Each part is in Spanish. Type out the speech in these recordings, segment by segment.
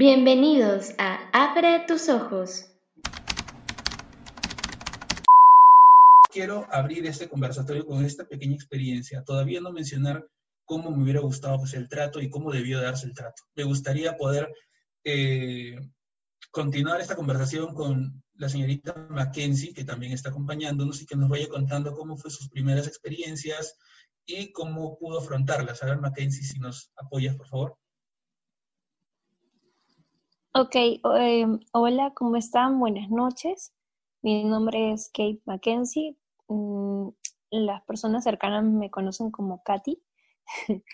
Bienvenidos a Abre tus ojos. Quiero abrir este conversatorio con esta pequeña experiencia. Todavía no mencionar cómo me hubiera gustado pues, el trato y cómo debió darse el trato. Me gustaría poder eh, continuar esta conversación con la señorita Mackenzie, que también está acompañándonos y que nos vaya contando cómo fue sus primeras experiencias y cómo pudo afrontarlas. A ver, Mackenzie, si nos apoyas, por favor. Ok, em, hola, ¿cómo están? Buenas noches. Mi nombre es Kate Mackenzie. Mm, las personas cercanas me conocen como Katy.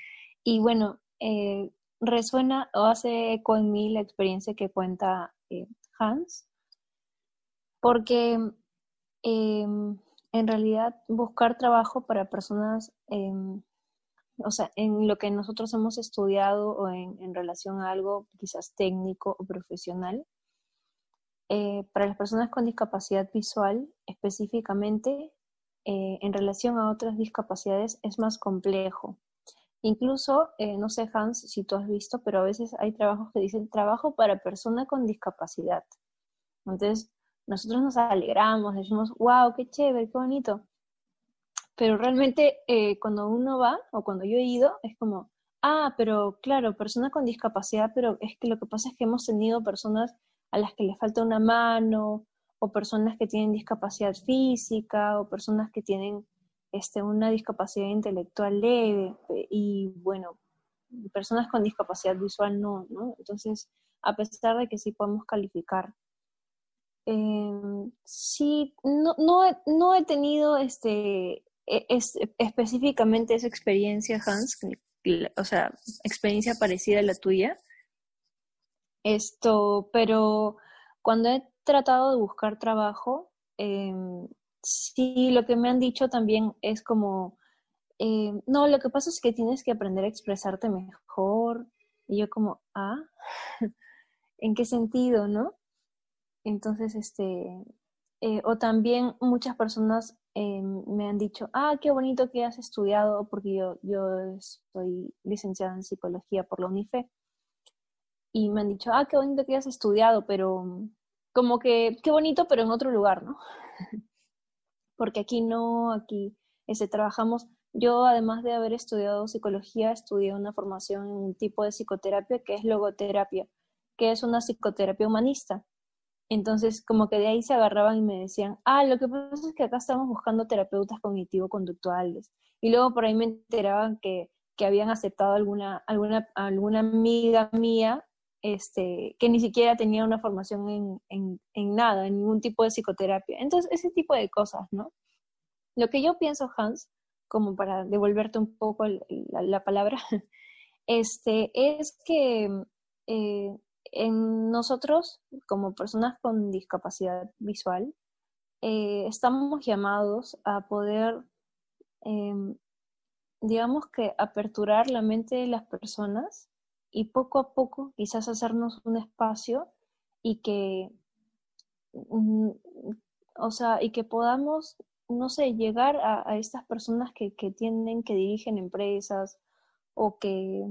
y bueno, eh, resuena o hace eco en mí la experiencia que cuenta eh, Hans, porque em, en realidad buscar trabajo para personas, em, o sea, en lo que nosotros hemos estudiado o en, relación a algo quizás técnico o profesional, eh, para las personas con discapacidad visual específicamente, eh, en relación a otras discapacidades es más complejo. Incluso, eh, no sé, Hans, si tú has visto, pero a veces hay trabajos que dicen trabajo para persona con discapacidad. Entonces, nosotros nos alegramos, decimos, wow, qué chévere, qué bonito. Pero realmente eh, cuando uno va o cuando yo he ido, es como, ah, pero claro, persona con discapacidad, pero es que lo que pasa es que hemos tenido personas a las que les falta una mano, o personas que tienen discapacidad física, o personas que tienen este, una discapacidad intelectual leve y bueno, personas con discapacidad visual no, ¿no? Entonces, a pesar de que sí podemos calificar. Em, sí, no, no, he tenido este, e, específicamente esa experiencia, Hans, o sea, experiencia parecida a la tuya. Esto, pero cuando he tratado de buscar trabajo, eh, Sí, lo que me han dicho también es como, eh, no, lo que pasa es que tienes que aprender a expresarte mejor. Y yo como, ah, ¿en qué sentido, no? Entonces, este, eh, o también muchas personas eh, me han dicho, ah, qué bonito que has estudiado, porque yo, yo soy licenciada en psicología por la UNIFE. Y me han dicho, ah, qué bonito que has estudiado, pero como que, qué bonito, pero en otro lugar, ¿no? porque aquí no, aquí este, trabajamos. Yo, además de haber estudiado psicología, estudié una formación en un tipo de psicoterapia que es logoterapia, que es una psicoterapia humanista. Entonces, como que de ahí se agarraban y me decían, ah, lo que pasa es que acá estamos buscando terapeutas cognitivo-conductuales. Y luego por ahí me enteraban que, que habían aceptado alguna, alguna, alguna amiga mía este, que ni siquiera tenía una formación en, en, nada, en ningún tipo de psicoterapia. Entonces, ese tipo de cosas, ¿no? Lo que yo pienso, Hans, como para devolverte un poco la, palabra, este, es que eh, en nosotros, como personas con discapacidad visual, eh, estamos llamados a poder, em, digamos que, aperturar la mente de las personas y poco a poco quizás hacernos un espacio y que, mm, o sea, y que podamos, no sé, llegar a, estas personas que, tienen, que dirigen empresas o que,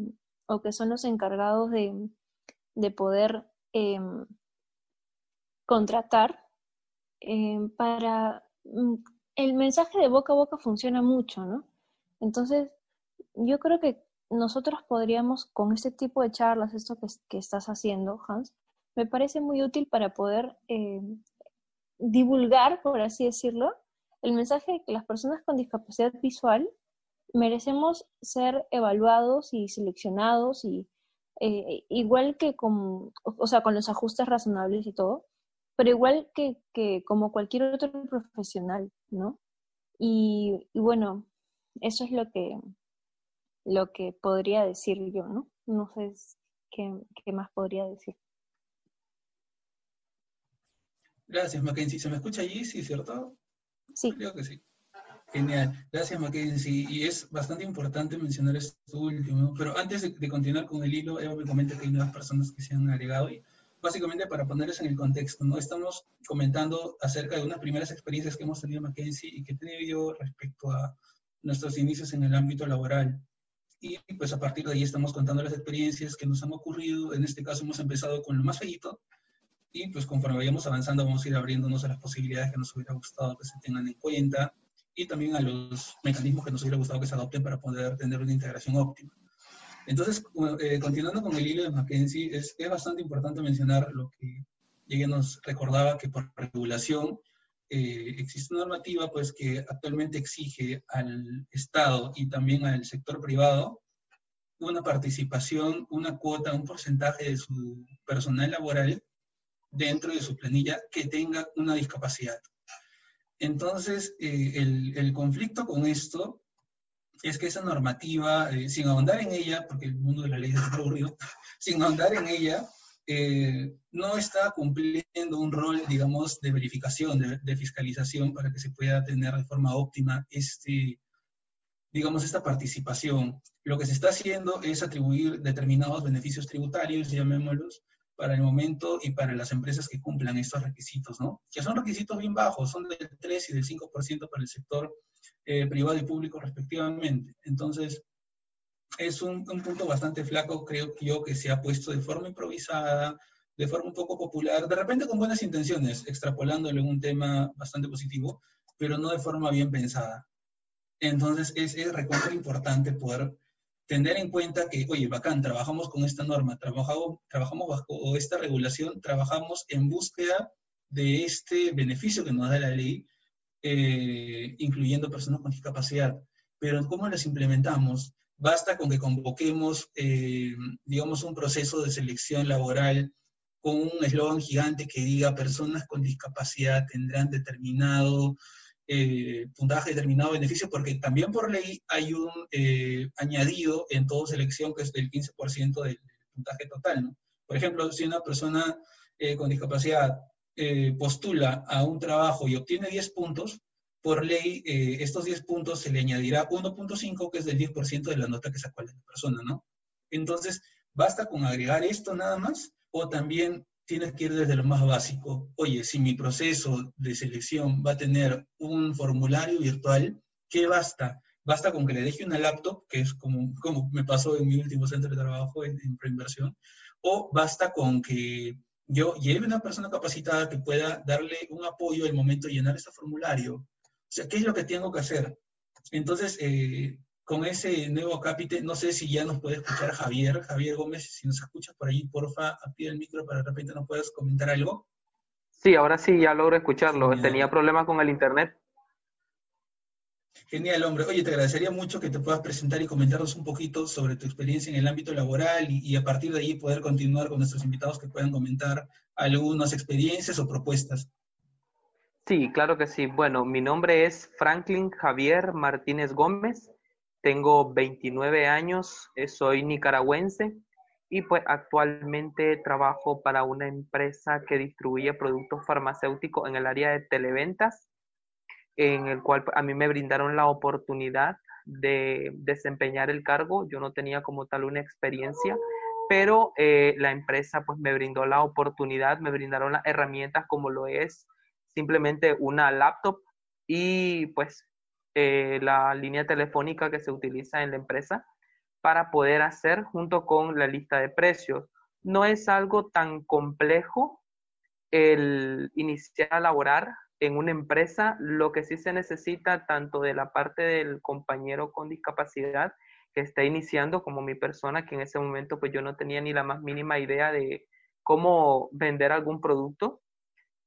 o que son los encargados de, poder em, contratar em, para... Mm, el mensaje de boca a boca funciona mucho, ¿no? Entonces, yo creo que nosotros podríamos, con este tipo de charlas, esto que, estás haciendo, Hans, me parece muy útil para poder eh, divulgar, por así decirlo, el mensaje de que las personas con discapacidad visual merecemos ser evaluados y seleccionados y eh, igual que con, o sea, con los ajustes razonables y todo, pero igual que, que como cualquier otro profesional, ¿no? y bueno, eso es lo que, lo que podría decir yo, ¿no? No sé qué, qué más podría decir. Gracias, Mackenzie. ¿Se me escucha allí? Sí, ¿cierto? Sí. Creo que sí. Genial. Gracias, Mackenzie. Y es bastante importante mencionar esto último. Pero antes de, continuar con el hilo, Eva me comenta que hay nuevas personas que se han agregado. Y básicamente para ponerles en el contexto, ¿no? Estamos comentando acerca de unas primeras experiencias que hemos tenido Mackenzie y que he tenido yo respecto a nuestros inicios en el ámbito laboral. y pues a partir de ahí estamos contando las experiencias que nos han ocurrido. En este caso hemos empezado con lo más feito y pues conforme vayamos avanzando vamos a ir abriéndonos a las posibilidades que nos hubiera gustado que se tengan en cuenta y también a los mecanismos que nos hubiera gustado que se adopten para poder tener una integración óptima. Entonces, eh, continuando con el hilo de Mackenzie, es, es bastante importante mencionar lo que ella nos recordaba que por regulación eh, existe una normativa pues, que actualmente exige al Estado y también al sector privado una participación, una cuota, un porcentaje de su personal laboral dentro de su planilla que tenga una discapacidad. Entonces, eh, el, el, conflicto con esto es que esa normativa, eh, sin ahondar en ella, porque el mundo de la ley es aburrido, sin ahondar en ella, eh, no está cumpliendo un rol, digamos, de verificación, de, fiscalización para que se pueda tener de forma óptima este, digamos, esta participación. Lo que se está haciendo es atribuir determinados beneficios tributarios, llamémoslos, para el momento y para las empresas que cumplan estos requisitos, ¿no? Que son requisitos bien bajos, son del 3 y del 5% para el sector eh, privado y público respectivamente. Entonces, es un, punto bastante flaco, creo yo, que se ha puesto de forma improvisada, de forma un poco popular, de repente con buenas intenciones, extrapolándolo en un tema bastante positivo, pero no de forma bien pensada. Entonces es, es importante poder tener en cuenta que, oye, bacán, trabajamos con esta norma, trabajamos, trabajamos bajo esta regulación, trabajamos en búsqueda de este beneficio que nos da la ley, eh, incluyendo personas con discapacidad. Pero ¿cómo las implementamos? Basta con que convoquemos, eh, digamos, un proceso de selección laboral con un eslogan gigante que diga personas con discapacidad tendrán determinado eh, puntaje, determinado beneficio, porque también por ley hay un eh, añadido en toda selección que es del 15% del puntaje total. Por ejemplo, si una persona con discapacidad postula a un trabajo y obtiene 10 puntos, por ley, eh, estos 10 puntos se le añadirá 1.5, que es del 10% de la nota que sacó la persona, ¿no? Entonces, ¿basta con agregar esto nada más? ¿O también tienes que ir desde lo más básico? Oye, si mi proceso de selección va a tener un formulario virtual, ¿qué basta? Basta con que le deje una laptop, que es como, como me pasó en mi último centro de trabajo en, en preinversión, o basta con que yo lleve una persona capacitada que pueda darle un apoyo al momento de llenar ese formulario o sea, ¿qué es lo que tengo que hacer? Entonces, eh, con ese nuevo capítulo, no sé si ya nos puede escuchar Javier. Javier Gómez, si nos escuchas por ahí, porfa, pide el micro para de repente nos puedas comentar algo. Sí, ahora sí, ya logro escucharlo. Tenía problemas con el internet. Genial, hombre. Oye, te agradecería mucho que te puedas presentar y comentarnos un poquito sobre tu experiencia en el ámbito laboral y, y, a partir de ahí poder continuar con nuestros invitados que puedan comentar algunas experiencias o propuestas. Sí, claro que sí. Bueno, mi nombre es Franklin Javier Martínez Gómez, tengo 29 años, eh, soy nicaragüense y pues actualmente trabajo para una empresa que distribuye productos farmacéuticos en el área de televentas, en el cual a mí me brindaron la oportunidad de desempeñar el cargo. Yo no tenía como tal una experiencia, pero eh, la empresa pues me brindó la oportunidad, me brindaron las herramientas como lo es simplemente una laptop y pues eh, la línea telefónica que se utiliza en la empresa para poder hacer junto con la lista de precios. No es algo tan complejo el iniciar a laborar en una empresa, lo que sí se necesita tanto de la parte del compañero con discapacidad que está iniciando como mi persona, que en ese momento pues yo no tenía ni la más mínima idea de cómo vender algún producto,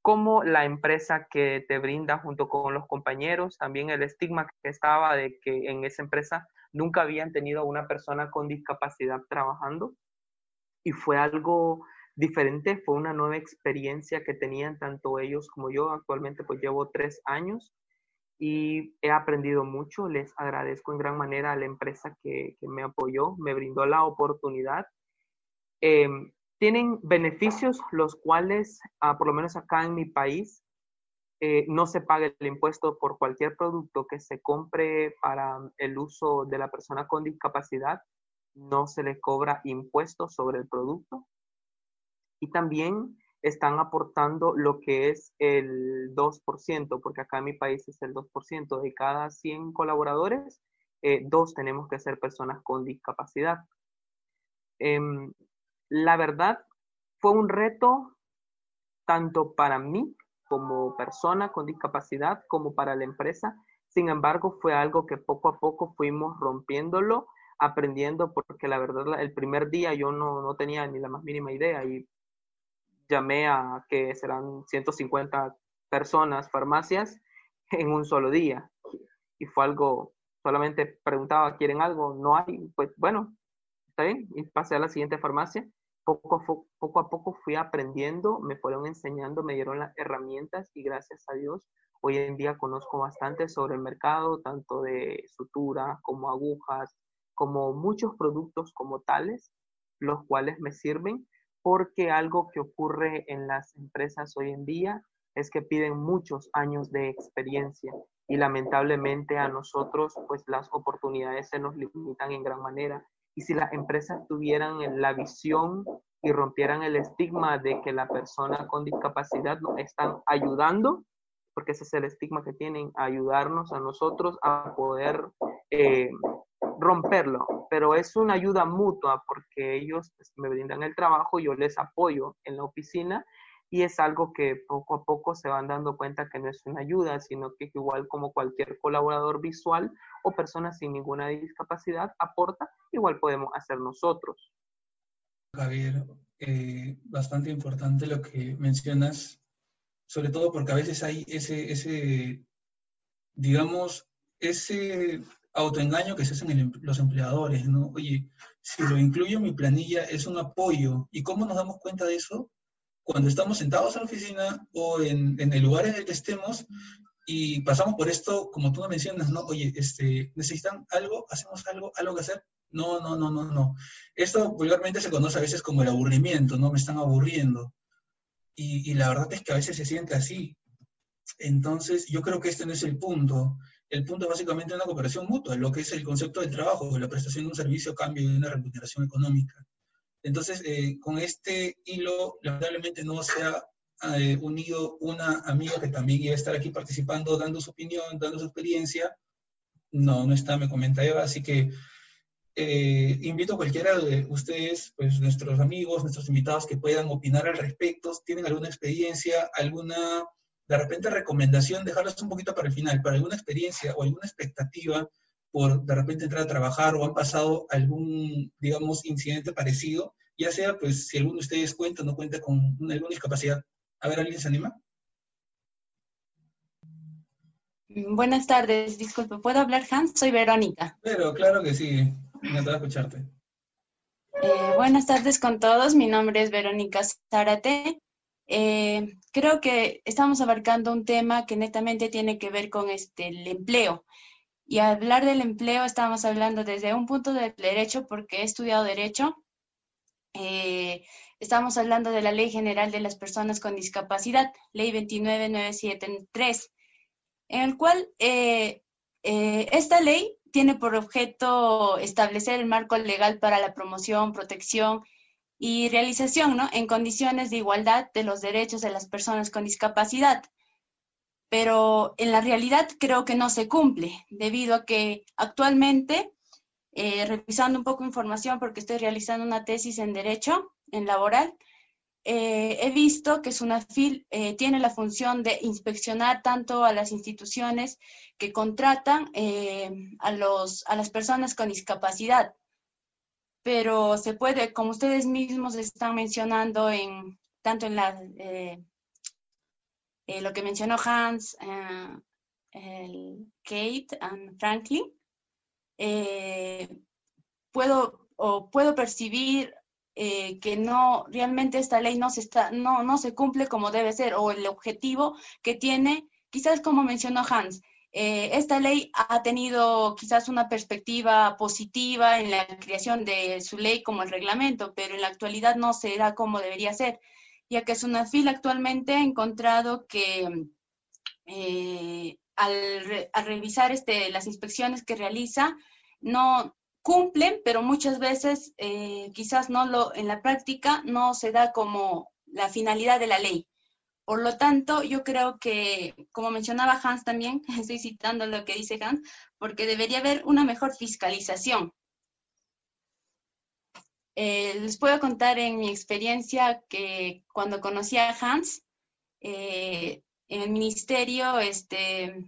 como la empresa que te brinda junto con los compañeros, también el estigma que estaba de que en esa empresa nunca habían tenido a una persona con discapacidad trabajando y fue algo diferente, fue una nueva experiencia que tenían tanto ellos como yo. Actualmente pues llevo tres años y he aprendido mucho. Les agradezco en gran manera a la empresa que, que me apoyó, me brindó la oportunidad. Eh, tienen beneficios los cuales, ah, por lo menos acá en mi país, eh, no se paga el impuesto por cualquier producto que se compre para el uso de la persona con discapacidad, no se le cobra impuesto sobre el producto. Y también están aportando lo que es el 2%, porque acá en mi país es el 2%. De cada 100 colaboradores, eh, dos tenemos que ser personas con discapacidad. Em, la verdad, fue un reto tanto para mí como persona con discapacidad como para la empresa. Sin embargo, fue algo que poco a poco fuimos rompiéndolo, aprendiendo, porque la verdad, el primer día yo no, no tenía ni la más mínima idea y llamé a que serán 150 personas, farmacias, en un solo día. Y fue algo, solamente preguntaba, ¿quieren algo? No hay, pues bueno, está bien. Y pasé a la siguiente farmacia. Poco a, poco fui aprendiendo, me fueron enseñando, me dieron las herramientas y gracias a Dios hoy en día conozco bastante sobre el mercado, tanto de sutura como agujas, como muchos productos como tales, los cuales me sirven porque algo que ocurre en las empresas hoy en día es que piden muchos años de experiencia y lamentablemente a nosotros pues las oportunidades se nos limitan en gran manera y si las empresas tuvieran la visión y rompieran el estigma de que la persona con discapacidad nos están ayudando, porque ese es el estigma que tienen, ayudarnos a nosotros a poder eh, romperlo, pero es una ayuda mutua porque ellos pues, me brindan el trabajo, yo les apoyo en la oficina y es algo que poco a poco se van dando cuenta que no es una ayuda, sino que igual como cualquier colaborador visual o persona sin ninguna discapacidad aporta, igual podemos hacer nosotros. Javier, eh, bastante importante lo que mencionas, sobre todo porque a veces hay ese, ese digamos, ese autoengaño que se hacen los empleadores, ¿no? Oye, si lo incluyo en mi planilla es un apoyo. ¿Y cómo nos damos cuenta de eso? Cuando estamos sentados en la oficina o en, en el lugar en el que estemos y pasamos por esto, como tú me mencionas, ¿no? Oye, este, ¿necesitan algo? ¿Hacemos algo? ¿Algo que hacer? No, no, no, no, no. Esto vulgarmente se conoce a veces como el aburrimiento, ¿no? Me están aburriendo. Y, y la verdad es que a veces se siente así. Entonces, yo creo que este no es el punto el punto es básicamente una cooperación mutua, lo que es el concepto del trabajo, la prestación de un servicio a cambio de una remuneración económica. Entonces, eh, con este hilo, lamentablemente no se ha eh, unido una amiga que también iba a estar aquí participando, dando su opinión, dando su experiencia. No, no está, me comenta Eva, así que eh, invito a cualquiera de ustedes, pues nuestros amigos, nuestros invitados que puedan opinar al respecto, tienen alguna experiencia, alguna de repente recomendación, dejarlas un poquito para el final, para alguna experiencia o alguna expectativa por de repente entrar a trabajar o han pasado algún, digamos, incidente parecido, ya sea, pues, si alguno de ustedes cuenta o no cuenta con alguna discapacidad. A ver, ¿alguien se anima? Buenas tardes, disculpe, ¿puedo hablar, Hans? Soy Verónica. Pero, claro que sí, encantado de escucharte. Eh, buenas tardes con todos, mi nombre es Verónica Zárate. Eh, creo que estamos abarcando un tema que netamente tiene que ver con este, el empleo. Y al hablar del empleo estamos hablando desde un punto de derecho, porque he estudiado derecho. Eh, estamos hablando de la Ley General de las Personas con Discapacidad, Ley 29973, en el cual eh, esta ley tiene por objeto establecer el marco legal para la promoción, protección y realización ¿no? en condiciones de igualdad de los derechos de las personas con discapacidad. Pero en la realidad creo que no se cumple, debido a que actualmente, eh, revisando un poco información porque estoy realizando una tesis en Derecho, en laboral, eh, he visto que SUNAFIL eh, tiene la función de inspeccionar tanto a las instituciones que contratan a, los, a las personas con discapacidad, pero se puede, como ustedes mismos están mencionando, en, tanto en la, eh, eh, lo que mencionó Hans, eh, el Kate y Franklin, puedo, o puedo percibir que no, realmente esta ley no se, está, no, no se cumple como debe ser, o el objetivo que tiene, quizás como mencionó Hans, eh, esta ley ha tenido quizás una perspectiva positiva en la creación de su ley como el reglamento, pero en la actualidad no se da como debería ser, ya que SUNAFIL actualmente ha encontrado que eh, al, revisar este, las inspecciones que realiza, no cumplen, pero muchas veces eh, quizás no lo, en la práctica no se da como la finalidad de la ley. Por lo tanto, yo creo que, como mencionaba Hans también, estoy citando lo que dice Hans, porque debería haber una mejor fiscalización. Eh, les puedo contar en mi experiencia que cuando conocí a Hans, eh, en el ministerio, este,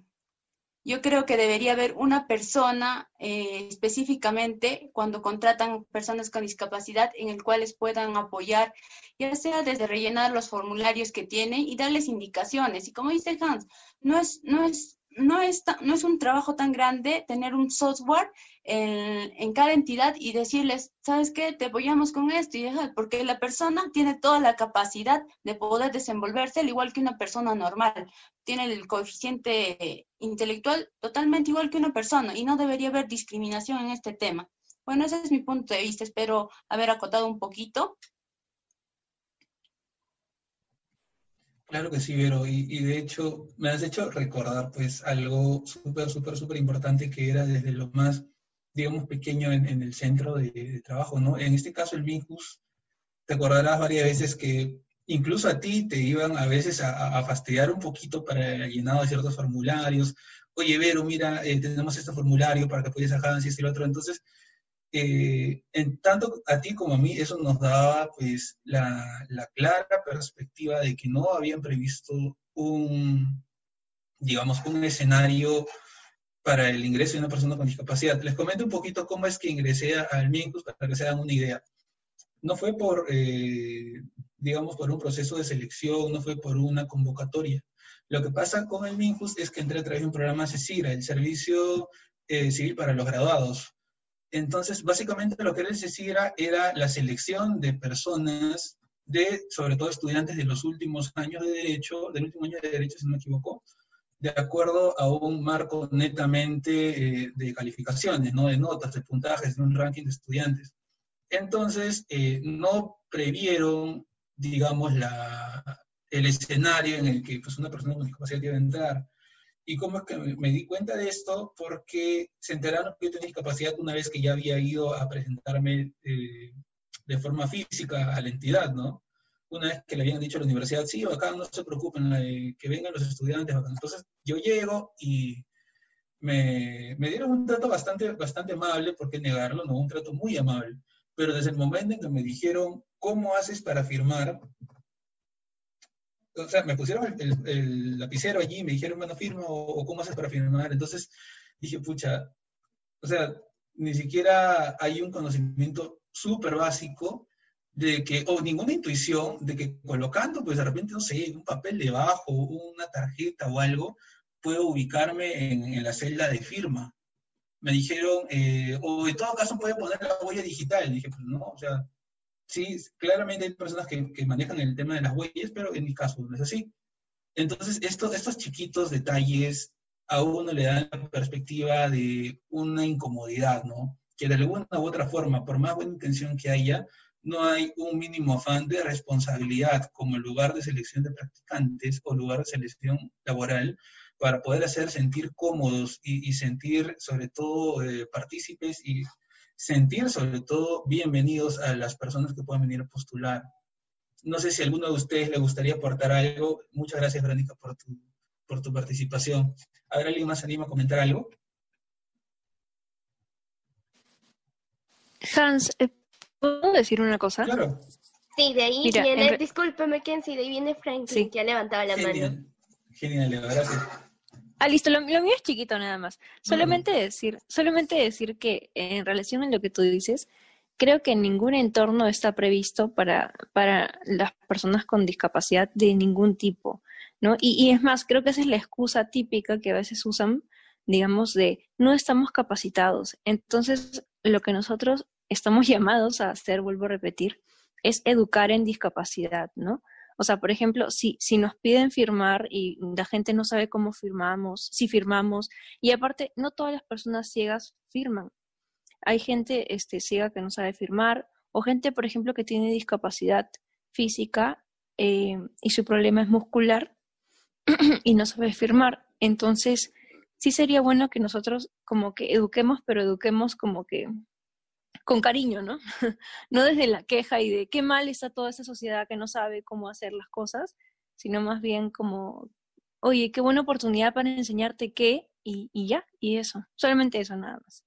yo creo que debería haber una persona eh, específicamente cuando contratan personas con discapacidad en el cual les puedan apoyar, ya sea desde rellenar los formularios que tienen y darles indicaciones. Y como dice Hans, no es, no es no es, no es un trabajo tan grande tener un software en, en, cada entidad y decirles, ¿sabes qué? Te apoyamos con esto y porque la persona tiene toda la capacidad de poder desenvolverse al igual que una persona normal. Tiene el coeficiente intelectual totalmente igual que una persona y no debería haber discriminación en este tema. Bueno, ese es mi punto de vista. Espero haber acotado un poquito. Claro que sí, Vero, y, de hecho me has hecho recordar pues algo súper, súper, súper importante que era desde lo más, digamos, pequeño en, el centro de, trabajo, ¿no? En este caso el Minjus, te acordarás varias veces que incluso a ti te iban a veces a, fastidiar un poquito para el llenado de ciertos formularios. Oye, Vero, mira, eh, tenemos este formulario para que puedas a si y el otro. Entonces, eh, en tanto a ti como a mí, eso nos daba pues la, clara perspectiva de que no habían previsto un, digamos, un escenario para el ingreso de una persona con discapacidad. Les comento un poquito cómo es que ingresé al MINCUS para que se hagan una idea. No fue por, eh, digamos, por un proceso de selección, no fue por una convocatoria. Lo que pasa con el MINCUS es que entré a través de un programa CECIRA, el Servicio eh, Civil para los Graduados. Entonces, básicamente lo que él decía era la selección de personas, de, sobre todo estudiantes de los últimos años de Derecho, del último año de Derecho, si no me equivoco, de acuerdo a un marco netamente eh, de calificaciones, no de notas, de puntajes, de un ranking de estudiantes. Entonces, eh, no previeron, digamos, la, el escenario en el que pues, una persona con discapacidad iba a entrar. ¿Y cómo es que me, di cuenta de esto? Porque se enteraron que yo tenía discapacidad una vez que ya había ido a presentarme eh, de forma física a la entidad, ¿no? Una vez que le habían dicho a la universidad, sí, acá no se preocupen, eh, que vengan los estudiantes. Entonces yo llego y me, me, dieron un trato bastante, bastante amable, ¿por qué negarlo? No, un trato muy amable. Pero desde el momento en que me dijeron, ¿cómo haces para firmar? Sea, me pusieron el, lapicero allí y me dijeron, bueno, firma o, cómo haces para firmar. Entonces dije, pucha, o sea, ni siquiera hay un conocimiento súper básico de que, o ninguna intuición de que colocando, pues de repente, no sé, un papel debajo, una tarjeta o algo, puedo ubicarme en, la celda de firma. Me dijeron, eh, o en todo caso puede poner la huella digital. dije, pues no, o sea, sí, claramente hay personas que, manejan el tema de las huellas, pero en mi caso no es así. Entonces, estos, estos chiquitos detalles a uno le dan la perspectiva de una incomodidad, ¿no? Que de alguna u otra forma, por más buena intención que haya, no hay un mínimo afán de responsabilidad como lugar de selección de practicantes o lugar de selección laboral para poder hacer sentir cómodos y, sentir sobre todo eh, partícipes y sentir sobre todo bienvenidos a las personas que puedan venir a postular. No sé si a alguno de ustedes le gustaría aportar algo. Muchas gracias, Verónica, por tu, por tu participación. ¿A ver, alguien más anima a comentar algo? Hans, eh, ¿puedo decir una cosa? Claro. Sí, de ahí viene, discúlpeme, Kenzie, de ahí viene Franklin, que ha levantado la mano. Genial, gracias. Ah, listo, lo, mío es chiquito nada más. Solamente decir, solamente decir que en relación a lo que tú dices, creo que ningún entorno está previsto para, para las personas con discapacidad de ningún tipo, ¿no? Y, y es más, creo que esa es la excusa típica que a veces usan, digamos, de no estamos capacitados. Entonces, lo que nosotros estamos llamados a hacer, vuelvo a repetir, es educar en discapacidad, ¿no? O sea, por ejemplo, si, nos piden firmar y la gente no sabe cómo firmamos, si firmamos, y aparte, no todas las personas ciegas firman. Hay gente este, ciega que no sabe firmar, o gente, por ejemplo, que tiene discapacidad física eh, y su problema es muscular y no sabe firmar. Entonces, sí sería bueno que nosotros como que eduquemos, pero eduquemos como que con cariño, ¿no? no desde la queja y de qué mal está toda esa sociedad que no sabe cómo hacer las cosas, sino más bien como, oye, qué buena oportunidad para enseñarte qué y, y ya, y eso, solamente eso nada más.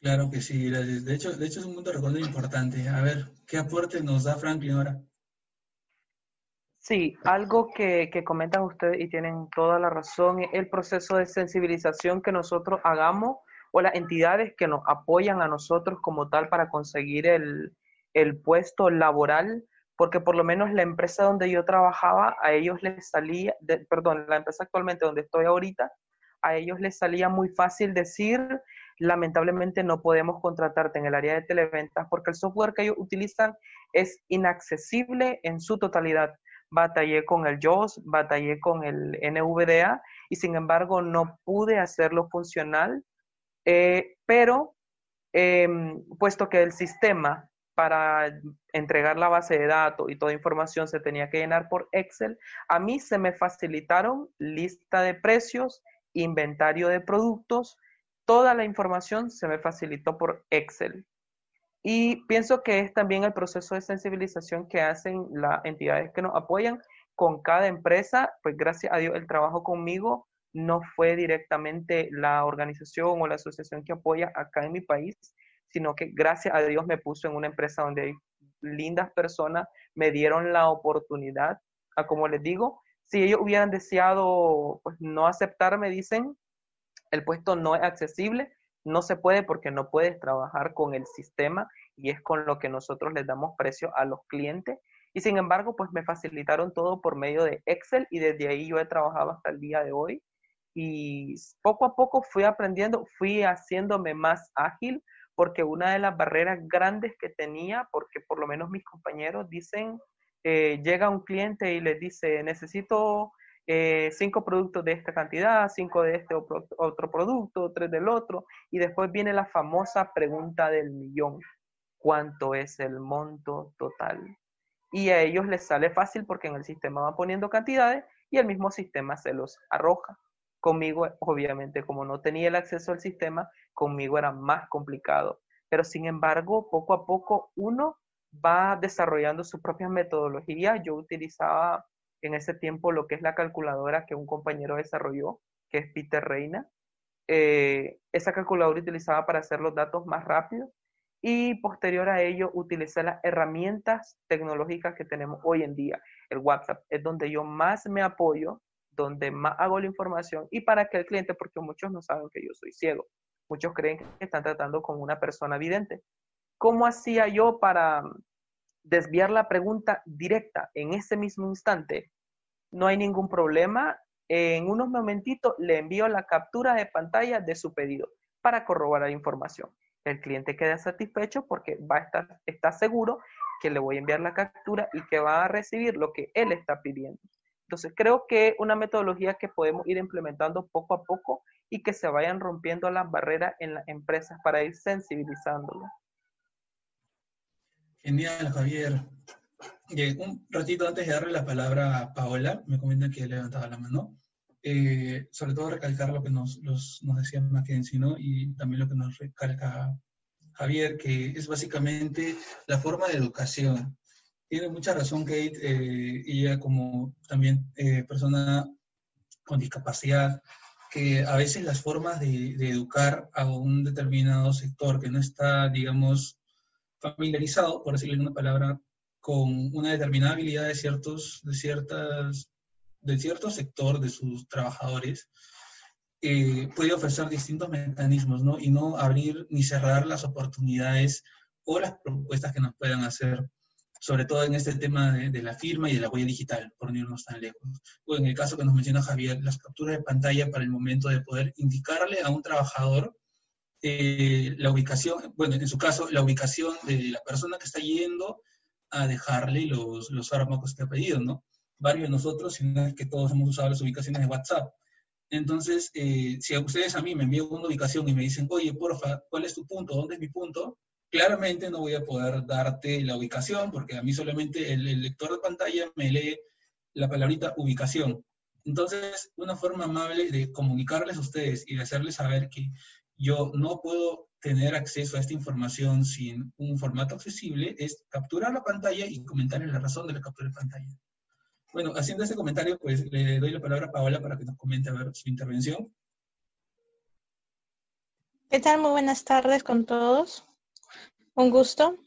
Claro que sí, gracias. De hecho, de hecho es un punto de importante. A ver, ¿qué aporte nos da Franklin ahora? Sí, algo que, que comentan ustedes y tienen toda la razón, es el proceso de sensibilización que nosotros hagamos o las entidades que nos apoyan a nosotros como tal para conseguir el, el puesto laboral, porque por lo menos la empresa donde yo trabajaba, a ellos les salía, perdón, la empresa actualmente donde estoy ahorita, a ellos les salía muy fácil decir, lamentablemente no podemos contratarte en el área de televentas porque el software que ellos utilizan es inaccesible en su totalidad. Batallé con el JOS, batallé con el NVDA y sin embargo no pude hacerlo funcional, eh, pero em, puesto que el sistema para entregar la base de datos y toda información se tenía que llenar por Excel, a mí se me facilitaron lista de precios, inventario de productos, toda la información se me facilitó por Excel. Y pienso que es también el proceso de sensibilización que hacen las entidades que nos apoyan con cada empresa. Pues gracias a Dios el trabajo conmigo no fue directamente la organización o la asociación que apoya acá en mi país, sino que gracias a Dios me puso en una empresa donde hay lindas personas, me dieron la oportunidad, a como les digo, si ellos hubieran deseado pues, no aceptarme, dicen, el puesto no es accesible, no se puede porque no puedes trabajar con el sistema y es con lo que nosotros les damos precio a los clientes. Y sin embargo, pues me facilitaron todo por medio de Excel y desde ahí yo he trabajado hasta el día de hoy. Y poco a poco fui aprendiendo, fui haciéndome más ágil porque una de las barreras grandes que tenía, porque por lo menos mis compañeros dicen, eh, llega un cliente y les dice, necesito eh, cinco productos de esta cantidad, cinco de este otro producto, tres del otro, y después viene la famosa pregunta del millón, ¿cuánto es el monto total? Y a ellos les sale fácil porque en el sistema van poniendo cantidades y el mismo sistema se los arroja. Conmigo, obviamente, como no tenía el acceso al sistema, conmigo era más complicado. Pero sin embargo, poco a poco uno va desarrollando su propia metodología. Yo utilizaba en ese tiempo lo que es la calculadora que un compañero desarrolló, que es Peter Reina. Eh, esa calculadora utilizaba para hacer los datos más rápidos y posterior a ello utilicé las herramientas tecnológicas que tenemos hoy en día. El WhatsApp es donde yo más me apoyo, donde más hago la información y para que el cliente, porque muchos no saben que yo soy ciego, muchos creen que están tratando con una persona vidente. ¿Cómo hacía yo para desviar la pregunta directa en ese mismo instante? no hay ningún problema. En unos momentitos le envío la captura de pantalla de su pedido para corroborar la información. El cliente queda satisfecho porque va a estar, está seguro que le voy a enviar la captura y que va a recibir lo que él está pidiendo. Entonces, creo que una metodología que podemos ir implementando poco a poco y que se vayan rompiendo las barreras en las empresas para ir sensibilizándolo. Genial, Javier un ratito antes de darle la palabra a Paola, me comentan que levantaba la mano. Eh, sobre todo recalcar lo que nos, nos decía Mackenzie, ¿no? Y también lo que nos recalca Javier, que es básicamente la forma de educación. Tiene mucha razón Kate, eh, ella como también eh, persona con discapacidad, que a veces las formas de, educar a un determinado sector que no está, digamos, familiarizado, por decirlo en una palabra, con una determinada habilidad de, ciertos, de, ciertas, de cierto sector de sus trabajadores, eh, puede ofrecer distintos mecanismos, ¿no? Y no abrir ni cerrar las oportunidades o las propuestas que nos puedan hacer, sobre todo en este tema de, la firma y de la huella digital, por no irnos tan lejos. O en el caso que nos menciona Javier, las capturas de pantalla para el momento de poder indicarle a un trabajador eh, la ubicación, bueno, en su caso, la ubicación de la persona que está yendo a dejarle los, los fármacos que ha pedido, ¿no? Varios de nosotros, si no es que todos hemos usado las ubicaciones de WhatsApp. Entonces, eh, si a ustedes a mí me envían una ubicación y me dicen, oye, porfa, ¿cuál es tu punto? ¿Dónde es mi punto? Claramente no voy a poder darte la ubicación porque a mí solamente el, el lector de pantalla me lee la palabrita ubicación. Entonces, una forma amable de comunicarles a ustedes y de hacerles saber que yo no puedo tener acceso a esta información sin un formato accesible es capturar la pantalla y comentar en la razón de la captura de pantalla. Bueno, haciendo este comentario, pues le doy la palabra a Paola para que nos comente a ver su intervención. ¿Qué tal? Muy buenas tardes con todos. Un gusto.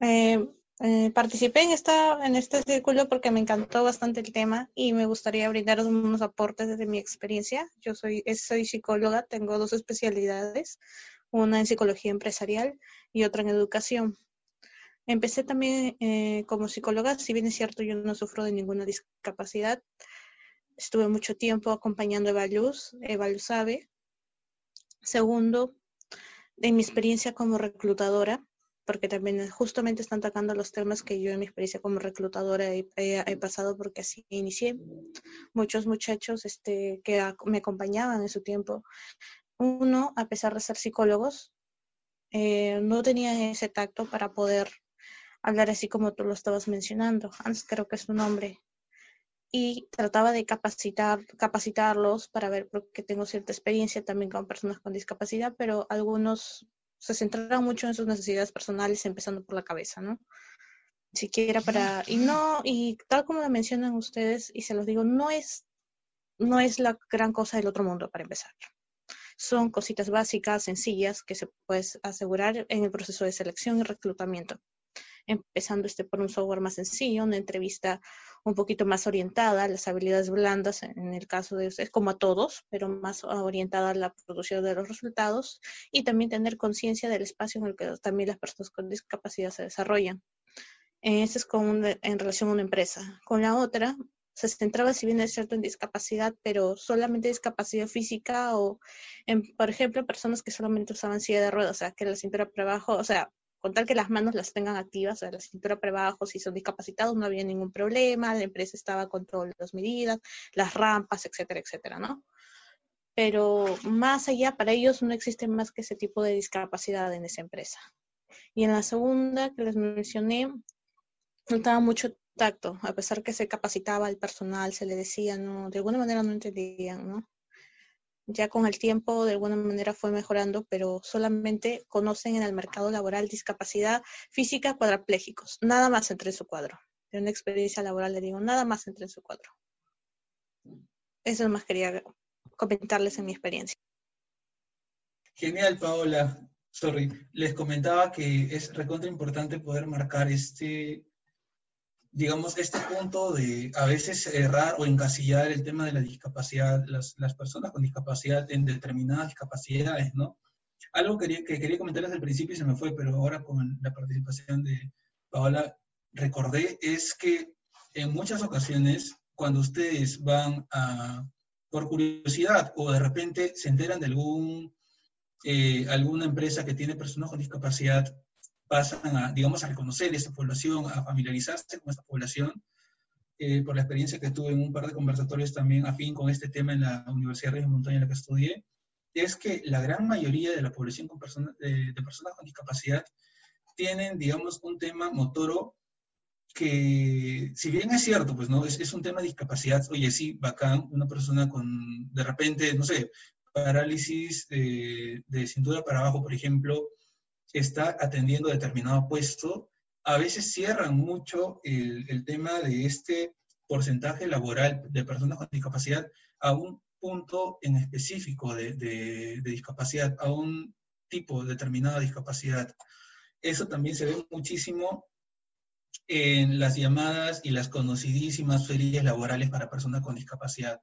Eh, eh, participé en, esta, en este círculo porque me encantó bastante el tema y me gustaría brindar unos aportes desde mi experiencia. Yo soy, soy psicóloga, tengo dos especialidades, una en psicología empresarial y otra en educación. Empecé también eh, como psicóloga, si bien es cierto yo no sufro de ninguna discapacidad. Estuve mucho tiempo acompañando a Eva Luz, Eva Luz. Segundo, en mi experiencia como reclutadora, porque también justamente están tocando los temas que yo en mi experiencia como reclutadora he, pasado porque así inicié. Muchos muchachos este, que me acompañaban en su tiempo, uno, a pesar de ser psicólogos, eh, no tenían ese tacto para poder hablar así como tú lo estabas mencionando. Hans creo que es su nombre. Y trataba de capacitar, capacitarlos para ver, porque tengo cierta experiencia también con personas con discapacidad, pero algunos se centraron mucho en sus necesidades personales, empezando por la cabeza, ¿no? Siquiera para, y no, y tal como lo mencionan ustedes, y se los digo, no es, no es la gran cosa del otro mundo para empezar. Son cositas básicas, sencillas, que se puede asegurar en el proceso de selección y reclutamiento empezando este por un software más sencillo, una entrevista un poquito más orientada a las habilidades blandas, en el caso de ustedes, como a todos, pero más orientada a la producción de los resultados y también tener conciencia del espacio en el que también las personas con discapacidad se desarrollan. Ese es con en relación a una empresa. Con la otra, se centraba, si bien es cierto, en discapacidad, pero solamente discapacidad física o, por ejemplo, personas que solamente usaban silla de ruedas, o sea, que la cintura para abajo, o sea, con tal que las manos las tengan activas, o sea, la cintura para abajo, si son discapacitados no había ningún problema, la empresa estaba con todas las medidas, las rampas, etcétera, etcétera, ¿no? Pero más allá, para ellos no existe más que ese tipo de discapacidad en esa empresa. Y en la segunda que les mencioné, faltaba mucho tacto, a pesar que se capacitaba el personal, se le decía, no, de alguna manera no entendían, ¿no? Ya con el tiempo de alguna manera fue mejorando, pero solamente conocen en el mercado laboral discapacidad física cuadraplégicos. Nada más entre en su cuadro. De una experiencia laboral le digo, nada más entre en su cuadro. Eso más quería comentarles en mi experiencia. Genial, Paola. Sorry. Les comentaba que es recontra importante poder marcar este digamos, este punto de a veces errar o encasillar el tema de la discapacidad, las, las personas con discapacidad en determinadas discapacidades, ¿no? Algo que, que quería comentar desde el principio y se me fue, pero ahora con la participación de Paola recordé, es que en muchas ocasiones, cuando ustedes van por curiosidad o de repente se enteran de algún, eh, alguna empresa que tiene personas con discapacidad, pasan a, digamos, a reconocer esta población, a familiarizarse con esta población, eh, por la experiencia que tuve en un par de conversatorios también afín con este tema en la Universidad de Montaña en la que estudié, es que la gran mayoría de la población con personas, de, personas con discapacidad tienen, digamos, un tema motoro que, si bien es cierto, pues, ¿no? Es, es un tema de discapacidad, oye, sí, bacán, una persona con, de repente, no sé, parálisis de cintura para abajo, por ejemplo, está atendiendo determinado puesto, a veces cierran mucho el, tema de este porcentaje laboral de personas con discapacidad a un punto en específico de, discapacidad, a un tipo determinado de discapacidad. Eso también se ve muchísimo en las llamadas y las conocidísimas ferias laborales para personas con discapacidad.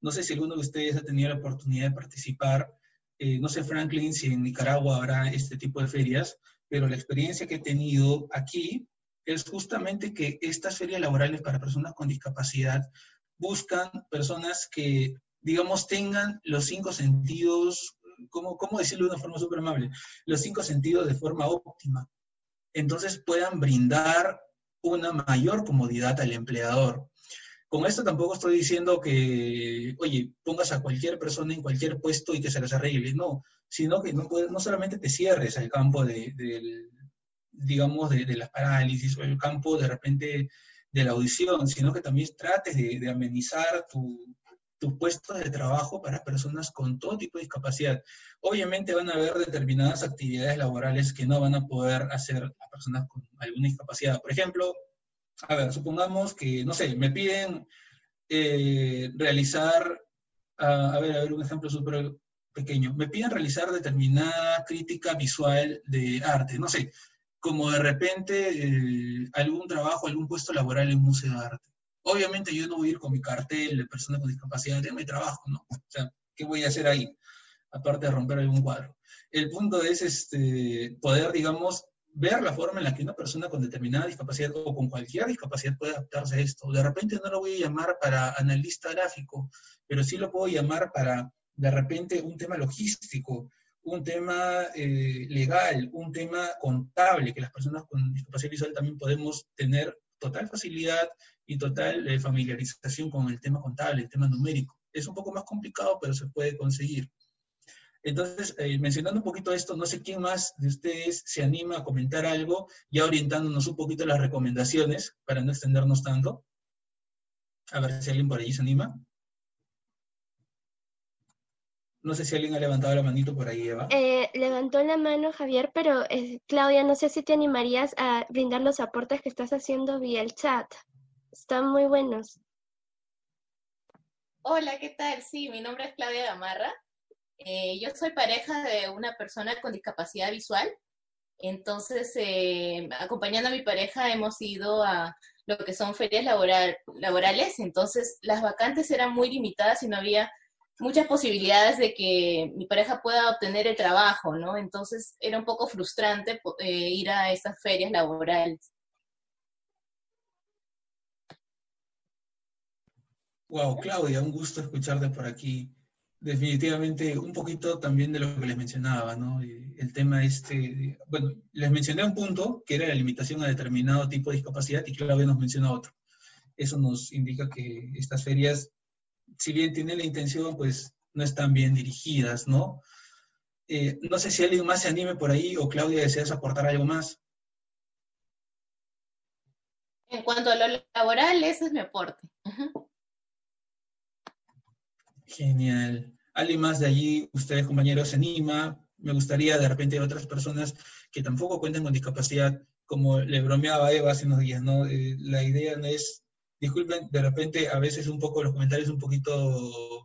No sé si alguno de ustedes ha tenido la oportunidad de participar eh, no sé Franklin si en Nicaragua habrá este tipo de ferias, pero la experiencia que he tenido aquí es justamente que estas ferias laborales para personas con discapacidad buscan personas que, digamos, tengan los cinco sentidos, ¿cómo, cómo decirlo de una forma súper amable? Los cinco sentidos de forma óptima. Entonces puedan brindar una mayor comodidad al empleador. Con esto tampoco estoy diciendo que, oye, pongas a cualquier persona en cualquier puesto y que se las arregle, no, sino que no, no solamente te cierres al campo de, digamos, de, las parálisis o el campo de repente de la audición, sino que también trates de, amenizar tu, tus puestos de trabajo para personas con todo tipo de discapacidad. Obviamente van a haber determinadas actividades laborales que no van a poder hacer las personas con alguna discapacidad. Por ejemplo, a ver, supongamos que, no sé, me piden eh, realizar, a ver, a ver, un ejemplo súper pequeño, me piden realizar determinada crítica visual de arte, no sé, como de repente eh, algún trabajo, algún puesto laboral en un museo de arte. Obviamente yo no voy a ir con mi cartel de persona con discapacidad, de mi trabajo, ¿no? O sea, ¿qué voy a hacer ahí? Aparte de romper algún cuadro. El punto es este, poder, digamos, ver la forma en la que una persona con determinada discapacidad o con cualquier discapacidad puede adaptarse a esto. De repente no lo voy a llamar para analista gráfico, pero sí lo puedo llamar para, de repente, un tema logístico, un tema eh, legal, un tema contable, que las personas con discapacidad visual también podemos tener total facilidad y total eh, familiarización con el tema contable, el tema numérico. Es un poco más complicado, pero se puede conseguir. Entonces, eh, mencionando un poquito esto, no sé quién más de ustedes se anima a comentar algo, ya orientándonos un poquito a las recomendaciones, para no extendernos tanto. A ver si alguien por ahí se anima. No sé si alguien ha levantado la manito por ahí, Eva. Eh, levantó la mano Javier, pero eh, Claudia, no sé si te animarías a brindar los aportes que estás haciendo vía el chat. Están muy buenos. Hola, ¿qué tal? Sí, mi nombre es Claudia Gamarra. Eh, yo soy pareja de una persona con discapacidad visual, entonces eh, acompañando a mi pareja hemos ido a lo que son ferias laborales, entonces las vacantes eran muy limitadas y no había muchas posibilidades de que mi pareja pueda obtener el trabajo, ¿no? Entonces era un poco frustrante eh, ir a estas ferias laborales. Wow, Claudia, un gusto escucharte por aquí definitivamente un poquito también de lo que les mencionaba, ¿no? El tema este, bueno, les mencioné un punto que era la limitación a determinado tipo de discapacidad y Claudia nos menciona otro. Eso nos indica que estas ferias, si bien tienen la intención, pues no están bien dirigidas, ¿no? Eh, no sé si alguien más se anime por ahí o Claudia deseas aportar algo más. En cuanto a lo laboral, ese es mi aporte. Genial. ¿Alguien más de allí, ustedes compañeros, se anima? Me gustaría de repente otras personas que tampoco cuentan con discapacidad, como le bromeaba Eva hace unos días, ¿no? Eh, la idea no es, disculpen, de repente a veces un poco los comentarios un poquito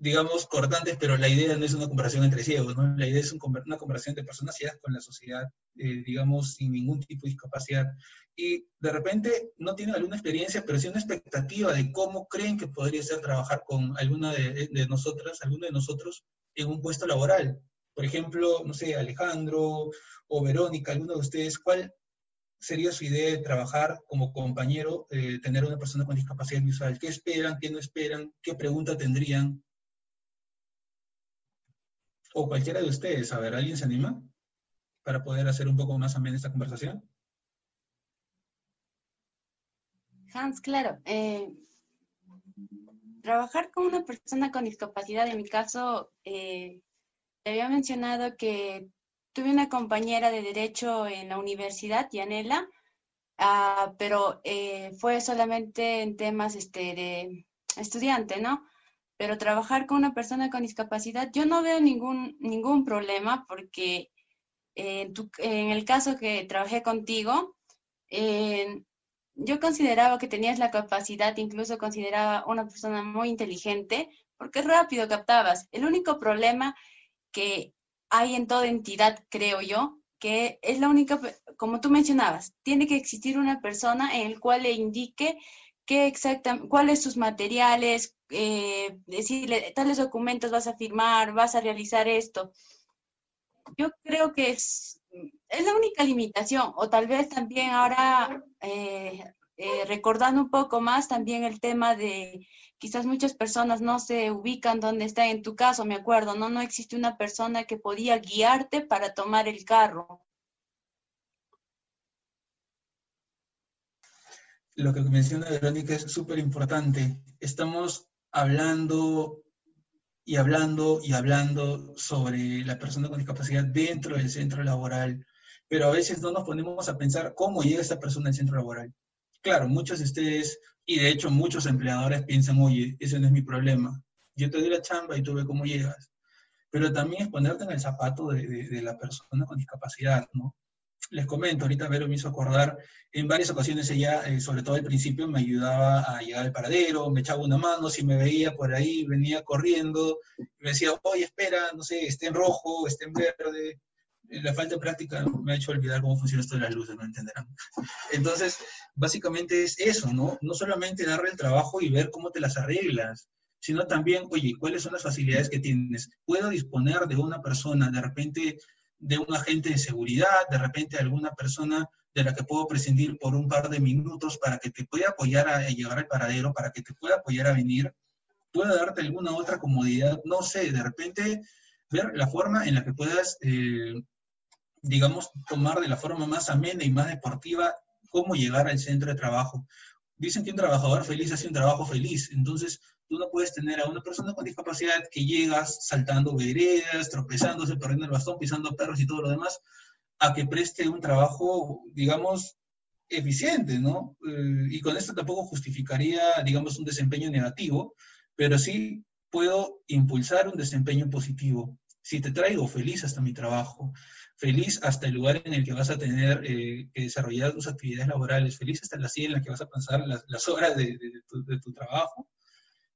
digamos, cortantes, pero la idea no es una comparación entre ciegos, ¿no? La idea es una comparación de personas ciegas con la sociedad, eh, digamos, sin ningún tipo de discapacidad. Y de repente no tienen alguna experiencia, pero sí una expectativa de cómo creen que podría ser trabajar con alguna de, de nosotras, alguno de nosotros en un puesto laboral. Por ejemplo, no sé, Alejandro o Verónica, alguno de ustedes, ¿cuál sería su idea de trabajar como compañero, eh, tener una persona con discapacidad visual? ¿Qué esperan? ¿Qué no esperan? ¿Qué pregunta tendrían? O cualquiera de ustedes, a ver, ¿alguien se anima para poder hacer un poco más amena esta conversación? Hans, claro. Eh, trabajar con una persona con discapacidad, en mi caso, eh, te había mencionado que tuve una compañera de derecho en la universidad, Yanela, ah, pero eh, fue solamente en temas este, de estudiante, ¿no? Pero trabajar con una persona con discapacidad, yo no veo ningún, ningún problema porque en, el caso que trabajé contigo, yo consideraba que tenías la capacidad, incluso consideraba una persona muy inteligente, porque rápido captabas. El único problema que hay en toda entidad, creo yo, que es la única, como tú mencionabas, tiene que existir una persona en el cual le indique qué exactamente, cuáles sus materiales, eh, decirle, tales documentos vas a firmar, vas a realizar esto. Yo creo que es, es la única limitación, o tal vez también ahora, eh, eh, recordando un poco más también el tema de quizás muchas personas no se ubican donde está, en tu caso, me acuerdo, ¿no? No existe una persona que podía guiarte para tomar el carro. Lo que menciona Verónica es súper importante. Estamos hablando y hablando y hablando sobre la persona con discapacidad dentro del centro laboral, pero a veces no nos ponemos a pensar cómo llega esa persona al centro laboral. Claro, muchos de ustedes, y de hecho muchos empleadores piensan, oye, ese no es mi problema. Yo te doy la chamba y tú ves cómo llegas. Pero también es ponerte en el zapato de, de la persona con discapacidad, ¿no? Les comento, ahorita Vero me hizo acordar, en varias ocasiones ella, eh, sobre todo al principio, me ayudaba a llegar al paradero, me echaba una mano, si me veía por ahí, venía corriendo, me decía, oye, espera, no sé, esté en rojo, esté en verde. La falta de práctica me ha hecho olvidar cómo funciona esto de las luces, no entenderán. Entonces, básicamente es eso, ¿no? No solamente darle el trabajo y ver cómo te las arreglas, sino también, oye, ¿cuáles son las facilidades que tienes? ¿Puedo disponer de una persona, de repente, de un agente de seguridad, de repente alguna persona de la que puedo prescindir por un par de minutos para que te pueda apoyar a, llegar al paradero, para que te pueda apoyar a venir, pueda darte alguna otra comodidad, no sé, de repente ver la forma en la que puedas, eh, digamos, tomar de la forma más amena y más deportiva cómo llegar al centro de trabajo. Dicen que un trabajador feliz hace un trabajo feliz, entonces Tú no puedes tener a una persona con discapacidad que llegas saltando veredas, tropezándose, perdiendo el bastón, pisando perros y todo lo demás, a que preste un trabajo, digamos, eficiente, ¿no? Eh, y con esto tampoco justificaría, digamos, un desempeño negativo, pero sí puedo impulsar un desempeño positivo. Si te traigo feliz hasta mi trabajo, feliz hasta el lugar en el que vas a tener eh, que desarrollar tus actividades laborales, feliz hasta la silla en la que vas a pasar las, horas de, de tu trabajo,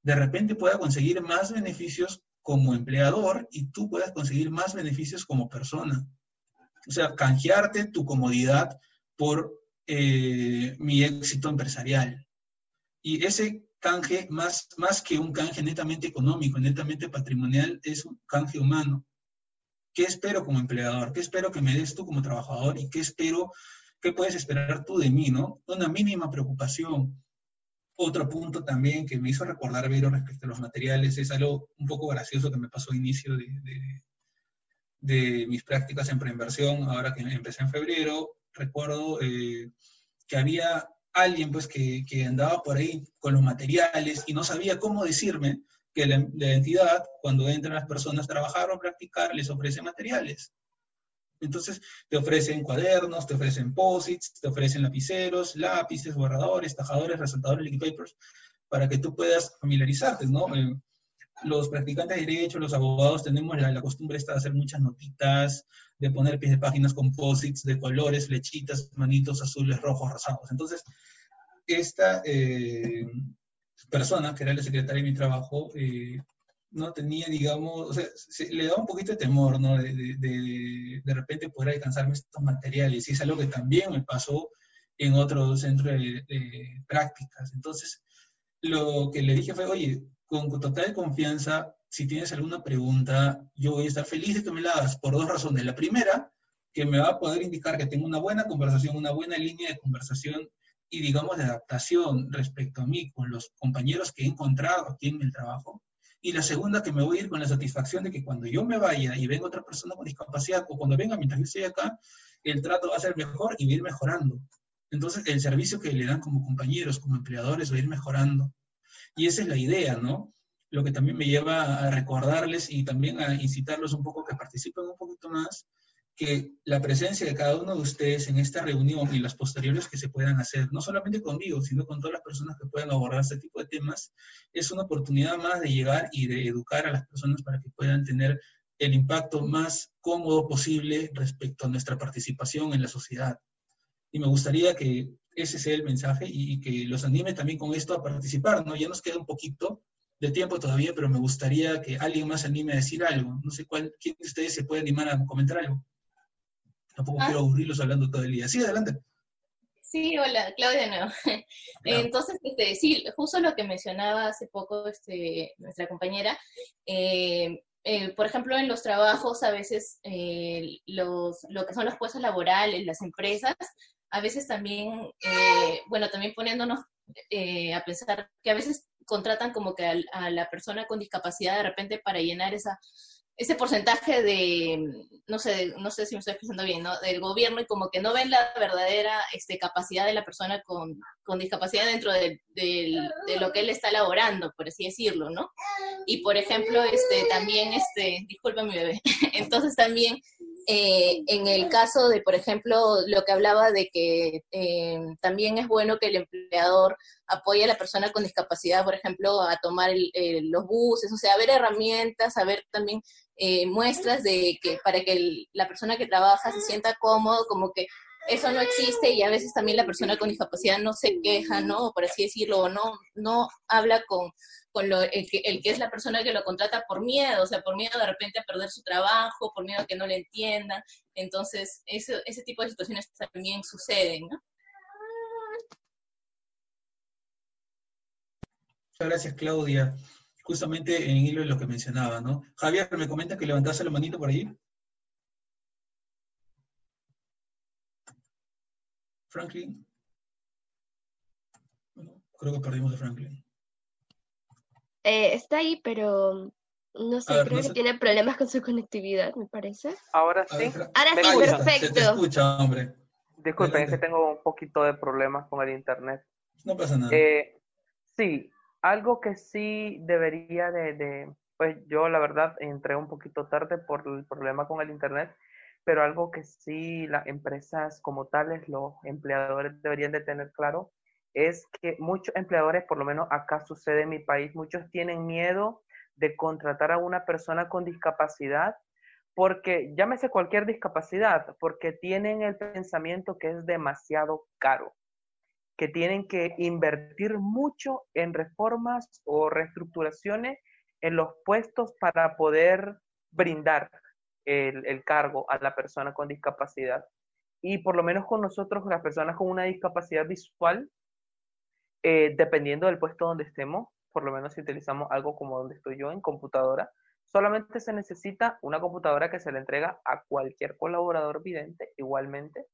de repente pueda conseguir más beneficios como empleador y tú puedas conseguir más beneficios como persona. O sea, canjearte tu comodidad por eh, mi éxito empresarial. Y ese canje, más, más que un canje netamente económico, netamente patrimonial, es un canje humano. ¿Qué espero como empleador? ¿Qué espero que me des tú como trabajador? ¿Y qué espero, qué puedes esperar tú de mí, no? Una mínima preocupación, otro punto también que me hizo recordar, Vero, respecto a los materiales, es algo un poco gracioso que me pasó a inicio de, mis prácticas en preinversión, ahora que empecé en febrero. Recuerdo eh, que había alguien pues que, que, andaba por ahí con los materiales y no sabía cómo decirme que la, la entidad, cuando entran las personas a trabajar o practicar, les ofrece materiales. Entonces, te ofrecen cuadernos, te ofrecen posits, te ofrecen lapiceros, lápices, borradores, tajadores, resaltadores, liquid papers, para que tú puedas familiarizarte, ¿no? Eh, los practicantes de derecho, los abogados, tenemos la, costumbre esta de hacer muchas notitas, de poner pies de páginas con posits de colores, flechitas, manitos azules, rojos, rosados. Entonces, esta eh, persona, que era la secretaria de mi trabajo, eh, no tenía, digamos, o sea, le daba un poquito de temor, ¿no? De, de, de, repente poder alcanzarme estos materiales. Y es algo que también me pasó en otro centro de, prácticas. Entonces, lo que le dije fue, oye, con, total confianza, si tienes alguna pregunta, yo voy a estar feliz de que me la hagas por dos razones. La primera, que me va a poder indicar que tengo una buena conversación, una buena línea de conversación y, digamos, de adaptación respecto a mí con los compañeros que he encontrado aquí en el trabajo. Y la segunda, que me voy a ir con la satisfacción de que cuando yo me vaya y venga otra persona con discapacidad, o cuando venga mientras yo estoy acá, el trato va a ser mejor y va ir mejorando. Entonces, el servicio que le dan como compañeros, como empleadores, va a ir mejorando. Y esa es la idea, ¿no? Lo que también me lleva a recordarles y también a incitarlos un poco que participen un poquito más que la presencia de cada uno de ustedes en esta reunión y las posteriores que se puedan hacer, no solamente conmigo, sino con todas las personas que puedan abordar este tipo de temas, es una oportunidad más de llegar y de educar a las personas para que puedan tener el impacto más cómodo posible respecto a nuestra participación en la sociedad. Y me gustaría que ese sea el mensaje y, que los anime también con esto a participar, ¿no? Ya nos queda un poquito de tiempo todavía, pero me gustaría que alguien más anime a decir algo. No sé cuál, quién de ustedes se puede animar a comentar algo. Tampoco ah. quiero aburrirlos hablando todo el día. Sí, adelante. Sí, hola, Claudia nuevo. Entonces, este, sí, justo lo que mencionaba hace poco este, nuestra compañera, eh, eh, por ejemplo, en los trabajos, a veces eh, los, lo que son los puestos laborales, las empresas, a veces también, bueno, también poniéndonos a pensar que a veces contratan como que a, la persona con discapacidad de repente para llenar esa ese porcentaje de, no sé, no sé si me estoy expresando bien, ¿no? Del gobierno y como que no ven la verdadera este, capacidad de la persona con, con discapacidad dentro de, de, lo que él está elaborando, por así decirlo, ¿no? Y por ejemplo, este, también, este, disculpa mi bebé, entonces también eh, en el caso de, por ejemplo, lo que hablaba de que eh, también es bueno que el empleador apoye a la persona con discapacidad, por ejemplo, a tomar los buses, o sea, a ver herramientas, a ver también eh, muestras de que para que la persona que trabaja se sienta cómodo, como que eso no existe y a veces también la persona con discapacidad no se queja, ¿no? Por así decirlo, o no, no habla con, con lo, el, que, el que es la persona que lo contrata por miedo, o sea, por miedo de repente a perder su trabajo, por miedo a que no le entiendan. Entonces, ese, ese tipo de situaciones también suceden, ¿no? Muchas gracias, Claudia. Justamente en hilo de lo que mencionaba, ¿no? Javier, me comenta que levantase la manito por ahí. Franklin. Bueno, creo que perdimos a Franklin. Eh, está ahí, pero no sé, ver, creo no que tiene problemas con su conectividad, me parece. Ahora sí. ver, Ahora ¿Me sí, escuchan? Se te perfecto. escucha, hombre. Disculpen, es que tengo un poquito de problemas con el internet. No pasa nada. Eh, sí, algo que sí debería de, de- pues yo la verdad entré un poquito tarde por el problema con el internet, pero algo que sí las empresas como tales, los empleadores deberían de tener claro, es que muchos empleadores, por lo menos acá sucede en mi país, muchos tienen miedo de contratar a una persona con discapacidad porque llámese cualquier discapacidad, porque tienen el pensamiento que es demasiado caro que tienen que invertir mucho en reformas o reestructuraciones en los puestos para poder brindar el, cargo a la persona con discapacidad. Y por lo menos con nosotros, las personas con una discapacidad visual, eh, dependiendo del puesto donde estemos, por lo menos si utilizamos algo como donde estoy yo en computadora, solamente se necesita una computadora que se le entrega a cualquier colaborador vidente igualmente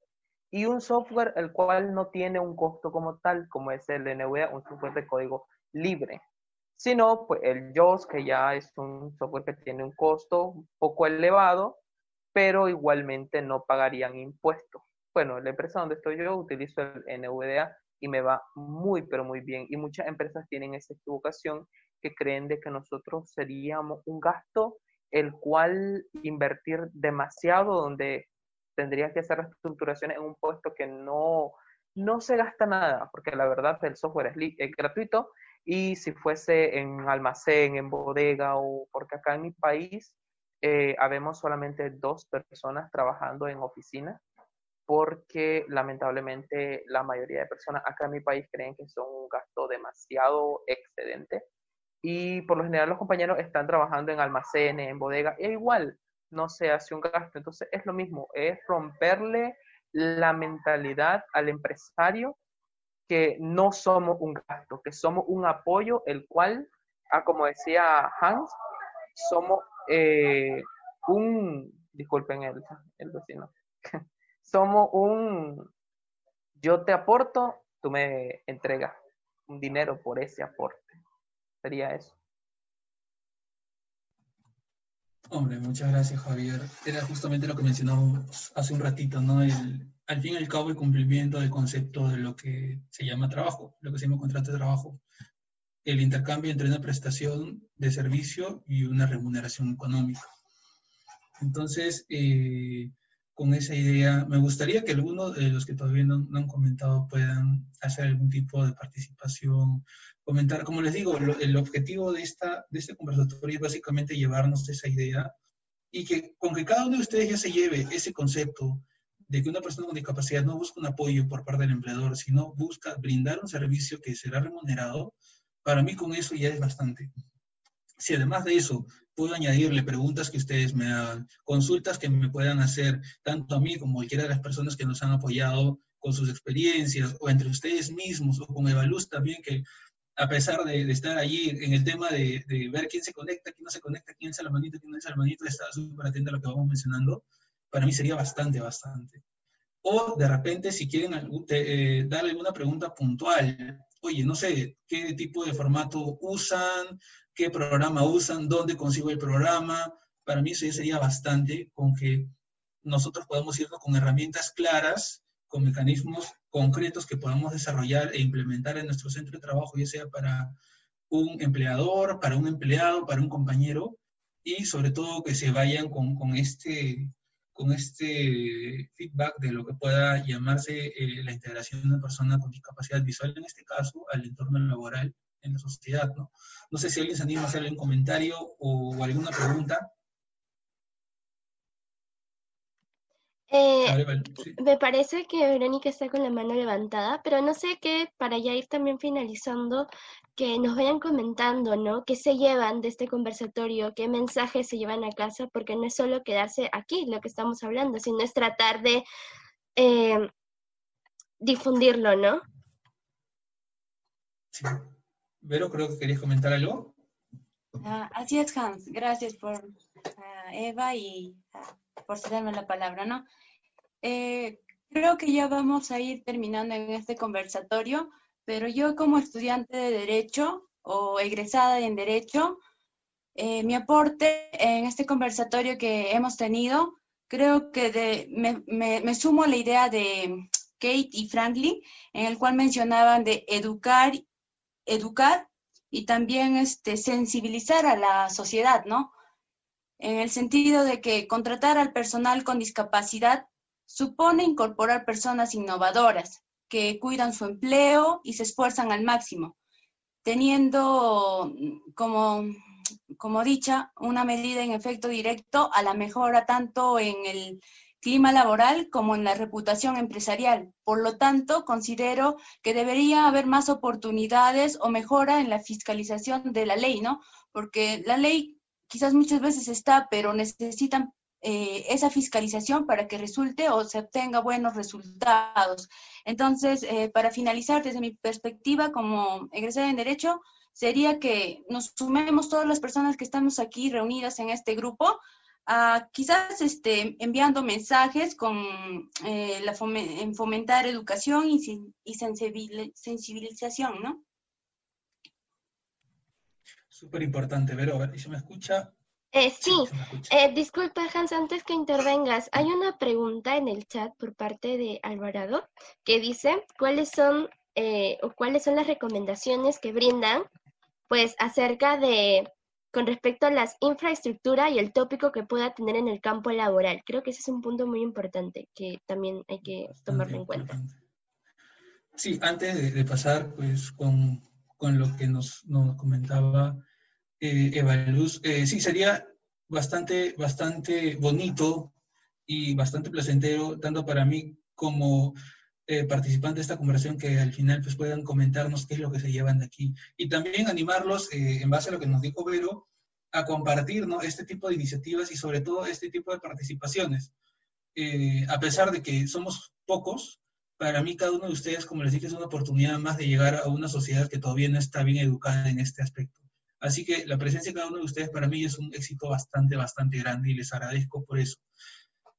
y un software el cual no tiene un costo como tal, como es el NVDA, un software de código libre, sino pues el JAWS, que ya es un software que tiene un costo un poco elevado, pero igualmente no pagarían impuestos. Bueno, en la empresa donde estoy yo utilizo el NVDA y me va muy, pero muy bien. Y muchas empresas tienen esa equivocación que creen de que nosotros seríamos un gasto el cual invertir demasiado, donde tendrías que hacer reestructuraciones en un puesto que no, no se gasta nada, porque la verdad el software es, es gratuito y si fuese en almacén, en bodega o porque acá en mi país eh, habemos solamente dos personas trabajando en oficina porque lamentablemente la mayoría de personas acá en mi país creen que son un gasto demasiado excedente y por lo general los compañeros están trabajando en almacenes, en bodega, e igual no se hace un gasto. Entonces es lo mismo, es romperle la mentalidad al empresario que no somos un gasto, que somos un apoyo, el cual, ah, como decía Hans, somos eh, un, disculpen el, el vecino, somos un, yo te aporto, tú me entregas un dinero por ese aporte. Sería eso. Hombre, muchas gracias, Javier. Era justamente lo que mencionamos hace un ratito, ¿no? El, al fin y al cabo, el cumplimiento del concepto de lo que se llama trabajo, lo que se llama contrato de trabajo. El intercambio entre una prestación de servicio y una remuneración económica. Entonces, eh, con esa idea, me gustaría que algunos de los que todavía no, han comentado puedan hacer algún tipo de participación, comentar. Como les digo, el objetivo de, esta, de este conversatorio es básicamente llevarnos esa idea y que con que cada uno de ustedes ya se lleve ese concepto de que una persona con discapacidad no busca un apoyo por parte del empleador, sino busca brindar un servicio que será remunerado, para mí con eso ya es bastante. Si además de eso puedo añadirle preguntas que ustedes me hagan, consultas que me puedan hacer, tanto a mí como a cualquiera de las personas que nos han apoyado con sus experiencias, o entre ustedes mismos, o con Evaluz también, que a pesar de, estar allí en el tema de, ver quién se conecta, quién no se conecta, quién alza la manito, quién no alza la manito, está súper atento a lo que vamos mencionando, para mí sería bastante, bastante. O de repente, si quieren eh, darle alguna pregunta puntual, oye, no sé, ¿qué tipo de formato usan? ¿Qué programa usan? ¿Dónde consigo el programa? Para mí eso ya sería bastante con que nosotros podamos irnos con herramientas claras, con mecanismos concretos que podamos desarrollar e implementar en nuestro centro de trabajo, ya sea para un empleador, para un empleado, para un compañero, y sobre todo que se vayan con, con este, con este feedback de lo que pueda llamarse eh, la integración de una persona con discapacidad visual, en este caso, al entorno laboral en la sociedad, ¿no? No sé si alguien se anima a hacer algún comentario o alguna pregunta. Eh, me parece que Verónica está con la mano levantada, pero no sé qué, para ya ir también finalizando, que nos vayan comentando, ¿no? ¿Qué se llevan de este conversatorio? ¿Qué mensajes se llevan a casa? Porque no es solo quedarse aquí, lo que estamos hablando, sino es tratar de eh, difundirlo, ¿no? Sí. Vero, creo que querías comentar algo. Ah, así es, Hans. Gracias por ah, Eva y ah, por cederme la palabra, ¿no? Eh, creo que ya vamos a ir terminando en este conversatorio, pero yo como estudiante de Derecho o egresada en Derecho, eh, mi aporte en este conversatorio que hemos tenido, creo que me, me, sumo a la idea de Kate y Franklin, en el cual mencionaban de educar, educar y también este, sensibilizar a la sociedad, ¿no? En el sentido de que contratar al personal con discapacidad supone incorporar personas innovadoras que cuidan su empleo y se esfuerzan al máximo, teniendo como, como dicha una medida en efecto directo a la mejora tanto en el clima laboral como en la reputación empresarial. Por lo tanto, considero que debería haber más oportunidades o mejora en la fiscalización de la ley, ¿no? Porque la ley quizás muchas veces está, pero necesitan eh, esa fiscalización para que resulte o se obtenga buenos resultados. Entonces, eh, para finalizar, desde mi perspectiva como egresada en Derecho, sería que nos sumemos todas las personas que estamos aquí reunidas en este grupo quizás este, enviando mensajes con eh, la en fomentar educación y, y sensibilización, ¿no? Súper importante, Vero. A ver, ¿se me escucha? Eh, sí, eh, disculpa Hans, antes que intervengas, hay una pregunta en el chat por parte de Alvarado que dice cuáles son o cuáles son las recomendaciones que brindan pues acerca de con respecto a las infraestructuras y el tópico que pueda tener en el campo laboral. Creo que ese es un punto muy importante que también hay que tomarlo en cuenta. Sí, antes de, pasar pues con, con, lo que nos, nos comentaba eh, Eva Luz, eh, sí, sería bastante, bastante bonito y bastante placentero, tanto para mí como eh, participantes de esta conversación que al final pues puedan comentarnos qué es lo que se llevan de aquí. Y también animarlos, eh, en base a lo que nos dijo Vero, a compartir ¿no? este tipo de iniciativas y sobre todo este tipo de participaciones. Eh, a pesar de que somos pocos, para mí cada uno de ustedes, como les dije, es una oportunidad más de llegar a una sociedad que todavía no está bien educada en este aspecto. Así que la presencia de cada uno de ustedes para mí es un éxito bastante, bastante grande y les agradezco por eso.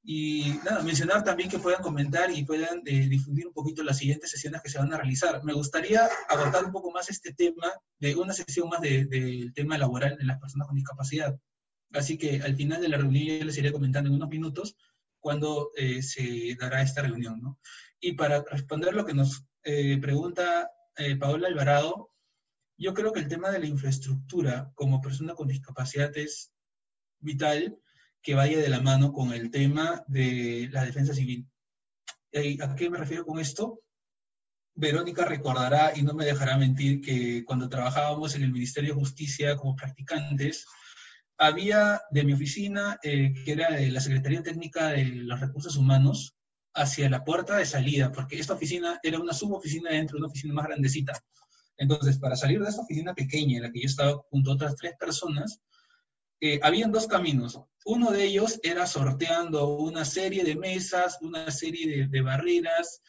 Y nada, mencionar también que puedan comentar y puedan eh, difundir un poquito las siguientes sesiones que se van a realizar. Me gustaría abordar un poco más este tema, de una sesión más del tema laboral de las personas con discapacidad. Así que al final de la reunión ya les iré comentando en unos minutos cuándo eh, se dará esta reunión. ¿no? Y para responder lo que nos eh, pregunta Paola Alvarado, yo creo que el tema de la infraestructura como persona con discapacidad es vital que vaya de la mano con el tema de la defensa civil. ¿A qué me refiero con esto? Verónica recordará y no me dejará mentir que cuando trabajábamos en el Ministerio de Justicia como practicantes, había de mi oficina, eh, que era de la Secretaría Técnica de los Recursos Humanos, hacia la puerta de salida, porque esta oficina era una suboficina dentro de una oficina más grandecita. Entonces, para salir de esta oficina pequeña en la que yo estaba junto a otras tres personas, eh, habían dos caminos. Uno de ellos era sorteando una serie de mesas, una serie de, barreras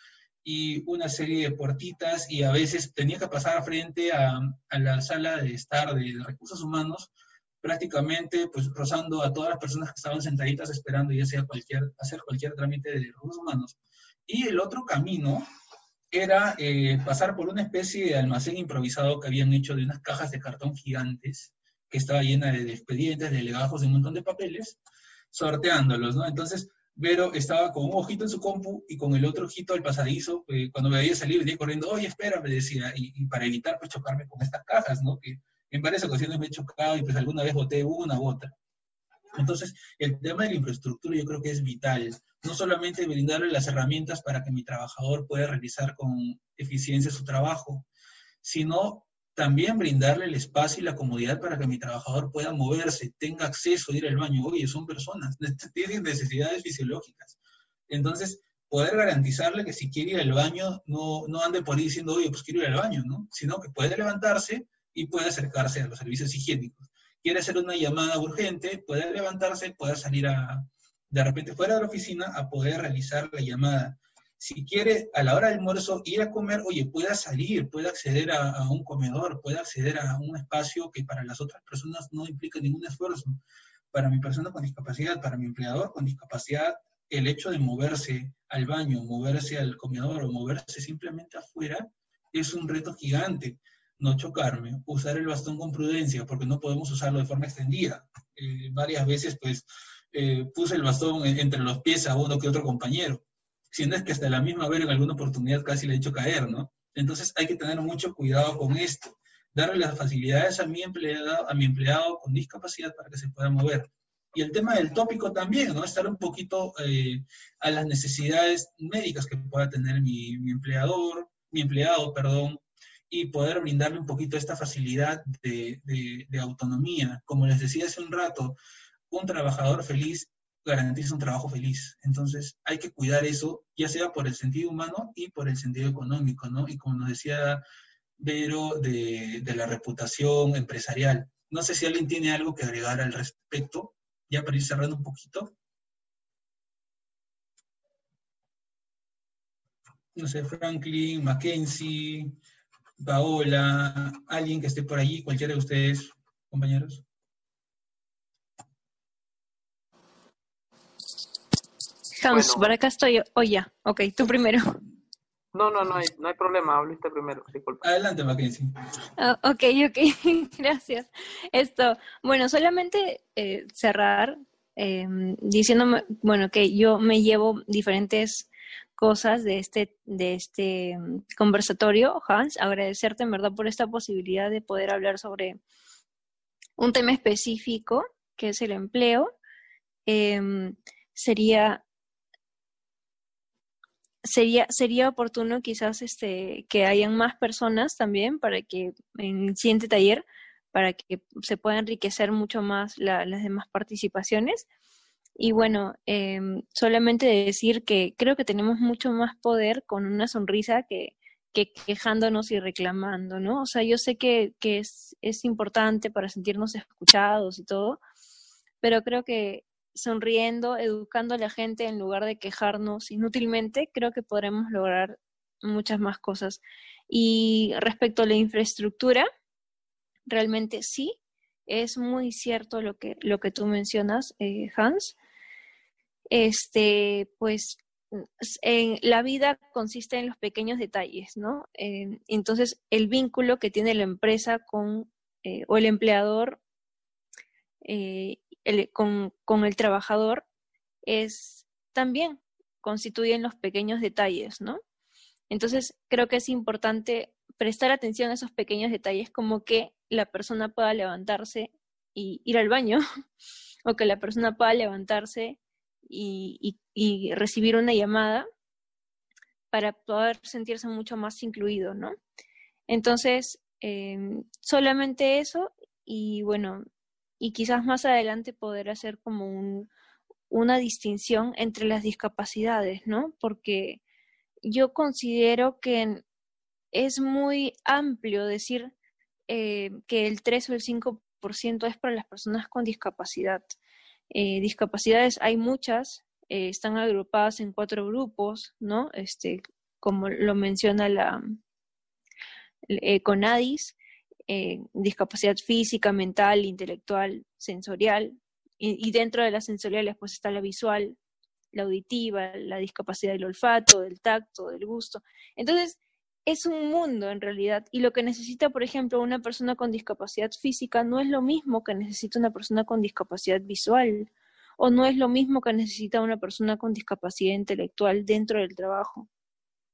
y una serie de puertitas y a veces tenía que pasar frente a, la sala de estar de recursos humanos prácticamente pues rozando a todas las personas que estaban sentaditas esperando ya sea cualquier, hacer cualquier trámite de recursos humanos. Y el otro camino era eh, pasar por una especie de almacén improvisado que habían hecho de unas cajas de cartón gigantes que estaba llena de expedientes, de legajos, de un montón de papeles, sorteándolos, ¿no? Entonces, Vero estaba con un ojito en su compu y con el otro ojito al pasadizo, eh, cuando me veía salir, venía corriendo, oye, espera, me decía, y, para evitar pues chocarme con estas cajas, ¿no? Que en varias ocasiones me he chocado y pues alguna vez boté una u otra. Entonces, el tema de la infraestructura yo creo que es vital. No solamente brindarle las herramientas para que mi trabajador pueda realizar con eficiencia su trabajo, sino también brindarle el espacio y la comodidad para que mi trabajador pueda moverse, tenga acceso ir al baño. Oye, son personas, tienen necesidades fisiológicas. Entonces, poder garantizarle que si quiere ir al baño, no, no ande por ahí diciendo, oye, pues quiero ir al baño, ¿no? Sino que puede levantarse y puede acercarse a los servicios higiénicos. Quiere hacer una llamada urgente, puede levantarse, puede salir a, de repente fuera de la oficina a poder realizar la llamada. Si quiere a la hora del almuerzo ir a comer, oye, pueda salir, puede acceder a, un comedor, puede acceder a un espacio que para las otras personas no implica ningún esfuerzo. Para mi persona con discapacidad, para mi empleador con discapacidad, el hecho de moverse al baño, moverse al comedor o moverse simplemente afuera es un reto gigante. No chocarme, usar el bastón con prudencia, porque no podemos usarlo de forma extendida. Eh, varias veces, pues, eh, puse el bastón entre los pies a uno que otro compañero. Si no es que hasta la misma vez en alguna oportunidad casi le he hecho caer, ¿no? Entonces hay que tener mucho cuidado con esto. Darle las facilidades a mi empleado, a mi empleado con discapacidad para que se pueda mover y el tema del tópico también, ¿no? Estar un poquito eh, a las necesidades médicas que pueda tener mi, empleador, mi empleado, perdón, y poder brindarle un poquito esta facilidad de, de, autonomía. Como les decía hace un rato, un trabajador feliz garantiza un trabajo feliz. Entonces hay que cuidar eso, ya sea por el sentido humano y por el sentido económico, ¿no? Y como nos decía Vero, de, de la reputación empresarial. No sé si alguien tiene algo que agregar al respecto ya para ir cerrando un poquito. No sé, Franklin, Mackenzie, Paola, alguien que esté por allí, cualquiera de ustedes, compañeros. Hans, por acá estoy. Oh, ya. Ok, tú primero. No, no, no hay, no hay problema, hablaste primero, disculpa. Adelante, Mackenzie. Ah, ok, ok, gracias. Esto, bueno, solamente eh, cerrar eh, diciéndome, bueno, que yo me llevo diferentes cosas de este, de este mm, conversatorio, Hans, agradecerte en verdad por esta posibilidad de poder hablar sobre un tema específico, que es el empleo. Em, sería sería, sería oportuno quizás este, que hayan más personas también para que en el siguiente taller, para que se pueda enriquecer mucho más las demás participaciones. Y bueno, em, solamente decir que creo que tenemos mucho más poder con una sonrisa que, que quejándonos y reclamando, ¿no? O sea, yo sé que, que es, es importante para sentirnos escuchados y todo, pero creo que sonriendo, educando a la gente en lugar de quejarnos inútilmente, creo que podremos lograr muchas más cosas. Y respecto a la infraestructura, realmente sí, es muy cierto lo que, lo que tú mencionas, eh, Hans. Este, pues en, la vida consiste en los pequeños detalles, ¿no? entonces, el vínculo que tiene la empresa con, eh, o el empleador eh, con, con, el trabajador es también constituyen los pequeños detalles, ¿no? Entonces, creo que es importante prestar atención a esos pequeños detalles como que la persona pueda levantarse y ir al baño, o que la persona pueda levantarse y, y, recibir una llamada para poder sentirse mucho más incluido, ¿no? Entonces, eh, solamente eso y bueno, y quizás más adelante poder hacer como un, una distinción entre las discapacidades, ¿no? Porque yo considero que es muy amplio decir eh, que el 3 o el 5% es para las personas con discapacidad. Eh, discapacidades hay muchas, eh, están agrupadas en cuatro grupos, ¿no? Este, como lo menciona la CONADIS, eh, discapacidad física, mental, intelectual, sensorial, y, dentro de las sensoriales pues está la visual, la auditiva, la discapacidad del olfato, del tacto, del gusto. Entonces, es un mundo en realidad, y lo que necesita, por ejemplo, una persona con discapacidad física no es lo mismo que necesita una persona con discapacidad visual, o no es lo mismo que necesita una persona con discapacidad intelectual dentro del trabajo.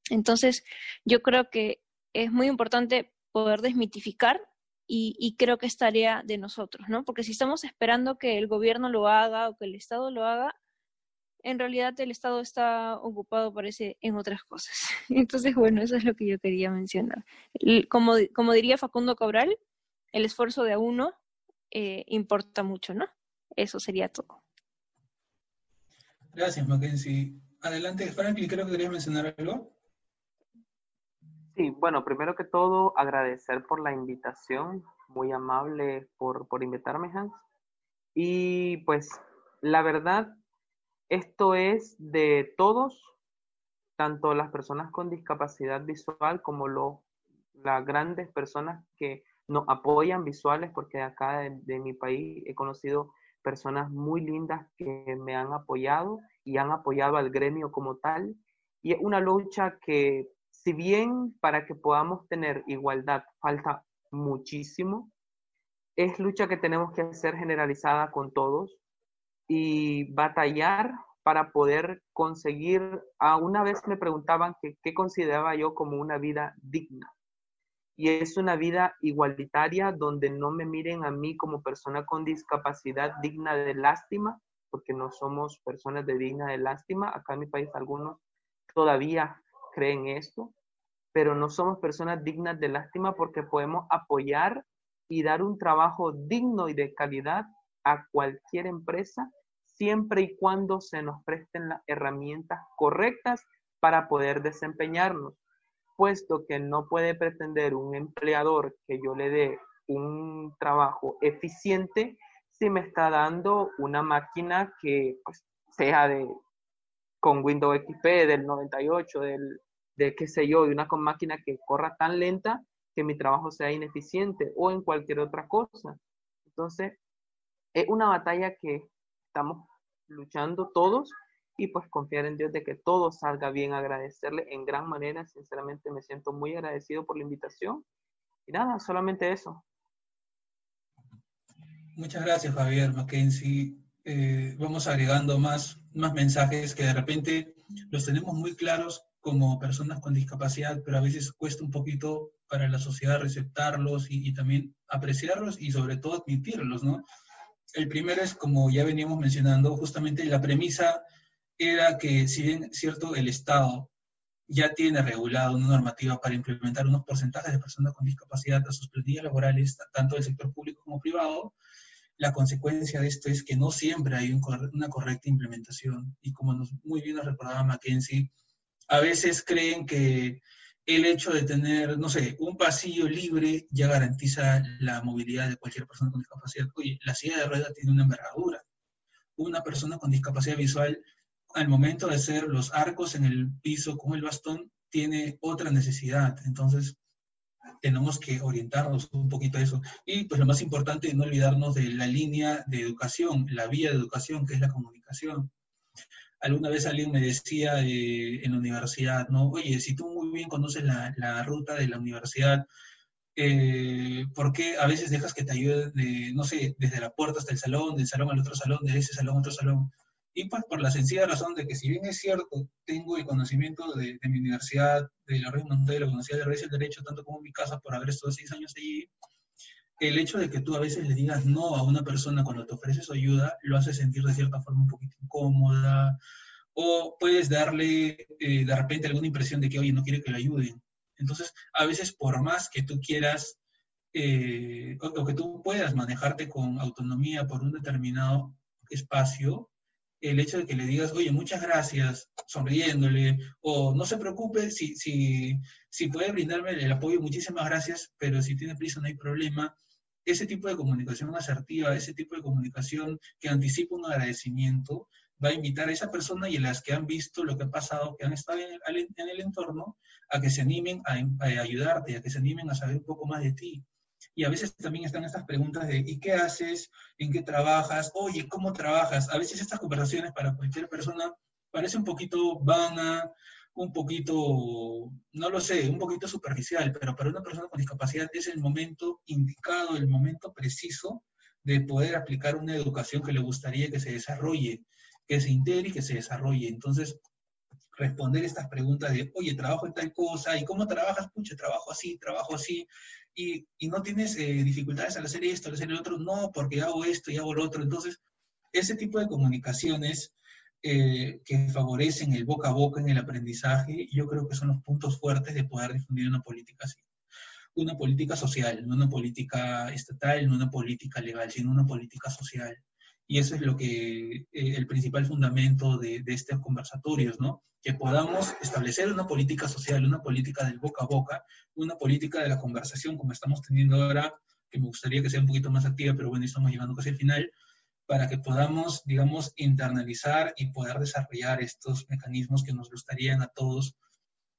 Entonces, yo creo que es muy importante poder desmitificar y, creo que es tarea de nosotros, ¿no? Porque si estamos esperando que el gobierno lo haga o que el Estado lo haga, en realidad el Estado está ocupado, parece, en otras cosas. Entonces, bueno, eso es lo que yo quería mencionar. Como, como diría Facundo Cabral, el esfuerzo de uno eh, importa mucho, ¿no? Eso sería todo. Gracias, Mackenzie. adelante, Franklin, creo que querías mencionar algo. Sí, bueno, primero que todo, agradecer por la invitación, muy amable por, por invitarme, Hans. Y pues, la verdad, esto es de todos, tanto las personas con discapacidad visual como lo, las grandes personas que nos apoyan visuales, porque acá de, mi país he conocido personas muy lindas que me han apoyado y han apoyado al gremio como tal. Y es una lucha que, si bien para que podamos tener igualdad falta muchísimo, es lucha que tenemos que hacer generalizada con todos y batallar para poder conseguir, a una vez me preguntaban qué consideraba yo como una vida digna y es una vida igualitaria donde no me miren a mí como persona con discapacidad digna de lástima, porque no somos personas de digna de lástima. Acá en mi país algunos todavía creen esto, pero no somos personas dignas de lástima porque podemos apoyar y dar un trabajo digno y de calidad a cualquier empresa siempre y cuando se nos presten las herramientas correctas para poder desempeñarnos. Puesto que no puede pretender un empleador que yo le dé un trabajo eficiente si me está dando una máquina que pues, sea de con Windows XP del 98, del, de qué sé yo, de una máquina que corra tan lenta que mi trabajo sea ineficiente o en cualquier otra cosa. Entonces, es una batalla que estamos luchando todos y pues confiar en Dios de que todo salga bien, agradecerle en gran manera, sinceramente me siento muy agradecido por la invitación y nada, solamente eso. Muchas gracias Javier Mackenzie. Eh, vamos agregando más, más mensajes que de repente los tenemos muy claros como personas con discapacidad, pero a veces cuesta un poquito para la sociedad receptarlos y, y también apreciarlos y sobre todo admitirlos, ¿no? El primero es, como ya veníamos mencionando, justamente la premisa era que si bien cierto el Estado ya tiene regulado una normativa para implementar unos porcentajes de personas con discapacidad a sus plantillas laborales, tanto del sector público como privado, la consecuencia de esto es que no siempre hay una correcta implementación. Y como nos, muy bien nos recordaba Mackenzie, a veces creen que el hecho de tener, no sé, un pasillo libre ya garantiza la movilidad de cualquier persona con discapacidad. Oye, la silla de ruedas tiene una envergadura. Una persona con discapacidad visual al momento de hacer los arcos en el piso con el bastón, tiene otra necesidad. Entonces, tenemos que orientarnos un poquito a eso. Y pues lo más importante, no olvidarnos de la línea de educación, la vía de educación, que es la comunicación. Alguna vez alguien me decía eh, en la universidad, ¿no? Oye, si tú muy bien conoces la, ruta de la universidad, eh, ¿por qué a veces dejas que te ayude, de, no sé, desde la puerta hasta el salón, del salón al otro salón, de ese salón a otro salón? Y pues por la sencilla razón de que si bien es cierto, tengo el conocimiento de, mi universidad, de la Red Montero, la Universidad de Reyes del Derecho, tanto como mi casa por haber estado seis años allí, el hecho de que tú a veces le digas no a una persona cuando te ofrece su ayuda, lo hace sentir de cierta forma un poquito incómoda, o puedes darle eh, de repente alguna impresión de que, oye, no quiere que le ayuden. Entonces, a veces por más que tú quieras eh, o, que tú puedas manejarte con autonomía por un determinado espacio, el hecho de que le digas, oye, muchas gracias, sonriéndole, o no se preocupe, si, si, si puede brindarme el apoyo, muchísimas gracias, pero si tiene prisa no hay problema. Ese tipo de comunicación asertiva, ese tipo de comunicación que anticipa un agradecimiento, va a invitar a esa persona y a las que han visto lo que ha pasado, que han estado en el, en el entorno, a que se animen a, a ayudarte, a que se animen a saber un poco más de ti. Y a veces también están estas preguntas de ¿y qué haces? ¿En qué trabajas? Oye, ¿cómo trabajas? A veces estas conversaciones para cualquier persona parece un poquito vana, un poquito, no lo sé, un poquito superficial, pero para una persona con discapacidad es el momento indicado, el momento preciso de poder aplicar una educación que le gustaría que se desarrolle, que se integre y que se desarrolle. Entonces, responder estas preguntas de, oye, trabajo en tal cosa, ¿y cómo trabajas? Pucha, trabajo así, trabajo así, y, y no tienes eh, dificultades al hacer esto, al hacer el otro, no, porque hago esto y hago lo otro. Entonces, ese tipo de comunicaciones eh, que favorecen el boca a boca en el aprendizaje, yo creo que son los puntos fuertes de poder difundir una política así. Una política social, no una política estatal, no una política legal, sino una política social. Y eso es lo que, eh, el principal fundamento de, de, estos conversatorios, ¿no? Que podamos establecer una política social, una política del boca a boca, una política de la conversación como estamos teniendo ahora, que me gustaría que sea un poquito más activa, pero bueno, estamos llegando casi al final, para que podamos, digamos, internalizar y poder desarrollar estos mecanismos que nos gustarían a todos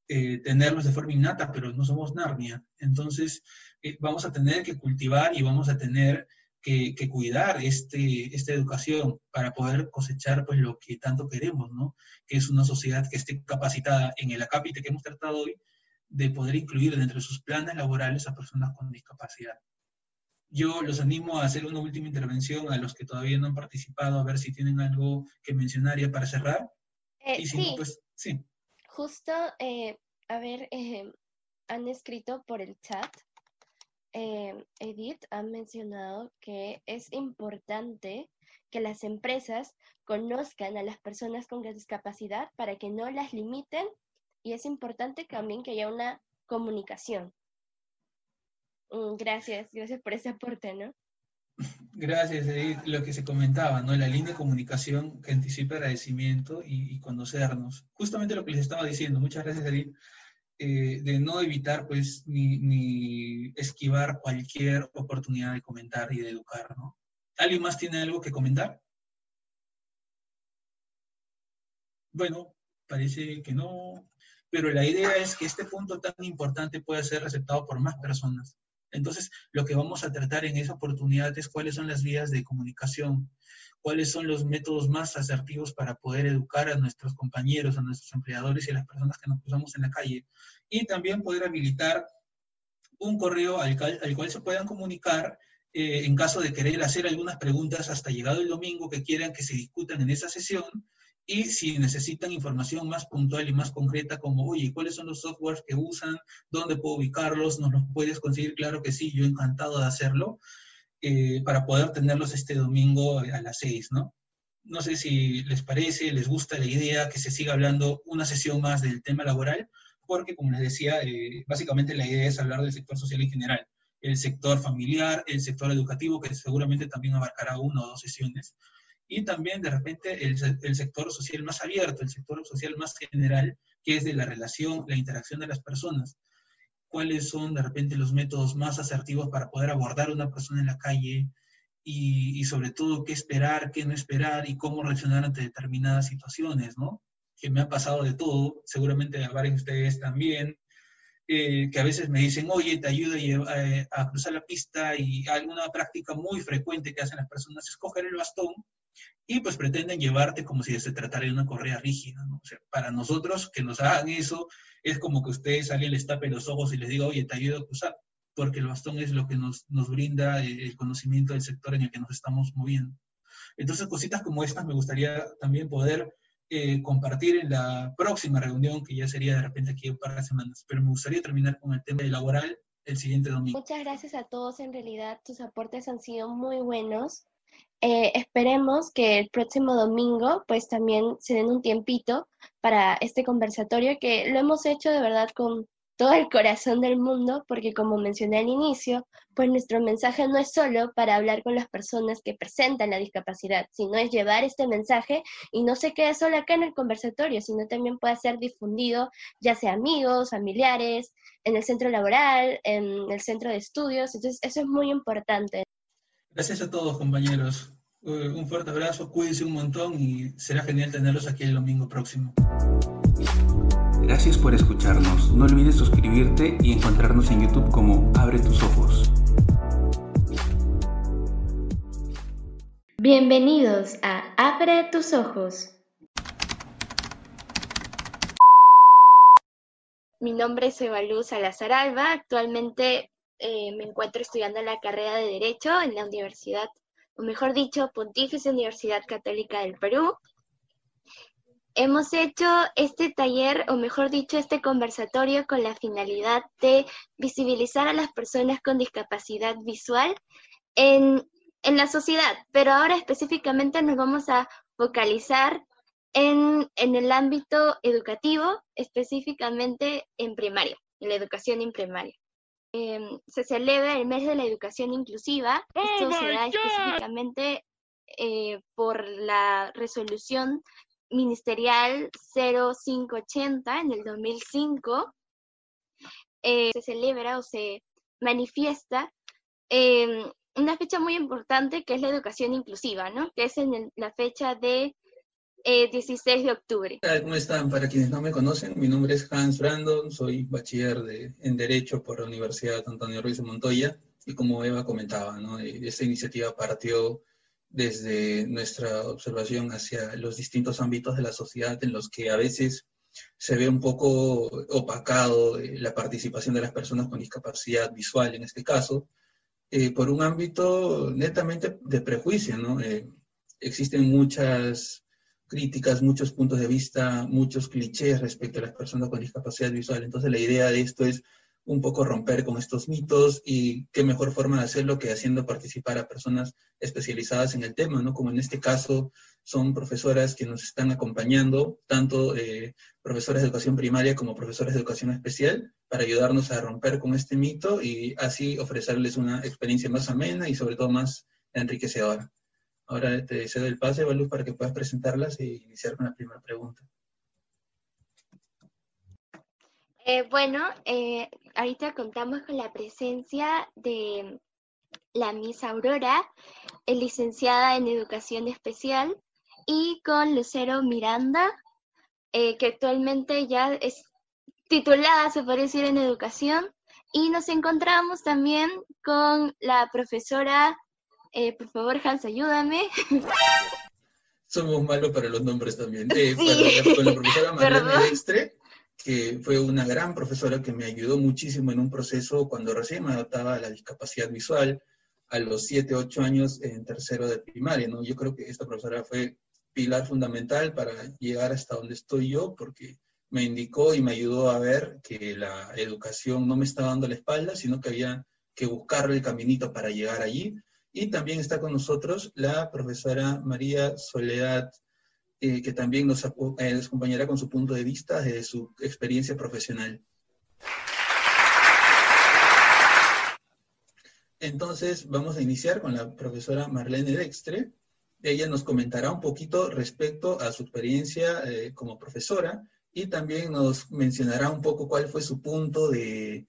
eh, tenerlos de forma innata, pero no somos Narnia. Entonces, eh, vamos a tener que cultivar y vamos a tener que, cuidar este, esta educación para poder cosechar pues, lo que tanto queremos, ¿no? Que es una sociedad que esté capacitada en el acápite que hemos tratado hoy de poder incluir dentro de sus planes laborales a personas con discapacidad. Yo los animo a hacer una última intervención a los que todavía no han participado, a ver si tienen algo que mencionar ya para cerrar. Eh, sí. pues sí. Justo, eh, a ver, eh, han escrito por el chat eh, Edith ha mencionado que es importante que las empresas conozcan a las personas con discapacidad para que no las limiten y es importante también que haya una comunicación. Mm, gracias, gracias por ese aporte, ¿no? Gracias, Edith. Lo que se comentaba, ¿no? La línea de comunicación que anticipa agradecimiento y, conocernos. Justamente lo que les estaba diciendo. Muchas gracias, Edith. Eh, de no evitar, pues, ni, esquivar cualquier oportunidad de comentar y de educar, ¿no? ¿Alguien más tiene algo que comentar? Bueno, parece que no, pero la idea es que este punto tan importante pueda ser aceptado por más personas. Entonces, lo que vamos a tratar en esa oportunidad es cuáles son las vías de comunicación, cuáles son los métodos más asertivos para poder educar a nuestros compañeros, a nuestros empleadores y a las personas que nos cruzamos en la calle. Y también poder habilitar un correo al, cual se puedan comunicar eh, en caso de querer hacer algunas preguntas hasta llegado el domingo que quieran que se discutan en esa sesión y si necesitan información más puntual y más concreta como, oye, ¿cuáles son los softwares que usan? ¿Dónde puedo ubicarlos? ¿Nos los puedes conseguir? Claro que sí, yo encantado de hacerlo. Eh, para poder tenerlos este domingo a las seis, ¿no? No sé si les parece, les gusta la idea que se siga hablando una sesión más del tema laboral, porque como les decía, eh, básicamente la idea es hablar del sector social en general, el sector familiar, el sector educativo, que seguramente también abarcará una o dos sesiones, y también de repente el, el sector social más abierto, el sector social más general, que es de la relación, la interacción de las personas. Cuáles son de repente los métodos más asertivos para poder abordar a una persona en la calle y, sobre todo qué esperar, qué no esperar y cómo reaccionar ante determinadas situaciones, ¿no? Que me ha pasado de todo, seguramente a varios de ustedes también, eh, que a veces me dicen, oye, te ayudo a, eh, a, cruzar la pista y alguna práctica muy frecuente que hacen las personas es coger el bastón y pues pretenden llevarte como si se tratara de una correa rígida, ¿no? O sea, para nosotros que nos hagan eso es como que ustedes alguien les tape los ojos y les diga, oye, te ayudo a cruzar, porque el bastón es lo que nos, nos brinda el conocimiento del sector en el que nos estamos moviendo. Entonces, cositas como estas me gustaría también poder eh, compartir en la próxima reunión, que ya sería de repente aquí un par de semanas, pero me gustaría terminar con el tema laboral el siguiente domingo. Muchas gracias a todos, en realidad tus aportes han sido muy buenos. Eh, esperemos que el próximo domingo pues también se den un tiempito para este conversatorio que lo hemos hecho de verdad con todo el corazón del mundo porque como mencioné al inicio, pues nuestro mensaje no es solo para hablar con las personas que presentan la discapacidad, sino es llevar este mensaje y no se quede solo acá en el conversatorio, sino también puede ser difundido ya sea amigos, familiares, en el centro laboral, en el centro de estudios, entonces eso es muy importante. Gracias a todos, compañeros. Eh, un fuerte abrazo, cuídense un montón y será genial tenerlos aquí el domingo próximo. Gracias por escucharnos. No olvides suscribirte y encontrarnos en YouTube como Abre tus ojos. Bienvenidos a Abre tus ojos. Mi nombre es Evalú Salazar Alba. Actualmente eh, me encuentro estudiando la carrera de Derecho en la Universidad, o mejor dicho, Pontífice Universidad Católica del Perú. Hemos hecho este taller, o mejor dicho, este conversatorio con la finalidad de visibilizar a las personas con discapacidad visual en, en la sociedad, pero ahora específicamente nos vamos a focalizar en, en el ámbito educativo, específicamente en primaria, en la educación en primaria. Em, se celebra el mes de la educación inclusiva. Oh Esto se da específicamente eh, por la resolución ministerial 0580 en el 2005, eh, se celebra o se manifiesta em, una fecha muy importante que es la educación inclusiva, ¿no? Que es en la fecha de 16 eh, de octubre. ¿Cómo están? Para quienes no me conocen, mi nombre es Hans Brandon, soy bachiller de, en Derecho por la Universidad Antonio Ruiz de Montoya y como Eva comentaba, ¿no? Eh, esta iniciativa partió desde nuestra observación hacia los distintos ámbitos de la sociedad en los que a veces se ve un poco opacado eh, la participación de las personas con discapacidad visual, en este caso, por un ámbito netamente de prejuicio, ¿no? existen muchas críticas, muchos puntos de vista, muchos clichés respecto a las personas con discapacidad visual. Entonces la idea de esto es un poco romper con estos mitos y qué mejor forma de hacerlo que haciendo participar a personas especializadas en el tema, ¿no? Como en este caso son profesoras que nos están acompañando, tanto eh, profesoras de educación primaria como profesoras de educación especial, para ayudarnos a romper con este mito y así ofrecerles una experiencia más amena y sobre todo más enriquecedora. Ahora te cedo el pase, Valú, para que puedas presentarlas y iniciar con la primera pregunta. Eh, bueno, eh, ahorita contamos con la presencia de la Miss Aurora, licenciada en Educación Especial, y con Lucero Miranda, eh, que actualmente ya es titulada, se puede decir, en Educación. Y nos encontramos también con la profesora eh, por favor, Hans, ayúdame. Somos malos para los nombres también. Eh, con la profesora Marlene Dextre, que fue una gran profesora que me ayudó muchísimo en un proceso cuando recién me adaptaba a la discapacidad visual, a los 7, 8 años en tercero de primaria. ¿no? Yo creo que esta profesora fue pilar fundamental para llegar hasta donde estoy yo, porque me indicó y me ayudó a ver que la educación no me estaba dando la espalda, sino que había que buscar el caminito para llegar allí. Y también está con nosotros la profesora María Soledad, eh, que también nos, eh, acompañará con su punto de vista desde su experiencia profesional. Entonces, vamos a iniciar con la profesora Marlene Dextre. Ella nos comentará un poquito respecto a su experiencia eh, como profesora y también nos mencionará un poco cuál fue su punto de,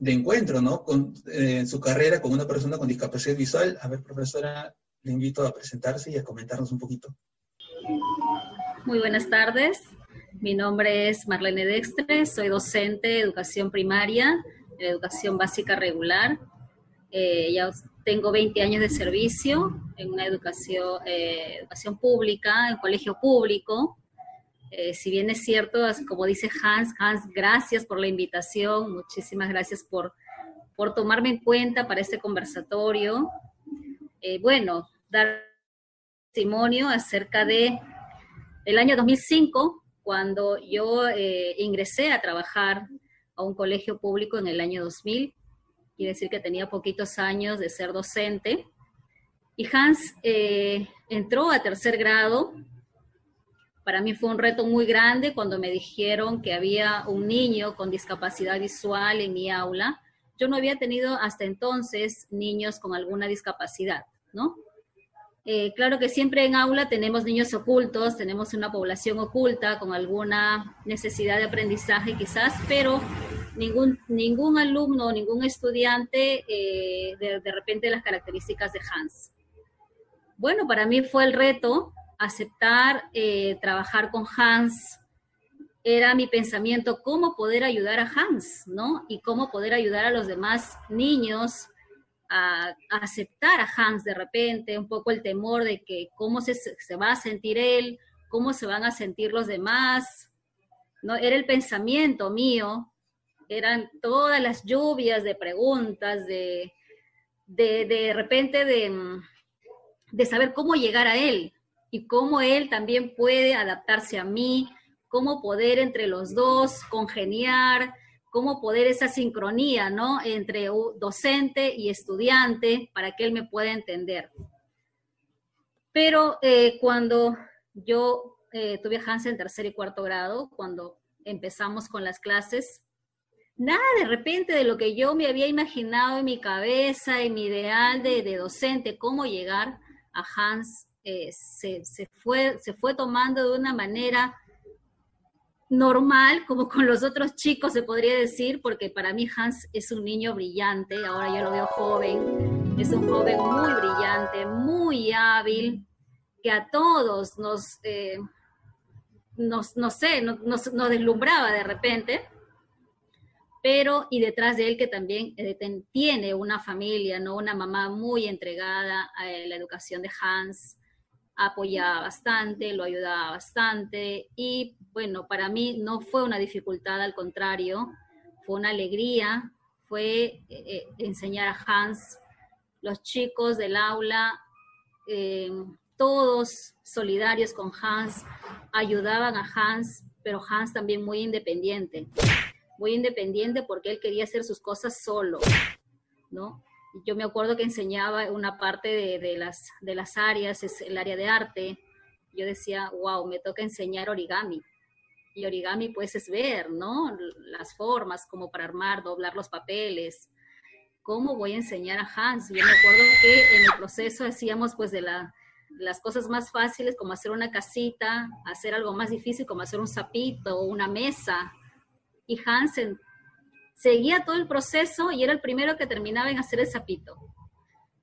de encuentro, ¿no? Con, eh, su carrera con una persona con discapacidad visual. A ver, profesora, le invito a presentarse y a comentarnos un poquito. Muy buenas tardes. Mi nombre es Marlene Dextre, soy docente de educación primaria, de educación básica regular. Eh, ya tengo 20 años de servicio en una educación, eh, educación pública, en colegio público. Eh, si bien es cierto, como dice Hans, Hans, gracias por la invitación, muchísimas gracias por, por tomarme en cuenta para este conversatorio. Eh, bueno, dar testimonio acerca de el año 2005, cuando yo eh, ingresé a trabajar a un colegio público en el año 2000, quiere decir que tenía poquitos años de ser docente, y Hans entró a tercer grado para mí fue un reto muy grande cuando me dijeron que había un niño con discapacidad visual en mi aula. Yo no había tenido hasta entonces niños con alguna discapacidad, ¿no? Eh, claro que siempre en aula tenemos niños ocultos, tenemos una población oculta con alguna necesidad de aprendizaje quizás, pero ningún, ningún alumno, ningún estudiante eh, de, de repente las características de Hans. Bueno, para mí fue el reto aceptar eh, trabajar con Hans, era mi pensamiento cómo poder ayudar a Hans, ¿no? Y cómo poder ayudar a los demás niños a, aceptar a Hans de repente, un poco el temor de que cómo se, se, va a sentir él, cómo se van a sentir los demás, ¿no? Era el pensamiento mío, eran todas las lluvias de preguntas, de, de, de repente de, de saber cómo llegar a él, y cómo él también puede adaptarse a mí, cómo poder entre los dos congeniar, cómo poder esa sincronía, ¿no? Entre docente y estudiante para que él me pueda entender. Pero eh, cuando yo eh, tuve a Hans en tercer y cuarto grado, cuando empezamos con las clases, nada de repente de lo que yo me había imaginado en mi cabeza, en mi ideal de, de docente, cómo llegar a Hans eh, se, fue, se fue tomando de una manera normal, como con los otros chicos se podría decir, porque para mí Hans es un niño brillante, ahora yo lo veo joven, es un joven muy brillante, muy hábil, que a todos nos, eh, no sé, nos, nos, deslumbraba de repente, pero y detrás de él que también eh, tiene una familia, ¿no? Una mamá muy entregada a la educación de Hans, apoyaba bastante, lo ayudaba bastante y bueno, para mí no fue una dificultad, al contrario, fue una alegría, fue eh, eh, enseñar a Hans, los chicos del aula, eh, todos solidarios con Hans, ayudaban a Hans, pero Hans también muy independiente, muy independiente porque él quería hacer sus cosas solo, ¿no? Yo me acuerdo que enseñaba una parte de, las, de las áreas, es el área de arte. Yo decía, wow, me toca enseñar origami. Y origami pues es ver, ¿no? Las formas, como para armar, doblar los papeles. ¿Cómo voy a enseñar a Hans? Yo me acuerdo que en el proceso hacíamos pues de la, las cosas más fáciles, como hacer una casita, hacer algo más difícil, como hacer un sapito o una mesa. Y Hans seguía todo el proceso y era el primero que terminaba en hacer el sapito.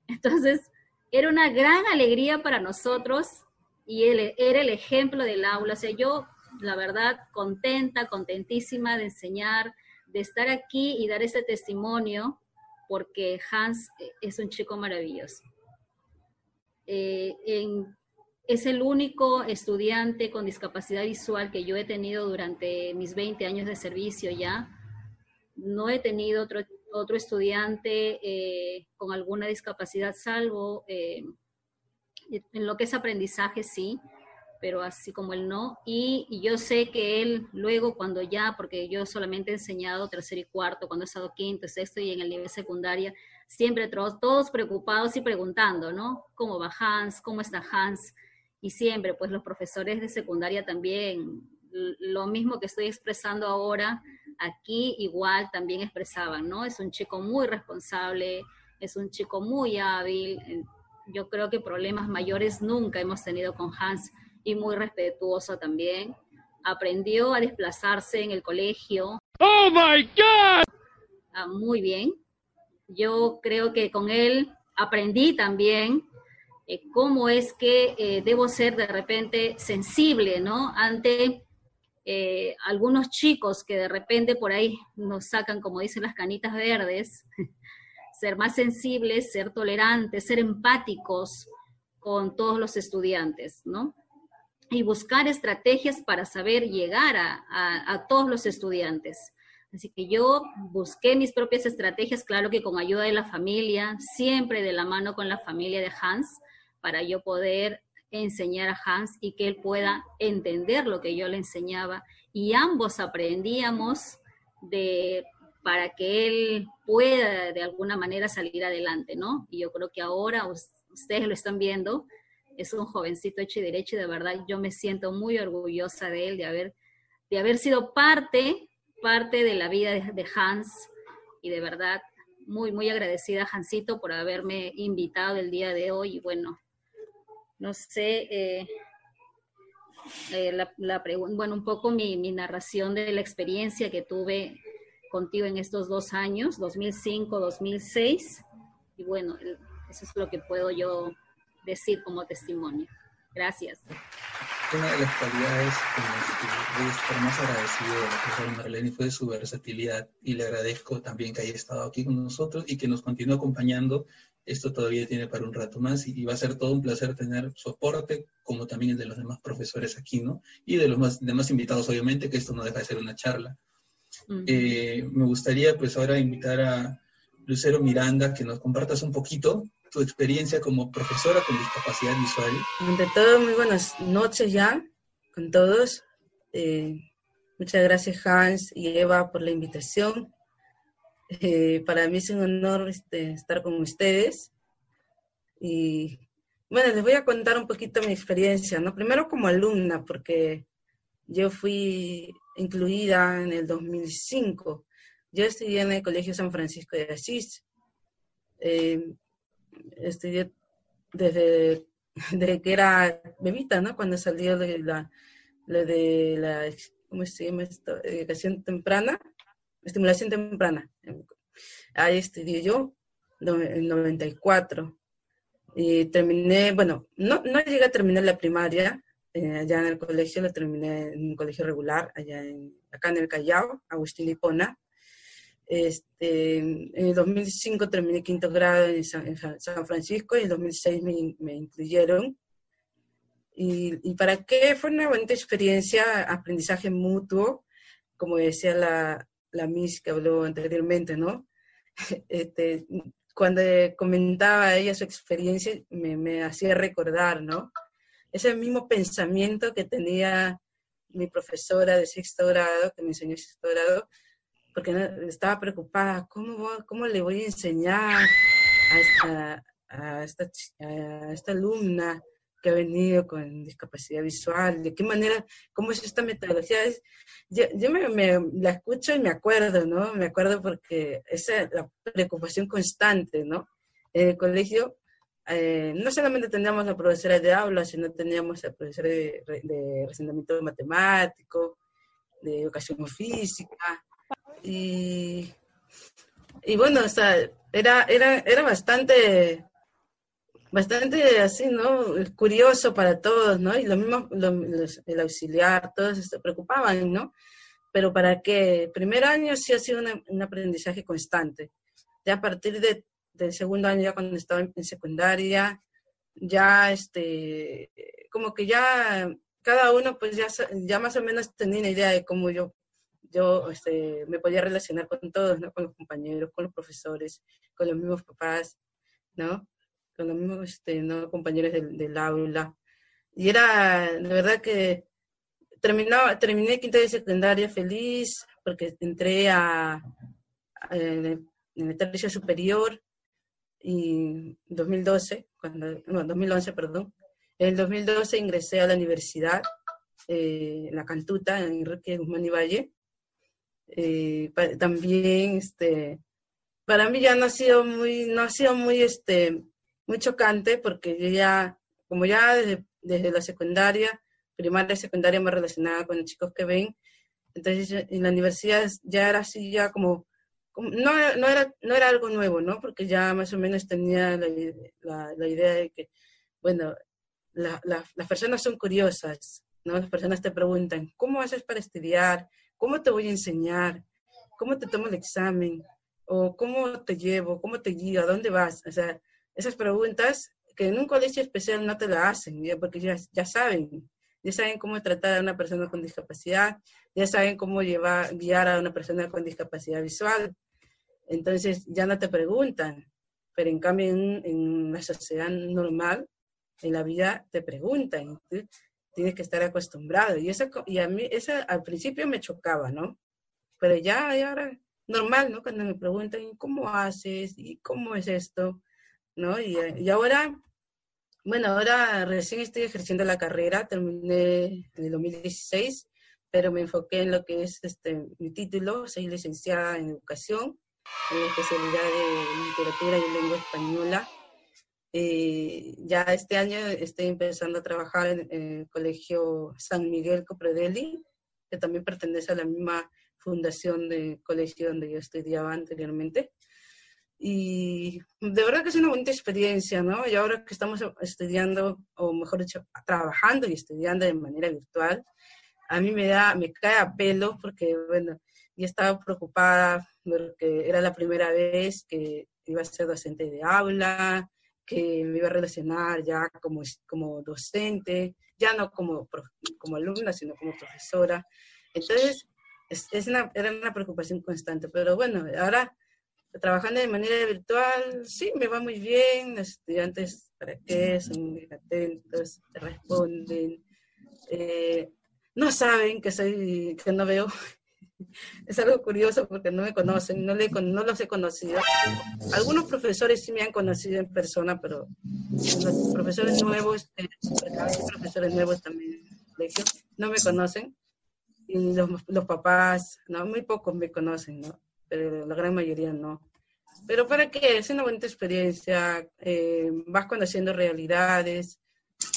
Entonces, era una gran alegría para nosotros y él era el ejemplo del aula. O sea, yo, la verdad, contenta, contentísima de enseñar, de estar aquí y dar ese testimonio, porque Hans es un chico maravilloso. Eh, es el único estudiante con discapacidad visual que yo he tenido durante mis 20 años de servicio ya no he tenido otro, otro estudiante eh, con alguna discapacidad, salvo eh, en lo que es aprendizaje, sí, pero así como él no. Y, yo sé que él luego cuando ya, porque yo solamente he enseñado tercer y cuarto, cuando he estado quinto, sexto y en el nivel secundaria, siempre todos, todos preocupados y preguntando, ¿no? ¿Cómo va Hans? ¿Cómo está Hans? Y siempre, pues los profesores de secundaria también, lo mismo que estoy expresando ahora, aquí igual también expresaban, ¿no? Es un chico muy responsable, es un chico muy hábil. Yo creo que problemas mayores nunca hemos tenido con Hans y muy respetuoso también. Aprendió a desplazarse en el colegio. ¡Oh, my God! Ah, muy bien. Yo creo que con él aprendí también eh, cómo es que eh, debo ser de repente sensible, ¿no? Ante eh, algunos chicos que de repente por ahí nos sacan, como dicen las canitas verdes, ser más sensibles, ser tolerantes, ser empáticos con todos los estudiantes, ¿no? Y buscar estrategias para saber llegar a, a todos los estudiantes. Así que yo busqué mis propias estrategias, claro que con ayuda de la familia, siempre de la mano con la familia de Hans, para yo poder enseñar a Hans y que él pueda entender lo que yo le enseñaba. Y ambos aprendíamos de para que él pueda de alguna manera salir adelante, ¿no? Y yo creo que ahora ustedes lo están viendo, es un jovencito hecho y derecho y de verdad yo me siento muy orgullosa de él, de haber, de haber sido parte, parte de la vida de, Hans. Y de verdad muy, muy agradecida Hansito por haberme invitado el día de hoy. Y bueno, no sé, eh, eh, la, la bueno, un poco mi, narración de la experiencia que tuve contigo en estos dos años, 2005, 2006, y bueno, eso es lo que puedo yo decir como testimonio. Gracias. Una de las cualidades que voy a estar más agradecido de la profesora Marlene fue su versatilidad y le agradezco también que haya estado aquí con nosotros y que nos continúe acompañando esto todavía tiene para un rato más y, va a ser todo un placer tener su aporte, como también el de los demás profesores aquí, ¿no? Y de los demás invitados, obviamente, que esto no deja de ser una charla. Eh, me gustaría, pues, ahora invitar a Lucero Miranda que nos compartas un poquito tu experiencia como profesora con discapacidad visual. Ante todo, muy buenas noches ya con todos. Eh, muchas gracias Hans y Eva por la invitación. Eh, para mí es un honor este, estar con ustedes. Y bueno, les voy a contar un poquito mi experiencia, ¿no? Primero como alumna, porque yo fui incluida en el 2005. Yo estudié en el Colegio San Francisco de Asís. Eh, estudié desde de que era bebita, ¿no? Cuando salió de la, de la, ¿cómo se llama esto? Educación temprana, estimulación temprana. Ahí estudié yo, en 94. Y terminé, bueno, no, no llegué a terminar la primaria, eh, allá en el colegio, lo terminé en un colegio regular, allá en, acá en el Callao, Agustín Hipona. Este, en el 2005 terminé quinto grado en San, Francisco y en 2006 me, incluyeron. Y, y, para qué fue una buena experiencia, aprendizaje mutuo, como decía la, la Miss que habló anteriormente, ¿no? Este, cuando comentaba ella su experiencia, me, me hacía recordar, ¿no? Ese mismo pensamiento que tenía mi profesora de sexto grado, que me enseñó sexto grado, porque estaba preocupada, ¿cómo, cómo le voy a enseñar a esta, a esta, a esta alumna que ha venido con discapacidad visual, de qué manera, cómo es esta metodología. yo, yo me, la escucho y me acuerdo, ¿no? Me acuerdo porque esa es la preocupación constante, ¿no? En el colegio eh, no solamente teníamos la profesora de aula, sino teníamos la profesora de, de matemático, de educación física, y, y bueno, o sea, era, era, era bastante bastante así, ¿no? Curioso para todos, ¿no? Y lo mismo el auxiliar, todos se preocupaban, ¿no? Pero para qué? primer año sí ha sido un aprendizaje constante. Ya a partir de, del segundo año, ya cuando estaba en, secundaria, ya este, como que ya cada uno pues ya, ya más o menos tenía una idea de cómo yo, yo este, me podía relacionar con todos, ¿no? Con los compañeros, con los profesores, con los mismos papás, ¿no? Con los mismos este, ¿no? compañeros del, aula. Y era, de verdad que terminaba, terminé quinta de secundaria feliz porque entré a, en el tercio superior y 2012, cuando, no, 2011, perdón. En el 2012 ingresé a la universidad, eh, la Cantuta, en Enrique Guzmán y Valle. Eh, también, este, para mí ya no ha sido muy, no ha sido muy, este, muy chocante porque yo ya, como ya desde, desde la secundaria, primaria y secundaria me relacionaba con chicos que ven, entonces en la universidad ya era así, ya como, no, no, era, no era algo nuevo, ¿no? Porque ya más o menos tenía la, la, idea de que, bueno, las personas son curiosas, ¿no? Las personas te preguntan, ¿cómo haces para estudiar? ¿Cómo te voy a enseñar? ¿Cómo te tomo el examen? ¿O cómo te llevo? ¿Cómo te guío? ¿A dónde vas? O sea, esas preguntas que en un colegio especial no te la hacen, porque ya, ya saben, ya saben cómo tratar a una persona con discapacidad, ya saben cómo llevar, guiar a una persona con discapacidad visual. Entonces ya no te preguntan, pero en cambio en, en la sociedad normal, en la vida te preguntan, tienes que estar acostumbrado. Y, eso, y a mí eso al principio me chocaba, ¿no? Pero ya, ya ahora normal, ¿no? Cuando me preguntan, ¿cómo haces? ¿Y cómo es esto? ¿No? Y, ahora, bueno, ahora recién estoy ejerciendo la carrera, terminé en el 2016, pero me enfoqué en lo que es este, mi título, soy licenciada en educación, en la especialidad de literatura y lengua española. Eh, ya este año estoy empezando a trabajar en, el Colegio San Miguel Copredeli, que también pertenece a la misma fundación de colegio donde yo estudiaba anteriormente. Y de verdad que es una bonita experiencia, ¿no? Y ahora que estamos estudiando, o mejor dicho, trabajando y estudiando de manera virtual, a mí me da, me cae a pelo porque, bueno, yo estaba preocupada porque era la primera vez que iba a ser docente de aula, que me iba a relacionar ya como, como docente, ya no como, como alumna, sino como profesora. Entonces, es, es una, era una preocupación constante, pero bueno, ahora trabajando de manera virtual, sí, me va muy bien, los estudiantes, ¿para qué? Son muy atentos, te responden, eh, no saben que soy, que no veo. Es algo curioso porque no me conocen, no, le, no los he conocido. Algunos profesores sí me han conocido en persona, pero los profesores nuevos, eh, profesores nuevos también colegio, no me conocen. Y los, los papás, no, muy pocos me conocen, ¿no? Pero la gran mayoría no. Pero para qué, es una buena experiencia, eh, vas conociendo realidades,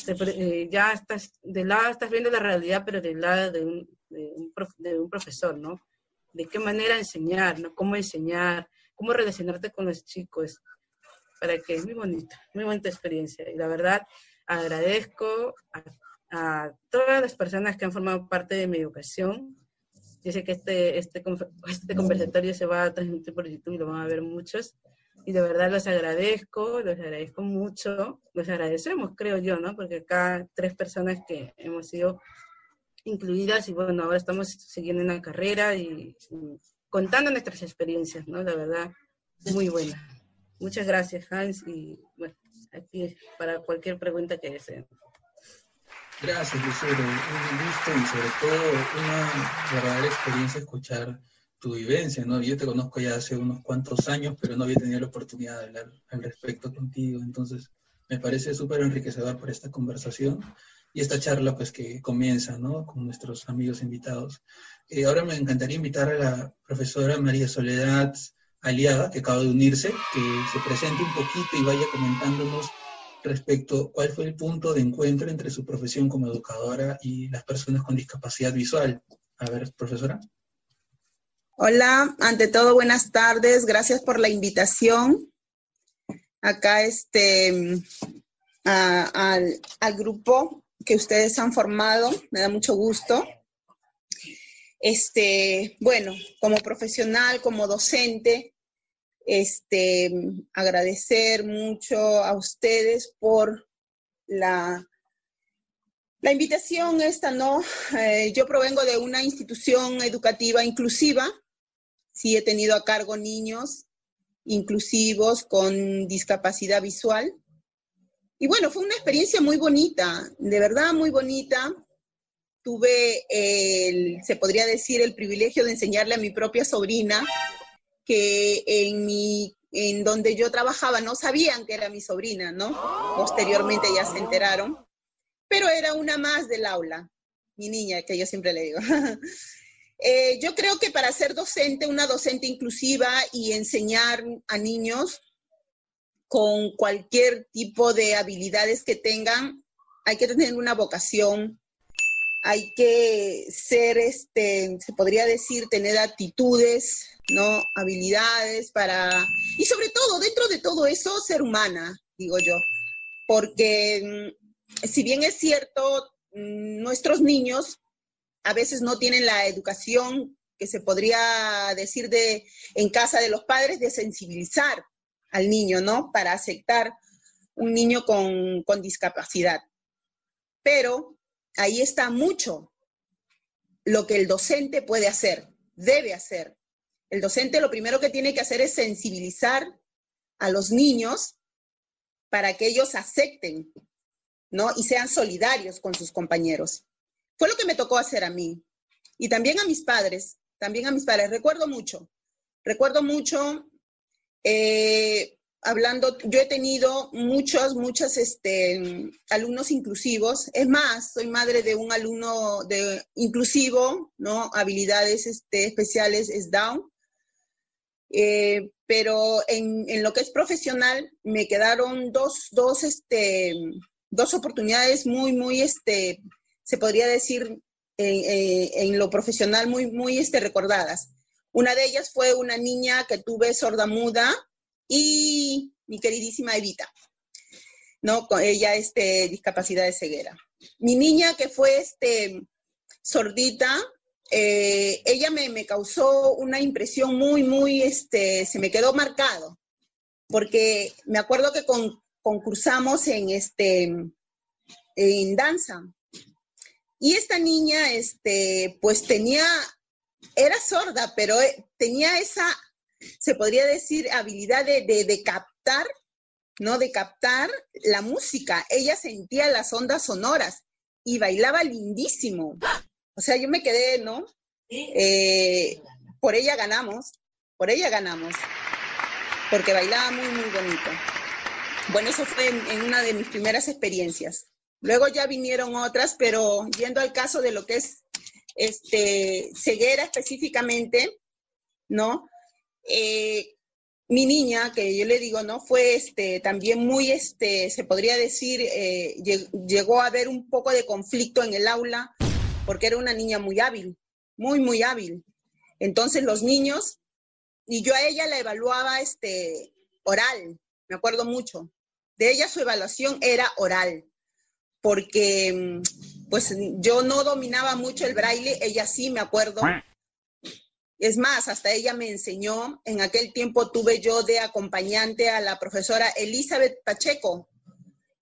eh, ya estás, de lado estás viendo la realidad, pero del lado de un, de un, de un profesor, ¿no? De qué manera enseñar, ¿no? Cómo enseñar, cómo relacionarte con los chicos, para que es muy bonita, muy bonita experiencia. Y la verdad, agradezco a, a todas las personas que han formado parte de mi educación. Sé que este, este, este conversatorio se va a transmitir por YouTube y lo van a ver muchos. Y de verdad los agradezco, los agradezco mucho, los agradecemos, creo yo, ¿no? Porque acá tres personas que hemos sido incluidas y bueno, ahora estamos siguiendo una carrera y, contando nuestras experiencias, ¿no? La verdad, muy buena. Muchas gracias, Hans, y bueno, aquí para cualquier pregunta que deseen. Gracias, Lucero. Un gusto y sobre todo una verdadera experiencia escuchar tu vivencia, ¿no? Yo te conozco ya hace unos cuantos años, pero no había tenido la oportunidad de hablar al respecto contigo. Entonces, me parece súper enriquecedor por esta conversación y esta charla pues que comienza, ¿no? Con nuestros amigos invitados. Eh, ahora me encantaría invitar a la profesora María Soledad Aliaga, que acaba de unirse, que se presente un poquito y vaya comentándonos respecto cuál fue el punto de encuentro entre su profesión como educadora y las personas con discapacidad visual. A ver, profesora. Hola, ante todo, buenas tardes. Gracias por la invitación. Acá este, al, al grupo que ustedes han formado. Me da mucho gusto. Este, bueno, como profesional, como docente, este, agradecer mucho a ustedes por la, la invitación esta, ¿no? Eh, yo provengo de una institución educativa inclusiva, sí he tenido a cargo niños inclusivos con discapacidad visual, y bueno, fue una experiencia muy bonita, de verdad muy bonita. Tuve, el, se podría decir, el privilegio de enseñarle a mi propia sobrina, que en, mi, en donde yo trabajaba no sabían que era mi sobrina, ¿no? Posteriormente ya se enteraron, pero era una más del aula, mi niña, que yo siempre le digo. Eh, yo creo que para ser docente, una docente inclusiva y enseñar a niños, con cualquier tipo de habilidades que tengan, hay que tener una vocación, hay que ser, este, se podría decir, tener actitudes, ¿no? Habilidades para, y sobre todo, dentro de todo eso, ser humana, digo yo, porque mm, si bien es cierto, mm, nuestros niños a veces no tienen la educación que se podría decir de en casa de los padres de sensibilizar al niño, ¿no? Para aceptar un niño con, discapacidad. Pero ahí está mucho lo que el docente puede hacer, debe hacer. El docente lo primero que tiene que hacer es sensibilizar a los niños para que ellos acepten, ¿no? Y sean solidarios con sus compañeros. Fue lo que me tocó hacer a mí. Y también a mis padres, también a mis padres. Recuerdo mucho, recuerdo mucho eh, hablando, yo he tenido muchos, muchos este, alumnos inclusivos. Es más, soy madre de un alumno de, inclusivo, ¿no? Habilidades este, especiales es Down. Eh, pero en, en, lo que es profesional me quedaron dos, dos, este, dos oportunidades muy, muy, este, se podría decir, en, en lo profesional muy, muy este, recordadas. Una de ellas fue una niña que tuve sorda-muda y mi queridísima Evita, ¿no? Con ella, este, discapacidad de ceguera. Mi niña que fue, este, sordita, eh, ella me, causó una impresión muy, muy, este, se me quedó marcado, porque me acuerdo que con, concursamos en, este, en danza. Y esta niña, este, pues tenía era sorda, pero eh, tenía esa, se podría decir, habilidad de, captar, ¿no? De captar la música. Ella sentía las ondas sonoras y bailaba lindísimo. O sea, yo me quedé, ¿no? Eh, por ella ganamos, por ella ganamos, porque bailaba muy, muy bonito. Bueno, eso fue en una de mis primeras experiencias. Luego ya vinieron otras, pero yendo al caso de lo que es este, ceguera específicamente, ¿no? Eh, mi niña, que yo le digo, ¿no? Fue este, también muy, este, se podría decir, eh, llegó a haber un poco de conflicto en el aula porque era una niña muy hábil, muy, muy hábil. Entonces los niños, y yo a ella la evaluaba este, oral, me acuerdo mucho. De ella su evaluación era oral, porque mm, pues yo no dominaba mucho el braille, ella sí, me acuerdo. Es más, hasta ella me enseñó, en aquel tiempo tuve yo de acompañante a la profesora Elizabeth Pacheco,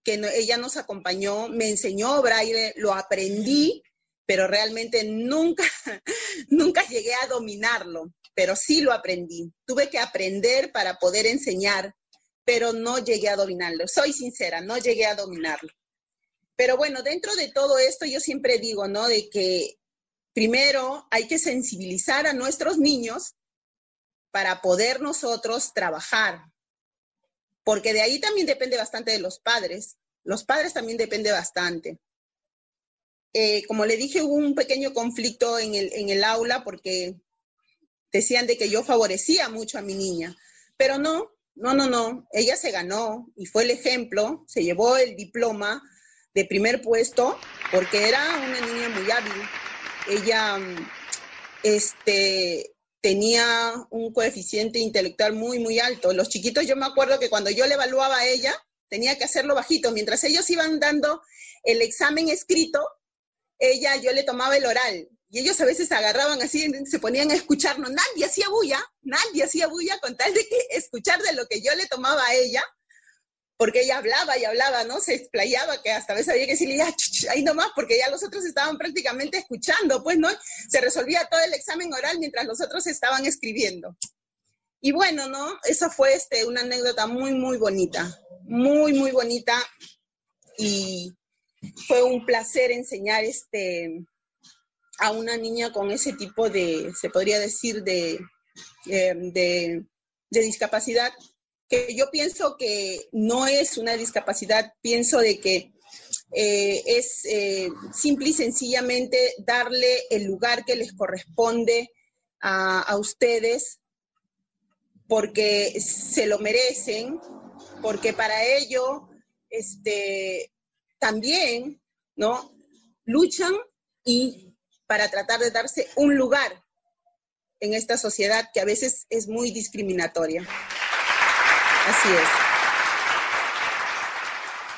que ella nos acompañó, me enseñó braille, lo aprendí pero realmente nunca, nunca llegué a dominarlo, pero sí lo aprendí. Tuve que aprender para poder enseñar, pero no llegué a dominarlo. Soy sincera, no llegué a dominarlo. Pero bueno, dentro de todo esto yo siempre digo, ¿no? De que primero hay que sensibilizar a nuestros niños para poder nosotros trabajar, porque de ahí también depende bastante de los padres. Los padres también depende bastante. Eh, como le dije, hubo un pequeño conflicto en el, aula porque decían de que yo favorecía mucho a mi niña, pero no, no, no, no, ella se ganó y fue el ejemplo, se llevó el diploma de primer puesto porque era una niña muy hábil. Ella este, tenía un coeficiente intelectual muy, muy alto. Los chiquitos, yo me acuerdo que cuando yo le evaluaba a ella, tenía que hacerlo bajito. Mientras ellos iban dando el examen escrito, ella, yo le tomaba el oral y ellos a veces agarraban así, se ponían a escucharnos, nadie hacía bulla, nadie hacía bulla con tal de escuchar de lo que yo le tomaba a ella, porque ella hablaba y hablaba, ¿no? Se explayaba, que hasta a veces había que decirle, ya, ahí nomás, porque ya los otros estaban prácticamente escuchando, pues, ¿no? Se resolvía todo el examen oral mientras los otros estaban escribiendo. Y bueno, ¿no? Esa fue este, una anécdota muy, muy bonita, muy, muy bonita. Y, fue un placer enseñar este, a una niña con ese tipo de, se podría decir, de, eh, de, discapacidad, que yo pienso que no es una discapacidad, pienso de que eh, es eh, simple y sencillamente darle el lugar que les corresponde a, a, ustedes, porque se lo merecen, porque para ello este, también, ¿no? Luchan y para tratar de darse un lugar en esta sociedad que a veces es muy discriminatoria. Así es.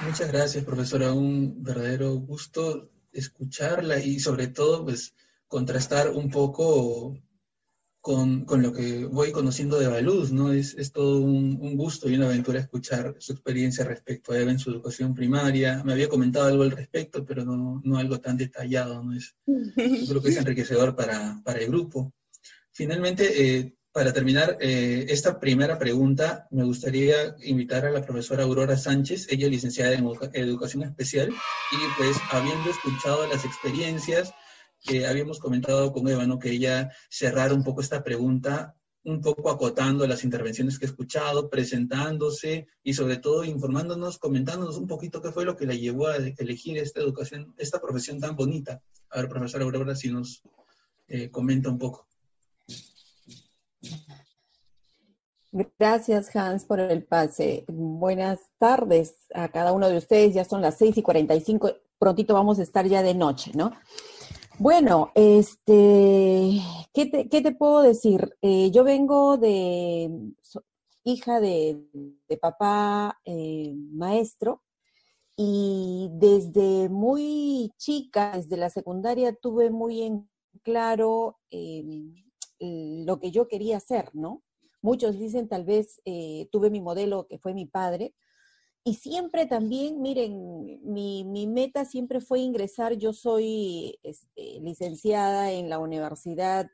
Muchas gracias, profesora. Un verdadero gusto escucharla y sobre todo, pues, contrastar un poco con, con, lo que voy conociendo de Baluz, ¿no? Es, es todo un, un, gusto y una aventura escuchar su experiencia respecto a Eva en su educación primaria. Me había comentado algo al respecto, pero no, no algo tan detallado, ¿no? Es, yo creo que es enriquecedor para, para el grupo. Finalmente, eh, para terminar eh, esta primera pregunta, me gustaría invitar a la profesora Aurora Sánchez, ella es licenciada en Educación Especial, y pues habiendo escuchado las experiencias, que habíamos comentado con Eva, ¿no? Que ella cerrara un poco esta pregunta, un poco acotando las intervenciones que he escuchado, presentándose y sobre todo informándonos, comentándonos un poquito qué fue lo que la llevó a elegir esta educación, esta profesión tan bonita. A ver, profesora Aurora, si nos eh, comenta un poco. Gracias, Hans, por el pase. Buenas tardes a cada uno de ustedes. Ya son las 6 y 45. Prontito vamos a estar ya de noche, ¿no? Bueno, este, ¿qué te, puedo decir? Eh, yo vengo de hija de, papá eh, maestro y desde muy chica, desde la secundaria, tuve muy en claro em, lo que yo quería hacer, ¿no? Muchos dicen tal vez eh, tuve mi modelo que fue mi padre, y siempre también, miren, mi, meta siempre fue ingresar, yo soy este, licenciada en la Universidad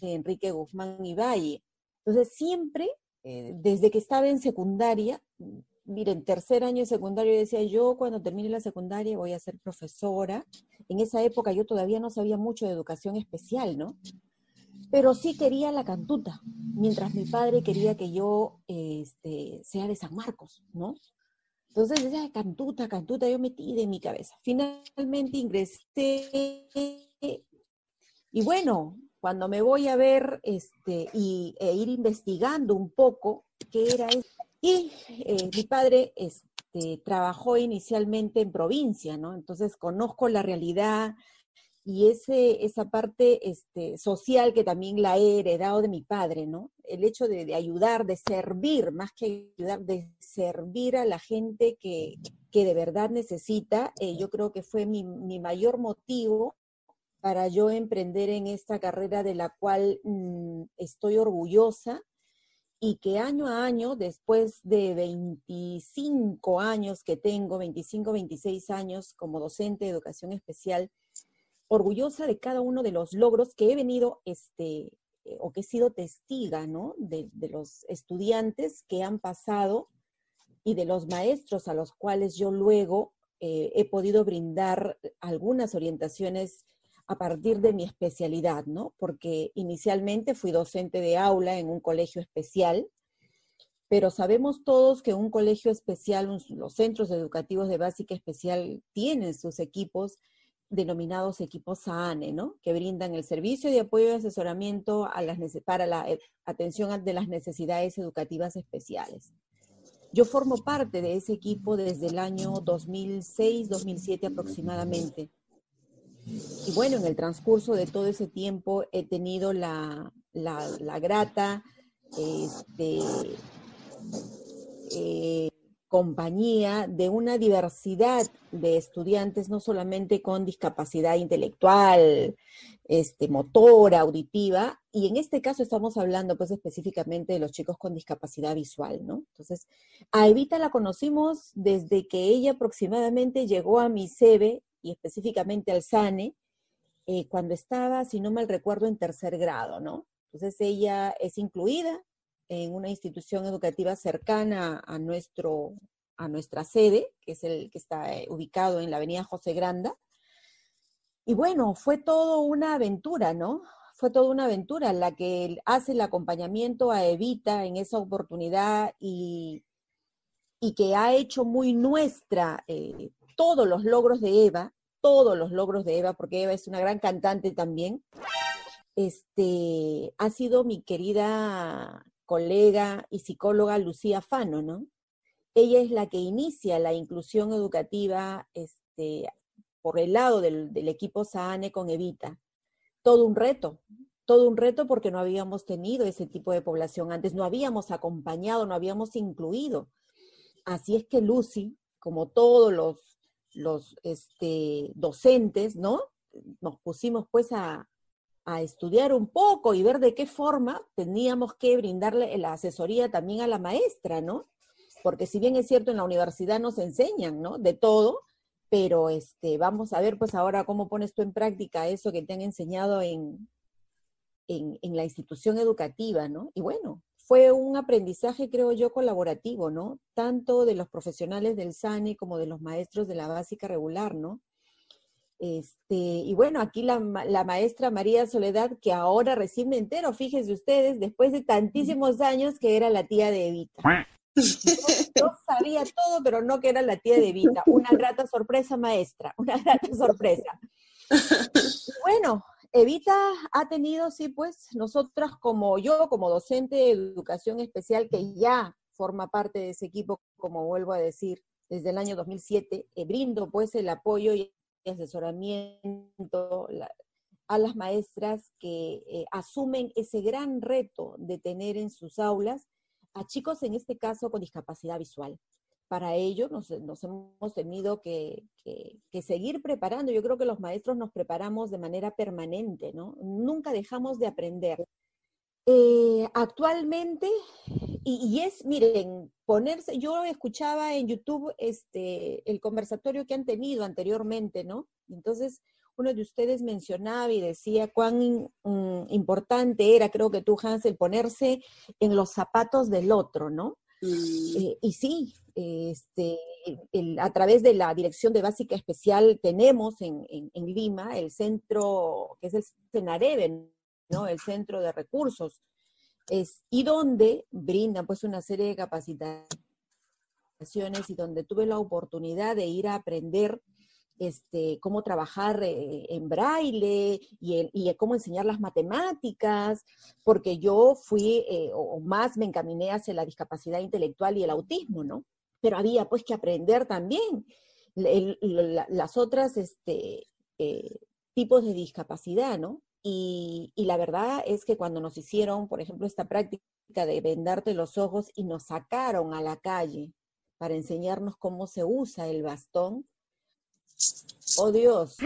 Enrique Guzmán y Valle. Entonces, siempre, eh, desde que estaba en secundaria, miren, tercer año de secundaria, decía yo cuando termine la secundaria voy a ser profesora. En esa época yo todavía no sabía mucho de educación especial, ¿no? Pero sí quería la cantuta, mientras mi padre quería que yo este, sea de San Marcos, ¿no? Entonces decía, cantuta, cantuta, yo metí de mi cabeza. Finalmente ingresé y bueno, cuando me voy a ver este, y, e ir investigando un poco qué era esto, y eh, mi padre este, trabajó inicialmente en provincia, ¿no? Entonces conozco la realidad y ese, esa parte este, social que también la he heredado de mi padre, ¿no? El hecho de, ayudar, de servir, más que ayudar, de servir a la gente que, de verdad necesita, eh, yo creo que fue mi, mi mayor motivo para yo emprender en esta carrera de la cual mm, estoy orgullosa y que año a año, después de 25 años que tengo, 25, 26 años como docente de educación especial, orgullosa de cada uno de los logros que he venido, este, eh, o que he sido testiga, ¿no? De, los estudiantes que han pasado y de los maestros a los cuales yo luego eh, he podido brindar algunas orientaciones a partir de mi especialidad, ¿no? Porque inicialmente fui docente de aula en un colegio especial, pero sabemos todos que un colegio especial, los centros educativos de básica especial tienen sus equipos denominados equipos SAANE, ¿no? Que brindan el servicio de apoyo y asesoramiento a las, para la eh, atención de las necesidades educativas especiales. Yo formo parte de ese equipo desde el año 2006-2007 aproximadamente. Y bueno, en el transcurso de todo ese tiempo he tenido la, grata este, eh, compañía de una diversidad de estudiantes, no solamente con discapacidad intelectual, este, motora, auditiva, y en este caso estamos hablando pues específicamente de los chicos con discapacidad visual, ¿no? Entonces, a Evita la conocimos desde que ella aproximadamente llegó a mi sede y específicamente al SANE, eh, cuando estaba, si no mal recuerdo, en tercer grado, ¿no? Entonces ella es incluida en una institución educativa cercana a, nuestro, a nuestra sede, que es el que está eh, ubicado en la avenida José Granda. Y bueno, fue todo una aventura, ¿no? Fue toda una aventura la que hace el acompañamiento a Evita en esa oportunidad y, y que ha hecho muy nuestra eh, todos los logros de Eva, todos los logros de Eva, porque Eva es una gran cantante también, este, ha sido mi querida colega y psicóloga Lucía Fano, ¿no? Ella es la que inicia la inclusión educativa este, por el lado del, equipo SAANE con Evita. Todo un reto, todo un reto porque no habíamos tenido ese tipo de población antes, no habíamos acompañado, no habíamos incluido. Así es que Lucy, como todos los los este, docentes, ¿no? Nos pusimos pues a, estudiar un poco y ver de qué forma teníamos que brindarle la asesoría también a la maestra, ¿no? Porque si bien es cierto en la universidad nos enseñan, ¿no? De todo, pero este, vamos a ver pues ahora cómo pones tú en práctica eso que te han enseñado en, en, en la institución educativa, ¿no? Y bueno, fue un aprendizaje, creo yo, colaborativo, ¿no? Tanto de los profesionales del SANE como de los maestros de la básica regular, ¿no? Este, y bueno, aquí la, maestra María Soledad, que ahora recién me entero, fíjense ustedes, después de tantísimos años que era la tía de Evita. Yo, sabía todo, pero no que era la tía de Evita. Una grata sorpresa, maestra, una grata sorpresa. Bueno, Evita ha tenido, sí, pues, nosotras como yo, como docente de educación especial, que ya forma parte de ese equipo, como vuelvo a decir, desde el año 2007, eh, brindo pues el apoyo y asesoramiento a las maestras que eh, asumen ese gran reto de tener en sus aulas a chicos, en este caso, con discapacidad visual para ello nos, hemos tenido que, seguir preparando. Yo creo que los maestros nos preparamos de manera permanente, ¿no? Nunca dejamos de aprender. Eh, actualmente, y, es, miren, ponerse, yo escuchaba en YouTube este, el conversatorio que han tenido anteriormente, ¿no? Entonces, uno de ustedes mencionaba y decía cuán mm, importante era, creo que tú, Hans, el ponerse en los zapatos del otro, ¿no? Eh, y sí, este, a través de la Dirección de Básica Especial tenemos en, Lima el centro, que es el CENAREVE, ¿no? el Centro de Recursos, es, y donde brindan pues una serie de capacitaciones y donde tuve la oportunidad de ir a aprender este, cómo trabajar eh, en braille y, y, cómo enseñar las matemáticas, porque yo fui, eh, o más me encaminé hacia la discapacidad intelectual y el autismo, ¿no? Pero había pues que aprender también las otras este, eh, tipos de discapacidad, ¿no? Y, y, la verdad es que cuando nos hicieron, por ejemplo, esta práctica de vendarte los ojos y nos sacaron a la calle para enseñarnos cómo se usa el bastón, oh Dios,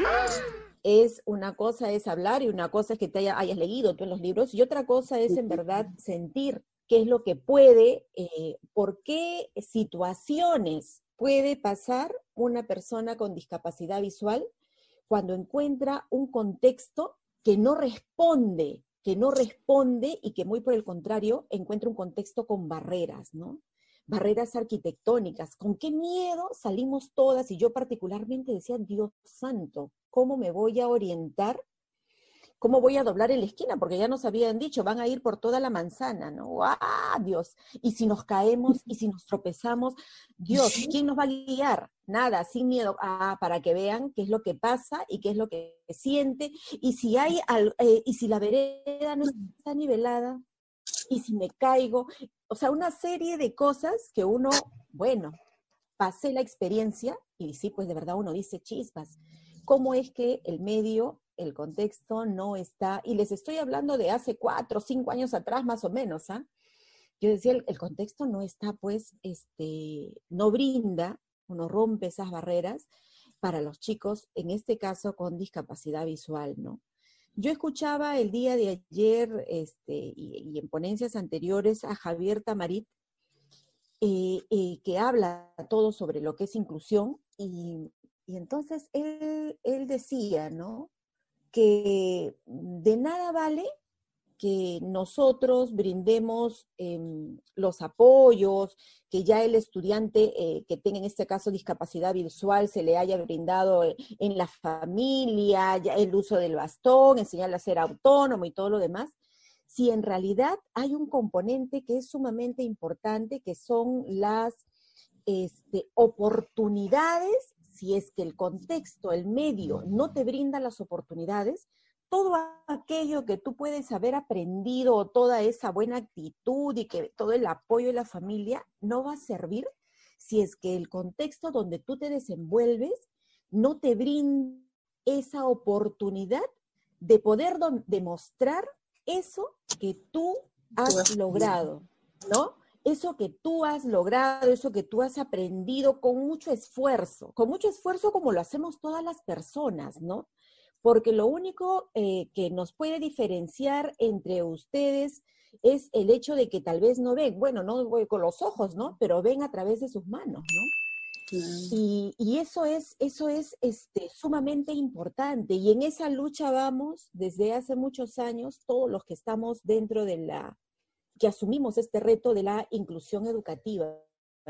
es una cosa es hablar y una cosa es que te hayas leído tú en los libros y otra cosa es en verdad sentir qué es lo que puede, eh, por qué situaciones puede pasar una persona con discapacidad visual cuando encuentra un contexto que no responde, que no responde y que muy por el contrario encuentra un contexto con barreras, ¿no? Barreras arquitectónicas. ¿Con qué miedo salimos todas? Y yo particularmente decía, Dios santo, ¿cómo me voy a orientar ¿Cómo voy a doblar en la esquina? Porque ya nos habían dicho, van a ir por toda la manzana, ¿no? ¡Ah, Dios! Y si nos caemos y si nos tropezamos, Dios, ¿quién nos va a guiar? Nada, sin miedo. Ah, para que vean qué es lo que pasa y qué es lo que siente. Y si hay, eh, y si la vereda no está nivelada, y si me caigo, o sea, una serie de cosas que uno, bueno, pasé la experiencia y sí, pues de verdad uno dice chispas. ¿Cómo es que el medio el contexto no está, y les estoy hablando de hace cuatro o cinco años atrás más o menos, ¿ah? Yo decía, el, contexto no está, pues, este, no brinda, uno rompe esas barreras para los chicos, en este caso con discapacidad visual, ¿no? Yo escuchaba el día de ayer este, y, en ponencias anteriores a Javier Tamarit, eh, eh, que habla todo sobre lo que es inclusión, y, y entonces él, él decía, ¿no? Que de nada vale que nosotros brindemos em, los apoyos, que ya el estudiante eh, que tenga en este caso discapacidad visual se le haya brindado eh, en la familia, ya el uso del bastón, enseñarle a ser autónomo y todo lo demás, si en realidad hay un componente que es sumamente importante, que son las este, oportunidades si es que el contexto, el medio no te brinda las oportunidades, todo aquello que tú puedes haber aprendido, toda esa buena actitud y que todo el apoyo de la familia no va a servir si es que el contexto donde tú te desenvuelves no te brinda esa oportunidad de poder demostrar eso que tú has logrado, ¿no? Eso que tú has logrado, eso que tú has aprendido con mucho esfuerzo, con mucho esfuerzo como lo hacemos todas las personas, ¿no? Porque lo único eh, que nos puede diferenciar entre ustedes es el hecho de que tal vez no ven, bueno, no voy con los ojos, ¿no? Pero ven a través de sus manos, ¿no? Y, y, eso es, eso es este, sumamente importante. Y en esa lucha vamos desde hace muchos años, todos los que estamos dentro de la, que asumimos este reto de la inclusión educativa,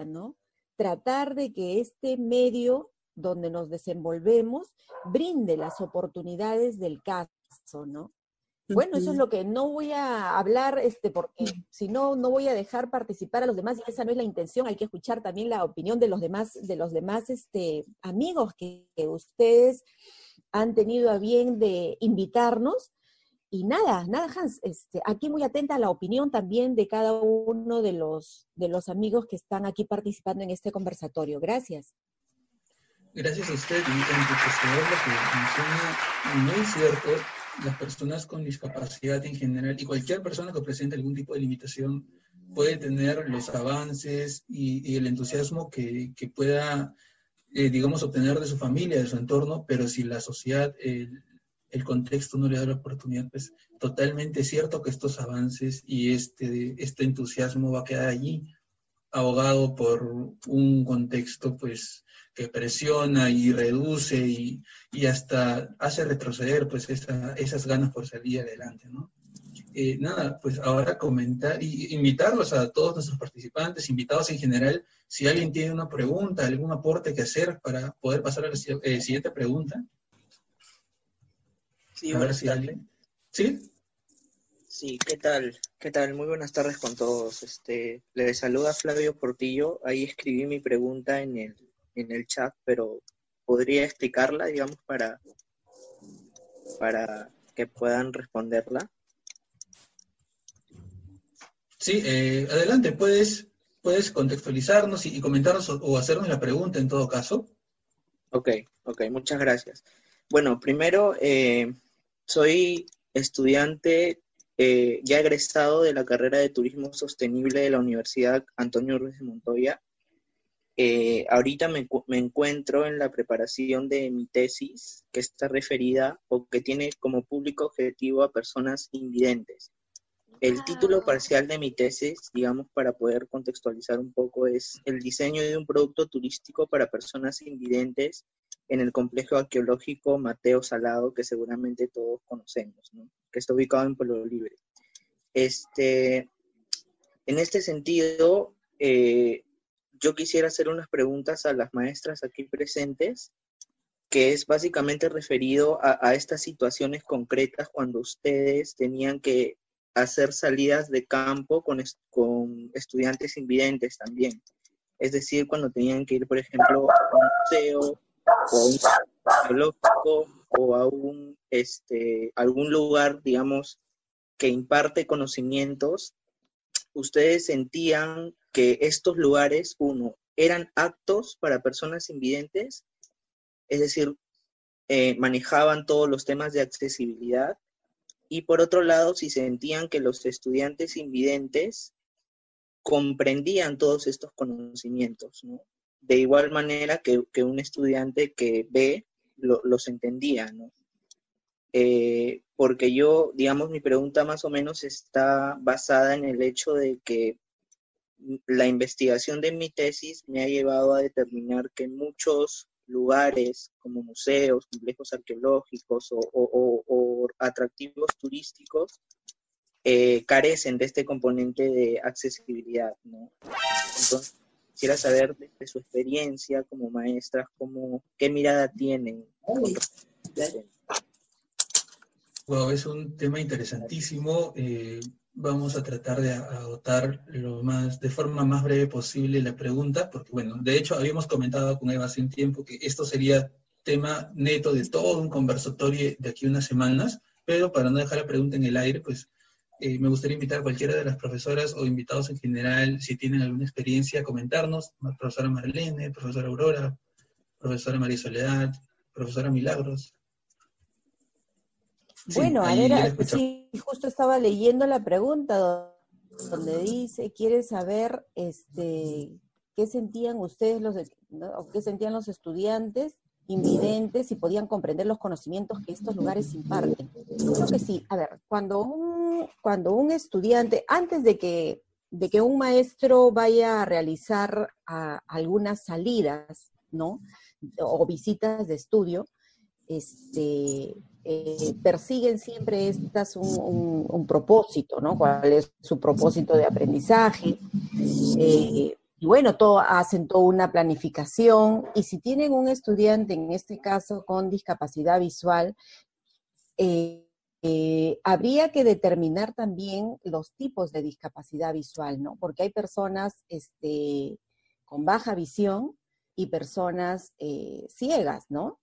¿no? Tratar de que este medio donde nos desenvolvemos brinde las oportunidades del caso, ¿no? Bueno, eso es lo que no voy a hablar, este, porque si no, no voy a dejar participar a los demás, y esa no es la intención, hay que escuchar también la opinión de los demás, de los demás este, amigos que ustedes han tenido a bien de invitarnos, y nada, nada, Hans, este, aquí muy atenta a la opinión también de cada uno de los, de los amigos que están aquí participando en este conversatorio. Gracias. Gracias a usted, y lo que menciona muy cierto, las personas con discapacidad en general y cualquier persona que presente algún tipo de limitación puede tener los avances y, el entusiasmo que, que pueda, eh, digamos, obtener de su familia, de su entorno, pero si la sociedad, el contexto no le da la oportunidad, pues totalmente cierto que estos avances y este, este entusiasmo va a quedar allí, ahogado por un contexto pues que presiona y reduce y, y hasta hace retroceder pues esas ganas por salir adelante, ¿no? Eh, nada, pues ahora comentar y invitarlos a todos nuestros participantes, invitados en general, si alguien tiene una pregunta, algún aporte que hacer para poder pasar a la eh, siguiente pregunta. Sí, ¿Sí? Sí, ¿qué tal? ¿Qué tal? Muy buenas tardes con todos. Este, les saluda Flavio Portillo. Ahí escribí mi pregunta en el, en el chat, pero podría explicarla, digamos, para, para que puedan responderla. Sí, eh, adelante, puedes, puedes contextualizarnos y, comentarnos o, hacernos la pregunta en todo caso. Ok, ok, muchas gracias. Bueno, primero, eh, soy estudiante eh, ya egresado de la carrera de Turismo Sostenible de la Universidad Antonio Ruiz de Montoya. ahorita me, me, encuentro en la preparación de mi tesis, que está referida o que tiene como público objetivo a personas invidentes. El título parcial de mi tesis, digamos, para poder contextualizar un poco, es el diseño de un producto turístico para personas invidentes en el complejo arqueológico Mateo Salado, que seguramente todos conocemos, que está ubicado en Pueblo Libre. Este, en este sentido, eh, yo quisiera hacer unas preguntas a las maestras aquí presentes, que es básicamente referido a, a estas situaciones concretas cuando ustedes tenían que hacer salidas de campo con, con estudiantes invidentes también. Es decir, cuando tenían que ir, por ejemplo, a un museo o a un o este, algún lugar, digamos, que imparte conocimientos, ustedes sentían que estos lugares, uno, eran actos para personas invidentes, es decir, eh, manejaban todos los temas de accesibilidad, y por otro lado, si sentían que los estudiantes invidentes comprendían todos estos conocimientos, ¿no? De igual manera que, un estudiante que ve los entendía, ¿no? Eh, porque yo, digamos, mi pregunta más o menos está basada en el hecho de que la investigación de mi tesis me ha llevado a determinar que muchos lugares como museos, complejos arqueológicos o, atractivos turísticos eh, carecen de este componente de accesibilidad. ¿no? Entonces, quisiera saber de, su experiencia como maestras, cómo, qué mirada tienen. Wow, es un tema interesantísimo. Eh, vamos a tratar de agotar lo más, de forma más breve posible la pregunta, porque bueno, de hecho habíamos comentado con Eva hace un tiempo que esto sería tema neto de todo un conversatorio de aquí unas semanas, pero para no dejar la pregunta en el aire, pues eh, me gustaría invitar a cualquiera de las profesoras o invitados en general, si tienen alguna experiencia, a comentarnos, profesora Marlene, profesora Aurora, profesora María Soledad, profesora Milagros. bueno, a ver, sí, justo estaba leyendo la pregunta donde dice, quiere saber este, qué sentían ustedes, los, o qué sentían los estudiantes invidentes y podían comprender los conocimientos que estos lugares imparten. Creo que sí. A ver, cuando un, cuando un estudiante, antes de que, de que un maestro vaya a realizar algunas salidas, ¿no? O visitas de estudio, este, eh, persiguen siempre estas un, un, propósito, ¿no? ¿Cuál es su propósito de aprendizaje? Eh, y bueno, todo, hacen toda una planificación y si tienen un estudiante, en este caso con discapacidad visual, eh, eh, habría que determinar también los tipos de discapacidad visual, ¿no? Porque hay personas este, con baja visión y personas eh, ciegas, ¿no?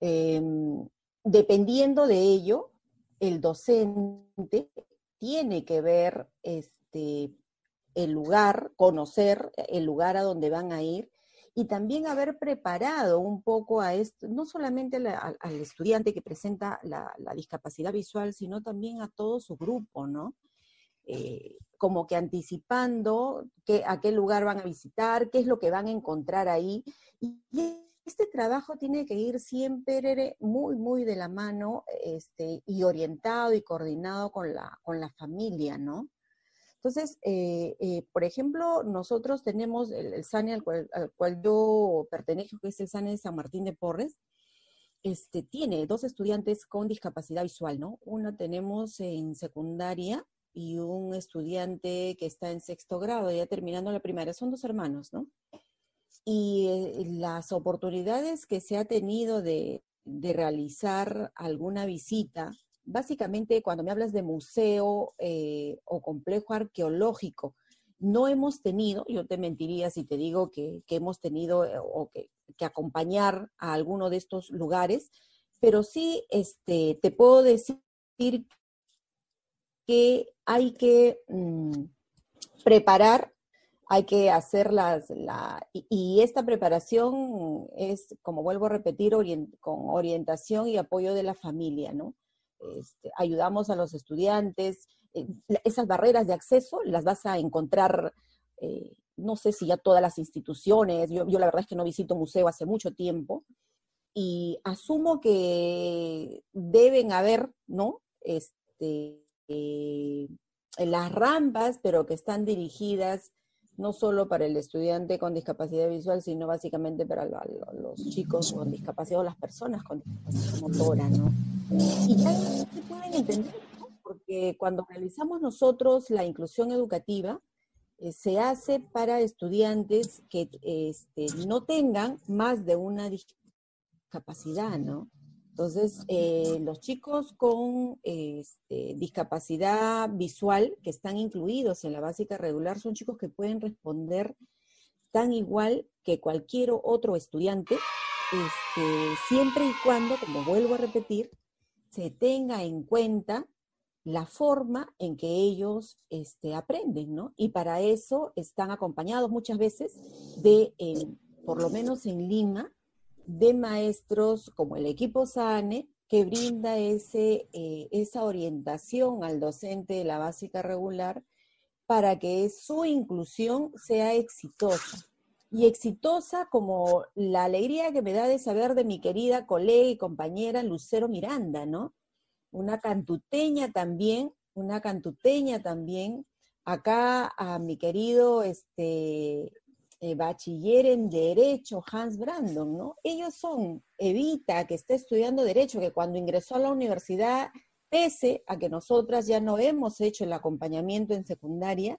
Em, dependiendo de ello, el docente tiene que ver este, el lugar, conocer el lugar a donde van a ir y también haber preparado un poco a esto, no solamente al estudiante que presenta la, discapacidad visual, sino también a todo su grupo, ¿no? Eh, como que anticipando qué, a qué lugar van a visitar, qué es lo que van a encontrar ahí. Y este trabajo tiene que ir siempre muy, muy de la mano este, y orientado y coordinado con la, con la familia, ¿no? Entonces, eh, eh, por ejemplo, nosotros tenemos el, SANE al cual, yo pertenezco, que es el SANE de San Martín de Porres, este, tiene dos estudiantes con discapacidad visual, ¿no? Uno tenemos en secundaria y un estudiante que está en sexto grado, ya terminando la primaria. Son dos hermanos, ¿no? Y eh, las oportunidades que se ha tenido de, de realizar alguna visita básicamente cuando me hablas de museo eh, o complejo arqueológico, no hemos tenido, yo te mentiría si te digo que, hemos tenido eh, o que que acompañar a alguno de estos lugares, pero sí este, te puedo decir que hay que mm, preparar, hay que hacer las, la, y, esta preparación es, como vuelvo a repetir, con orientación y apoyo de la familia, ¿no? Este, ayudamos a los estudiantes, eh, esas barreras de acceso las vas a encontrar, eh, no sé si ya todas las instituciones, yo, yo la verdad es que no visito museo hace mucho tiempo, y asumo que deben haber, ¿no? Este, eh, las rampas, pero que están dirigidas no solo para el estudiante con discapacidad visual, sino básicamente para los chicos con discapacidad o las personas con discapacidad motora, ¿no? Y ya se pueden entender. Porque cuando realizamos nosotros la inclusión educativa, eh, se hace para estudiantes que este, no tengan más de una discapacidad, ¿no? Entonces, eh, los chicos con este, discapacidad visual que están incluidos en la básica regular son chicos que pueden responder tan igual que cualquier otro estudiante, este, siempre y cuando, como vuelvo a repetir, se tenga en cuenta la forma en que ellos este, aprenden, ¿no? Y para eso están acompañados muchas veces de, por lo menos en Lima, de maestros como el equipo SANE, que brinda ese, eh, esa orientación al docente de la básica regular para que su inclusión sea exitosa. Y exitosa como la alegría que me da de saber de mi querida colega y compañera Lucero Miranda, ¿no? Una cantuteña también, una cantuteña también. Acá a mi querido este, eh, bachiller en Derecho, Hans Brandon, ¿no? Ellos son Evita, que está estudiando Derecho, que cuando ingresó a la universidad, pese a que nosotras ya no hemos hecho el acompañamiento en secundaria,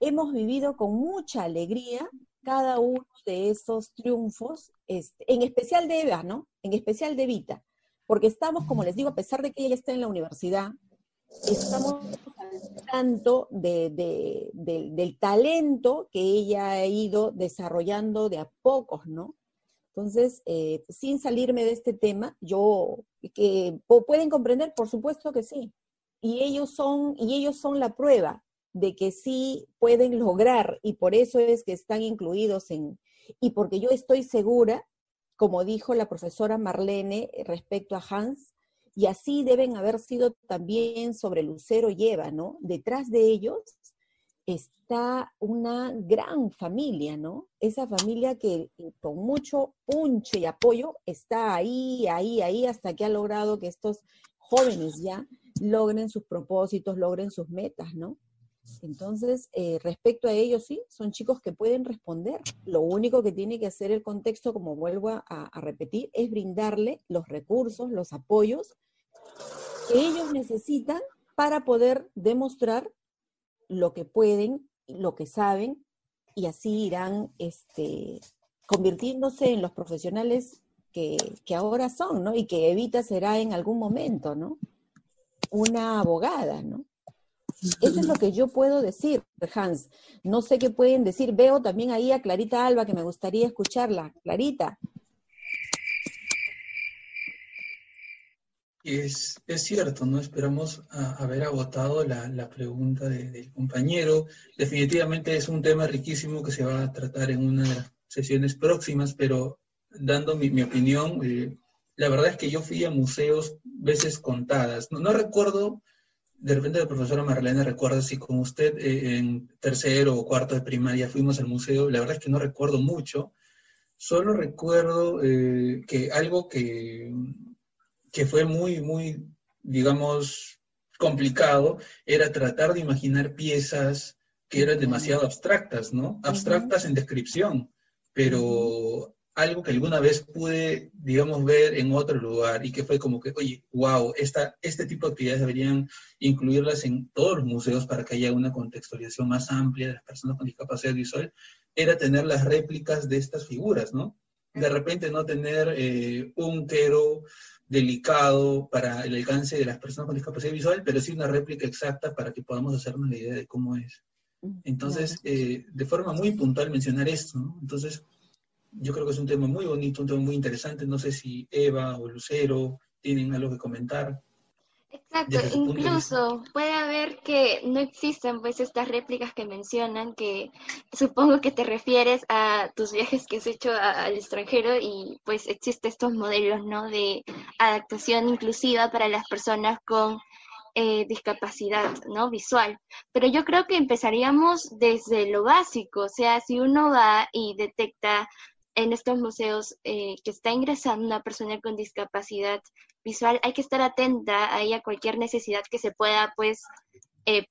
hemos vivido con mucha alegría cada uno de esos triunfos, este, en especial de Eva, ¿no? En especial de Evita, porque estamos, como les digo, a pesar de que ella está en la universidad, estamos al tanto de, del talento que ella ha ido desarrollando de a pocos, ¿no? Entonces, eh, sin salirme de este tema, yo, que pueden comprender, por supuesto que sí. Y ellos son, y ellos son la prueba de que sí pueden lograr, y por eso es que están incluidos en, y porque yo estoy segura, como dijo la profesora Marlene respecto a Hans, y así deben haber sido también sobre Lucero y Eva, ¿no? Detrás de ellos está una gran familia, ¿no? Esa familia que con mucho punche y apoyo está ahí, ahí, ahí, hasta que ha logrado que estos jóvenes ya logren sus propósitos, logren sus metas, ¿no? Entonces, eh, respecto a ellos, sí, son chicos que pueden responder. Lo único que tiene que hacer el contexto, como vuelvo a, a repetir, es brindarle los recursos, los apoyos que ellos necesitan para poder demostrar lo que pueden, lo que saben, y así irán este, convirtiéndose en los profesionales que, que, ahora son, ¿no? Y que Evita será en algún momento, ¿no? Una abogada, ¿no? Eso es lo que yo puedo decir, Hans. No sé qué pueden decir. Veo también ahí a Clarita Alba, que me gustaría escucharla. Clarita. Es, es cierto, ¿no? Esperamos haber agotado la, la pregunta del compañero. Definitivamente es un tema riquísimo que se va a tratar en una de las sesiones próximas, pero dando mi, mi opinión, eh, la verdad es que yo fui a museos veces contadas. No recuerdo, de repente la profesora Marlene recuerda si con usted eh, en tercero o cuarto de primaria fuimos al museo, la verdad es que no recuerdo mucho. Solo recuerdo eh, que algo que que fue muy, muy, digamos, complicado, era tratar de imaginar piezas que eran demasiado abstractas, ¿no? Abstractas en descripción, pero algo que alguna vez pude, digamos, ver en otro lugar y que fue como que, oye, wow, esta, este tipo de actividades deberían incluirlas en todos los museos para que haya una contextualización más amplia de las personas con discapacidad visual, era tener las réplicas de estas figuras, ¿no? De repente no tener eh, un quero delicado para el alcance de las personas con discapacidad visual, pero sí una réplica exacta para que podamos hacernos la idea de cómo es. Entonces, eh, de forma muy puntual mencionar esto, ¿no? Entonces, yo creo que es un tema muy bonito, un tema muy interesante. No sé si Eva o Lucero tienen algo que comentar. Exacto, incluso puede haber que no existen pues estas réplicas que mencionan, que supongo que te refieres a tus viajes que has hecho al extranjero y pues existen estos modelos, ¿no? De adaptación inclusiva para las personas con eh, discapacidad, ¿no? Visual. Pero yo creo que empezaríamos desde lo básico, o sea, si uno va y detecta en estos museos eh, que está ingresando una persona con discapacidad visual, hay que estar atenta ahí a cualquier necesidad que se pueda, pues, eh,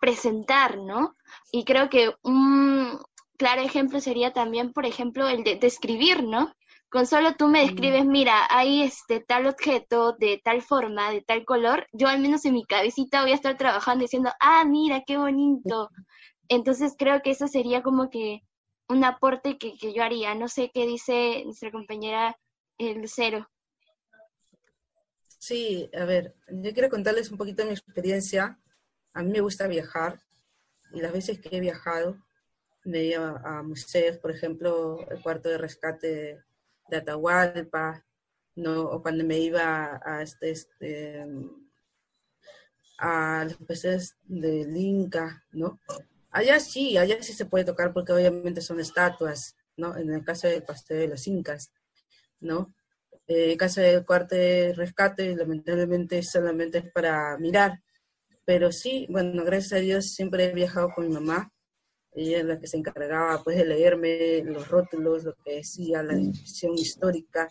presentar, ¿no? Y creo que un claro ejemplo sería también, por ejemplo, el de describir, ¿no? Con solo tú me describes, mira, hay este tal objeto de tal forma, de tal color, yo al menos en mi cabecita voy a estar trabajando diciendo, ah, mira, qué bonito. Entonces creo que eso sería como que un aporte que, que yo haría. No sé qué dice nuestra compañera eh, Lucero. Sí, a ver, yo quiero contarles un poquito de mi experiencia. A mí me gusta viajar y las veces que he viajado me iba a museos, por ejemplo, el cuarto de rescate de Atahualpa, ¿no? o cuando me iba a, este, este, a los peces del Inca, ¿no? Allá sí, allá sí se puede tocar porque obviamente son estatuas, ¿no? En el caso del pastel de los incas, ¿no? Eh, en caso del cuarto de rescate, lamentablemente solamente es para mirar. Pero sí, bueno, gracias a Dios siempre he viajado con mi mamá. Ella es la que se encargaba pues de leerme los rótulos, lo que decía, la descripción histórica.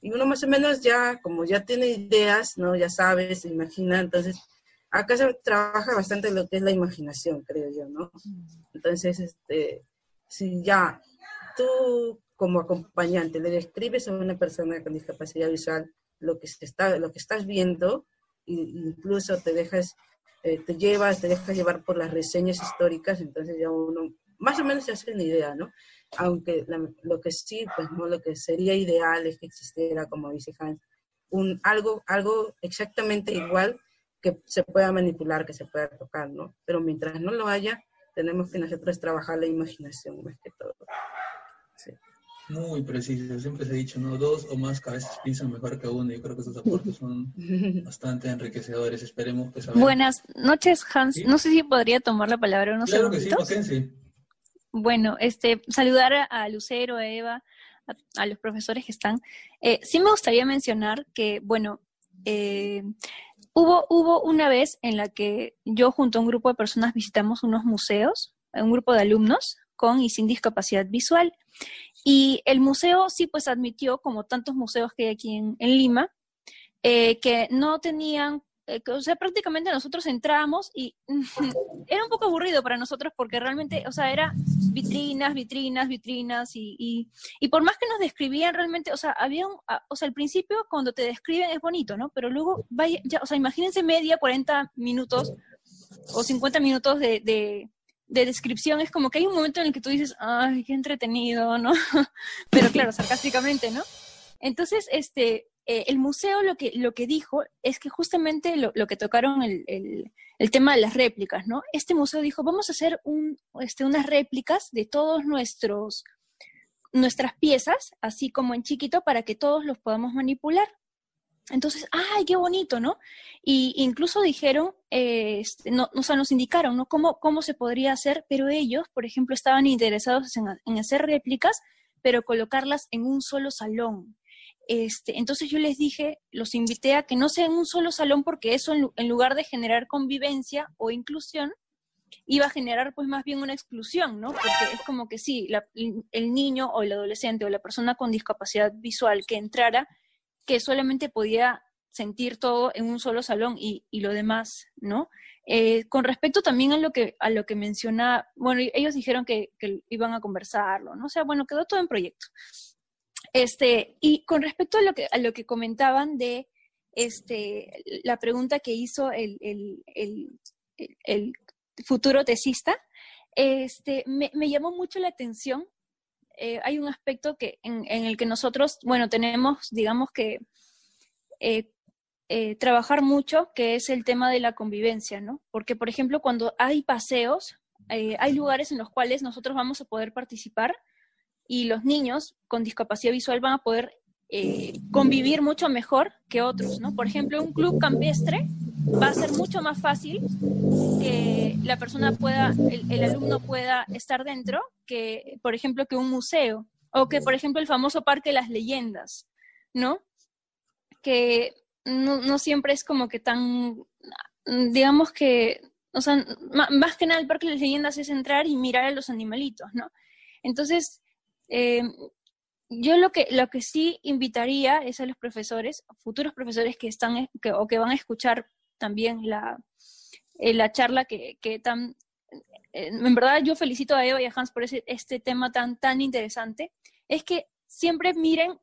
Y uno más o menos ya, como ya tiene ideas, ¿no? Ya sabe, se imagina, entonces acá se trabaja bastante lo que es la imaginación, creo yo, ¿no? Entonces, este, si ya tú como acompañante le describes a una persona con discapacidad visual lo que, se está, lo que estás viendo, e incluso te dejas, eh, te llevas, te dejas llevar por las reseñas históricas, entonces ya uno más o menos se hace una idea, ¿no? Aunque lo que sí, pues no, lo que sería ideal es que existiera, como dice Hans, un, algo, algo exactamente igual que se pueda manipular, que se pueda tocar, ¿no? Pero mientras no lo haya, tenemos que nosotros trabajar la imaginación más que todo. Muy preciso, siempre se ha dicho, ¿no? Dos o más cabezas piensan mejor que uno. Yo creo que esos aportes son bastante enriquecedores. Esperemos que Buenas noches, Hans. No sé si podría tomar la palabra unos Claro que sí, Bueno, este, saludar a Lucero, a Eva, a, los profesores que están. Eh, sí me gustaría mencionar que, bueno, eh, Hubo, hubo una vez en la que yo junto a un grupo de personas visitamos unos museos, un grupo de alumnos con y sin discapacidad visual. Y el museo sí pues admitió, como tantos museos que hay aquí en, Lima, eh, que no tenían eh, o sea, prácticamente nosotros entramos y era un poco aburrido para nosotros porque realmente, o sea, era vitrinas, vitrinas, vitrinas y, y, por más que nos describían realmente, o sea, había un, o sea, al principio cuando te describen es bonito, ¿no? Pero luego, vaya, ya, o sea, imagínense media, 40 minutos o 50 minutos de, de, de descripción, es como que hay un momento en el que tú dices, ay, qué entretenido, ¿no? Pero claro, sarcásticamente, ¿no? Entonces, este, eh, el museo lo que, lo que dijo es que justamente lo, que tocaron el, el, tema de las réplicas, ¿no? Este museo dijo, vamos a hacer un, este, unas réplicas de todos nuestros nuestras piezas, así como en chiquito, para que todos los podamos manipular. Entonces, ¡ay, qué bonito, ¿no? Y incluso dijeron, eh, este, no, o sea, nos indicaron, ¿no? Cómo, cómo se podría hacer, pero ellos, por ejemplo, estaban interesados en, en hacer réplicas, pero colocarlas en un solo salón. Este, entonces yo les dije, los invité a que no sea un solo salón porque eso en, lugar de generar convivencia o inclusión, iba a generar pues más bien una exclusión, ¿no? Porque es como que sí, el niño o el adolescente o la persona con discapacidad visual que entrara, que solamente podía sentir todo en un solo salón y, lo demás, ¿no? Eh, con respecto también a lo que a lo que menciona, bueno, ellos dijeron que, que, iban a conversarlo, ¿no? O sea, bueno, quedó todo en proyecto. Este, y con respecto a lo que, a lo que comentaban de este, la pregunta que hizo el, futuro tesista, este, me, llamó mucho la atención. Eh, hay un aspecto que, en, el que nosotros, bueno, tenemos, digamos que, eh, eh, trabajar mucho, que es el tema de la convivencia, ¿no? Porque, por ejemplo, cuando hay paseos, hay lugares en los cuales nosotros vamos a poder participar, y los niños con discapacidad visual van a poder eh, convivir mucho mejor que otros, ¿no? Por ejemplo, un club campestre va a ser mucho más fácil que la persona pueda, el, alumno pueda estar dentro que, por ejemplo, que un museo o que, por ejemplo, el famoso Parque de las Leyendas, ¿no? Que no, no siempre es como que tan, digamos que, o sea, más que nada el Parque de las Leyendas es entrar y mirar a los animalitos, ¿no? Entonces, eh, yo lo que, lo que sí invitaría es a los profesores, futuros profesores que están o que van a escuchar también la, eh, la charla que, que tan... Eh, en verdad yo felicito a Eva y a Hans por ese, este tema tan, tan interesante, es que siempre miren,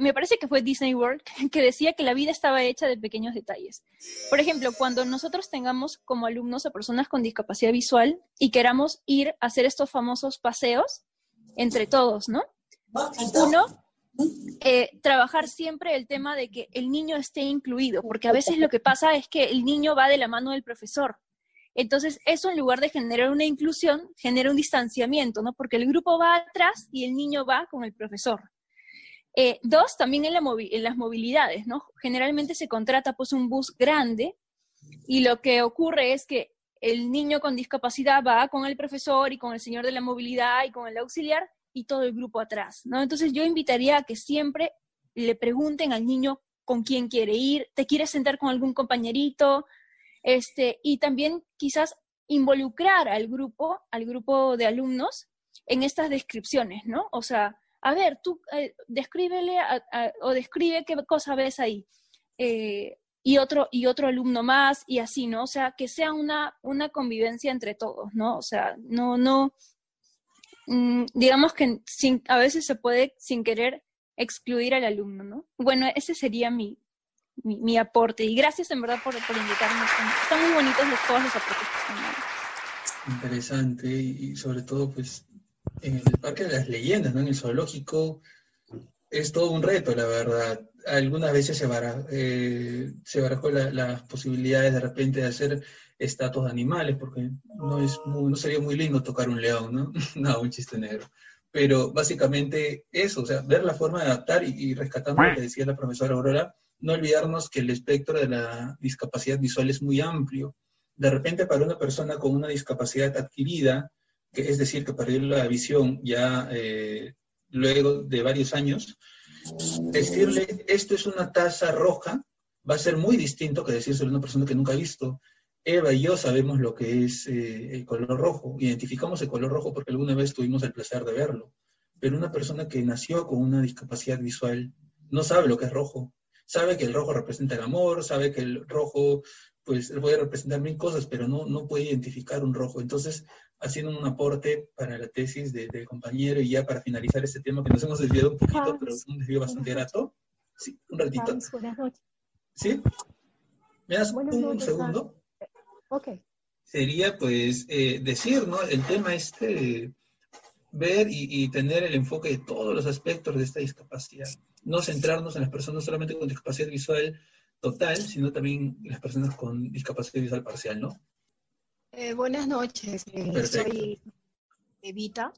me parece que fue Disney World, que decía que la vida estaba hecha de pequeños detalles. Por ejemplo, cuando nosotros tengamos como alumnos a personas con discapacidad visual y queramos ir a hacer estos famosos paseos entre todos, ¿no? Uno, eh, trabajar siempre el tema de que el niño esté incluido, porque a veces lo que pasa es que el niño va de la mano del profesor. Entonces, eso en lugar de generar una inclusión, genera un distanciamiento, ¿no? Porque el grupo va atrás y el niño va con el profesor. Eh, dos, también en, en, las movilidades, ¿no? Generalmente se contrata pues un bus grande y lo que ocurre es que el niño con discapacidad va con el profesor y con el señor de la movilidad y con el auxiliar y todo el grupo atrás, ¿no? Entonces yo invitaría a que siempre le pregunten al niño con quién quiere ir, te quieres sentar con algún compañerito, este, y también quizás involucrar al grupo, al grupo de alumnos en estas descripciones, ¿no? O sea, a ver, tú eh, o describe qué cosa ves ahí. Eh, y otro, y otro alumno más, y así, ¿no? O sea, que sea una, una convivencia entre todos, ¿no? O sea, no, no, Mm, digamos que a veces se puede sin querer excluir al alumno, ¿no? Bueno, ese sería mi, mi, aporte. Y gracias en verdad por, por invitarme. Están, muy bonitos los, todos los aportes que Interesante y sobre todo pues en el Parque de las Leyendas, ¿no? En el zoológico es todo un reto, la verdad. Algunas veces se, eh, se barajó las posibilidades de repente de hacer estatuas de animales, porque no, es no sería muy lindo tocar un león, ¿no? no, un chiste negro. Pero básicamente eso, o sea, ver la forma de adaptar y, rescatando lo que decía la profesora Aurora, no olvidarnos que el espectro de la discapacidad visual es muy amplio. De repente para una persona con una discapacidad adquirida, que es decir, que perdió la visión ya eh, luego de varios años, decirle esto es una taza roja va a ser muy distinto que decírselo a una persona que nunca ha visto. Eva y yo sabemos lo que es eh, el color rojo, identificamos el color rojo porque alguna vez tuvimos el placer de verlo, pero una persona que nació con una discapacidad visual no sabe lo que es rojo, sabe que el rojo representa el amor, sabe que el rojo pues puede representar mil cosas, pero no, no puede identificar un rojo. Entonces, haciendo un aporte para la tesis del compañero y ya para finalizar este tema que nos hemos desviado un poquito, pero es un desvío bastante grato. Sí, un ratito. ¿Sí? ¿Me das un segundo? Ok. Sería pues eh, decir, ¿no? El tema este, ver y, tener el enfoque de todos los aspectos de esta discapacidad. No centrarnos en las personas solamente con discapacidad visual total, sino también en las personas con discapacidad visual parcial, ¿no? Eh, buenas noches, eh, soy Evita.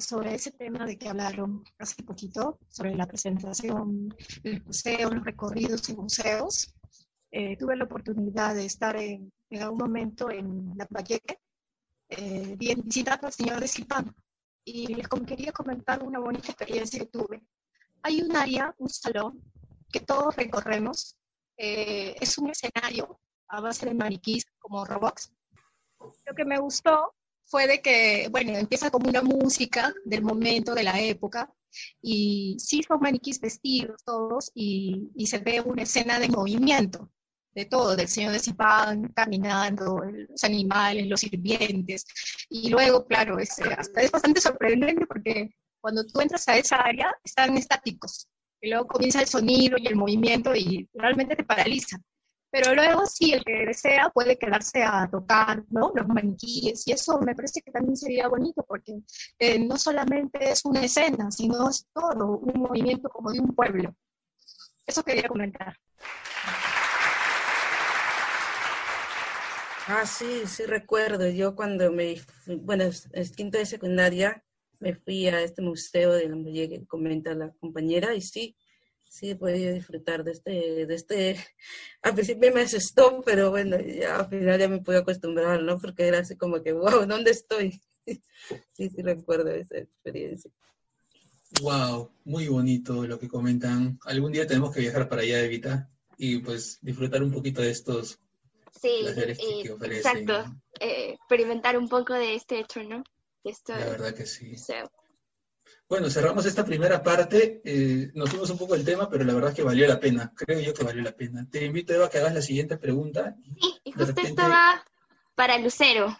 sobre ese tema de que hablaron hace poquito, sobre la presentación del museo, los recorridos en museos, tuve la oportunidad de estar en en algún momento en La Valleque, eh, visitando al señor de Zipán. Y les quería comentar una bonita experiencia que tuve. Hay un área, un salón, que todos recorremos. Eh, es un escenario a base de maniquís como robots. Lo que me gustó fue de que, bueno, empieza como una música del momento, de la época, y sí son maniquís vestidos todos, y, se ve una escena de movimiento de todo, del señor de Zipán caminando, los animales, los sirvientes. Y luego, claro, es, eh, es bastante sorprendente porque cuando tú entras a esa área están estáticos. Y luego comienza el sonido y el movimiento y realmente te paraliza. Pero luego sí, el que desea puede quedarse a tocar ¿no? los maniquíes y eso me parece que también sería bonito porque eh, no solamente es una escena, sino es todo un movimiento como de un pueblo. Eso quería comentar. Ah, sí, sí recuerdo. Yo cuando me, bueno, es quinto de secundaria, me fui a este museo de donde que comenta la compañera, y sí, sí he podido disfrutar de este, de este, al principio me asustó, pero bueno, ya al final ya me pude acostumbrar, ¿no? Porque era así como que, wow, ¿dónde estoy? sí, sí recuerdo esa experiencia. Wow, muy bonito lo que comentan. Algún día tenemos que viajar para allá, Evita, y pues disfrutar un poquito de estos sí, Exacto, eh, experimentar un poco de este hecho, ¿no? La verdad que sí. Bueno, cerramos esta primera parte. Eh, nos fuimos un poco del tema, pero la verdad es que valió la pena. Creo yo que valió la pena. Te invito, Eva, a que hagas la siguiente pregunta. Sí, y justo esto va para Lucero.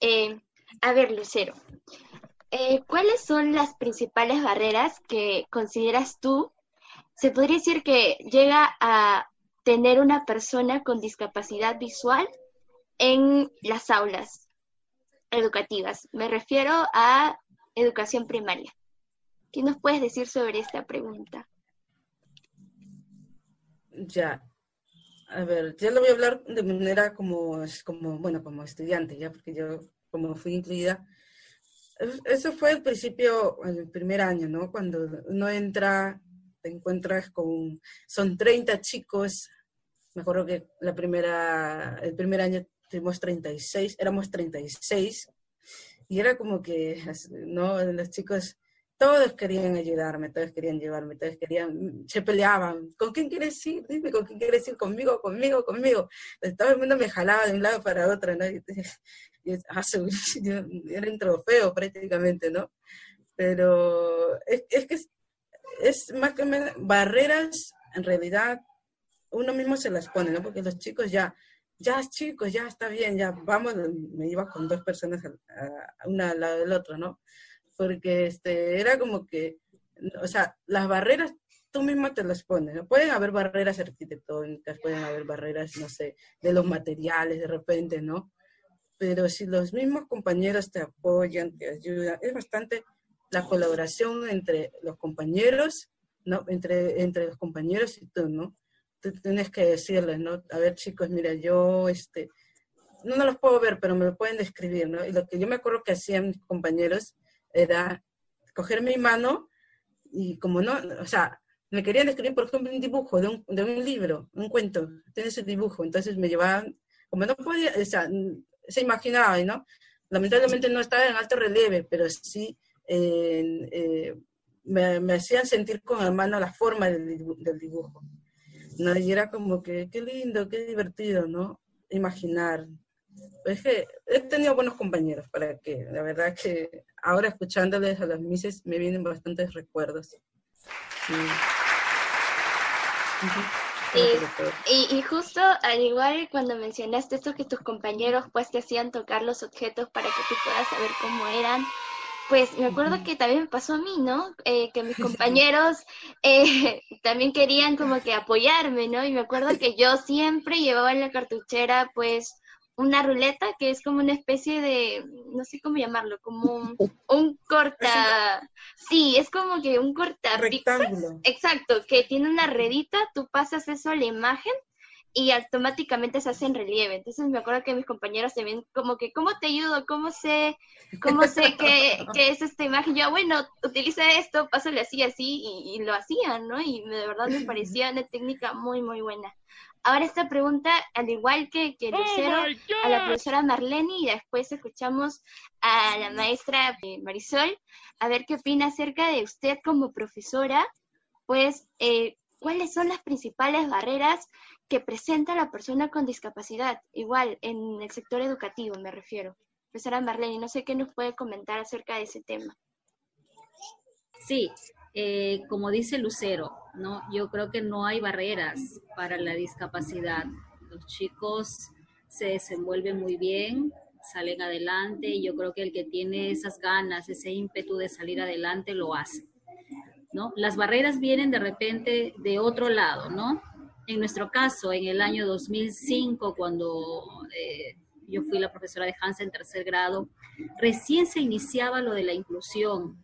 Eh, a ver, Lucero. Eh, ¿Cuáles son las principales barreras que consideras tú? Se podría decir que llega a tener una persona con discapacidad visual en las aulas educativas. Me refiero a educación primaria. ¿Qué nos puedes decir sobre esta pregunta? Ya. A ver, ya lo voy a hablar de manera como, como, bueno, como estudiante, ya, porque yo, como fui incluida, eso fue el principio, el primer año, ¿no? Cuando uno entra, te encuentras con, son 30 chicos, me acuerdo que la primera, el primer año tuvimos 36, éramos 36, y era como que, ¿no? Los chicos, todos querían ayudarme, todos querían llevarme, todos querían, se peleaban, ¿con quién quieres ir? Dime, ¿con quién quieres ir? Conmigo, conmigo, conmigo. todo el mundo me jalaba de un lado para otro, ¿no? Ah, era un trofeo prácticamente, ¿no? Pero es, que es, más que barreras, en realidad, uno mismo se las pone, ¿no? Porque los chicos ya, ya chicos, ya está bien, ya vamos, me iba con dos personas, una al lado del otro, ¿no? Porque este, era como que, o sea, las barreras tú misma te las pones, ¿no? Pueden haber barreras arquitectónicas, pueden haber barreras, no sé, de los materiales de repente, ¿no? Pero si los mismos compañeros te apoyan, te ayudan, es bastante la colaboración entre los compañeros, ¿no? Entre, entre los compañeros y tú, ¿no? Tienes que decirles, ¿no? A ver, chicos, mira, yo, este, no, no los puedo ver, pero me lo pueden describir, ¿no? Y lo que yo me acuerdo que hacían mis compañeros era coger mi mano y como no, o sea, me querían describir, por ejemplo, un dibujo de un, de un libro, un cuento, tiene ese dibujo, entonces me llevaban, como no podía, o sea, se imaginaba, ¿no? Lamentablemente no estaba en alto relieve, pero sí eh, me, me, hacían sentir con la mano la forma del, del dibujo. ¿No? Y era como que, qué lindo, qué divertido, ¿no? Imaginar. Es que he tenido buenos compañeros para que, la verdad que ahora escuchándoles a las mises me vienen bastantes recuerdos. Sí. Y, y, justo al igual cuando mencionaste esto que tus compañeros pues te hacían tocar los objetos para que tú puedas saber cómo eran, pues me acuerdo que también me pasó a mí, ¿no? Eh, que mis compañeros eh, también querían como que apoyarme, ¿no? Y me acuerdo que yo siempre llevaba en la cartuchera, pues, una ruleta que es como una especie de, no sé cómo llamarlo, como un, corta, sí, es como que un corta rectángulo. Exacto, que tiene una redita, tú pasas eso a la imagen y automáticamente se hace en relieve. Entonces me acuerdo que mis compañeros se ven como que, ¿cómo te ayudo? ¿Cómo sé, cómo sé qué, es esta imagen? Yo, bueno, utiliza esto, pásale así, así, y, lo hacían, ¿no? Y de verdad me parecía una técnica muy, muy buena. Ahora esta pregunta, al igual que, que oh Lucero, a la profesora Marlene y después escuchamos a la maestra Marisol, a ver qué opina acerca de usted como profesora, pues, eh, ¿cuáles son las principales barreras que presenta la persona con discapacidad, igual en el sector educativo me refiero. Profesora Marlene, no sé qué nos puede comentar acerca de ese tema. Sí, eh, como dice Lucero, ¿no? yo creo que no hay barreras para la discapacidad. Los chicos se desenvuelven muy bien, salen adelante y yo creo que el que tiene esas ganas, ese ímpetu de salir adelante lo hace. ¿no? Las barreras vienen de repente de otro lado, ¿no? En nuestro caso, en el año 2005, cuando eh, yo fui la profesora de Hansen en tercer grado, recién se iniciaba lo de la inclusión.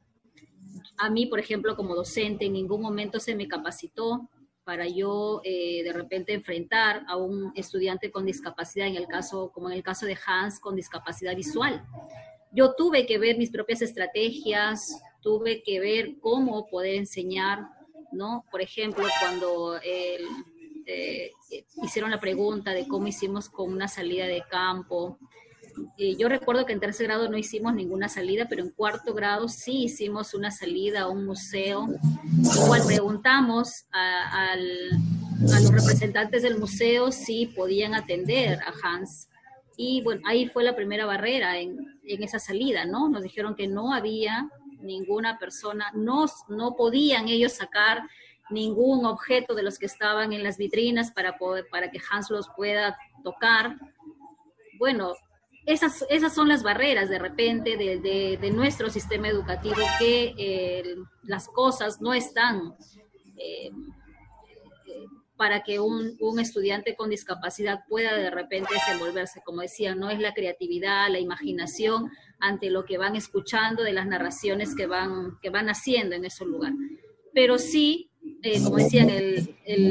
A mí, por ejemplo, como docente, en ningún momento se me capacitó para yo eh, de repente enfrentar a un estudiante con discapacidad, en el caso, como en el caso de Hans, con discapacidad visual. yo tuve que ver mis propias estrategias, tuve que ver cómo poder enseñar, ¿no? Por ejemplo, cuando eh, hicieron la pregunta de cómo hicimos con una salida de campo, eh, yo recuerdo que en tercer grado no hicimos ninguna salida, pero en cuarto grado sí hicimos una salida a un museo. Igual preguntamos a, los representantes del museo si podían atender a Hans. Y bueno, ahí fue la primera barrera en, en esa salida, ¿no? Nos dijeron que no había ninguna persona, no, no podían ellos sacar ningún objeto de los que estaban en las vitrinas para, poder, para que Hans los pueda tocar. Bueno, esas, esas son las barreras de repente de, nuestro sistema educativo, que eh, las cosas no están eh, para que un, un, estudiante con discapacidad pueda de repente desenvolverse. Como decía, no es la creatividad, la imaginación ante lo que van escuchando de las narraciones que van, que van haciendo en ese lugar. Pero sí eh, como decían, el, el,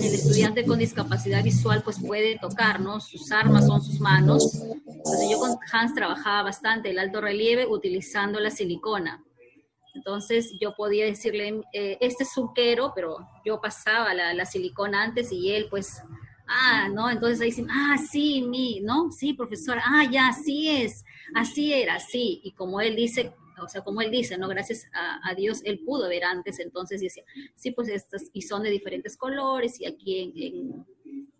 estudiante con discapacidad visual pues puede tocar, ¿no? Sus armas son sus manos. Entonces yo con Hans trabajaba bastante el alto relieve utilizando la silicona. Entonces yo podía decirle, eh, este es un quero, pero yo pasaba la, la, silicona antes y él pues, ah, ¿no? Entonces ahí dicen, ah, sí, mi, ¿no? Sí, profesor, ah, ya, así es, así era, sí. Y como él dice, o sea, como él dice, ¿no? Gracias a, Dios, él pudo ver antes, entonces decía, sí, pues estas, y son de diferentes colores, y aquí en,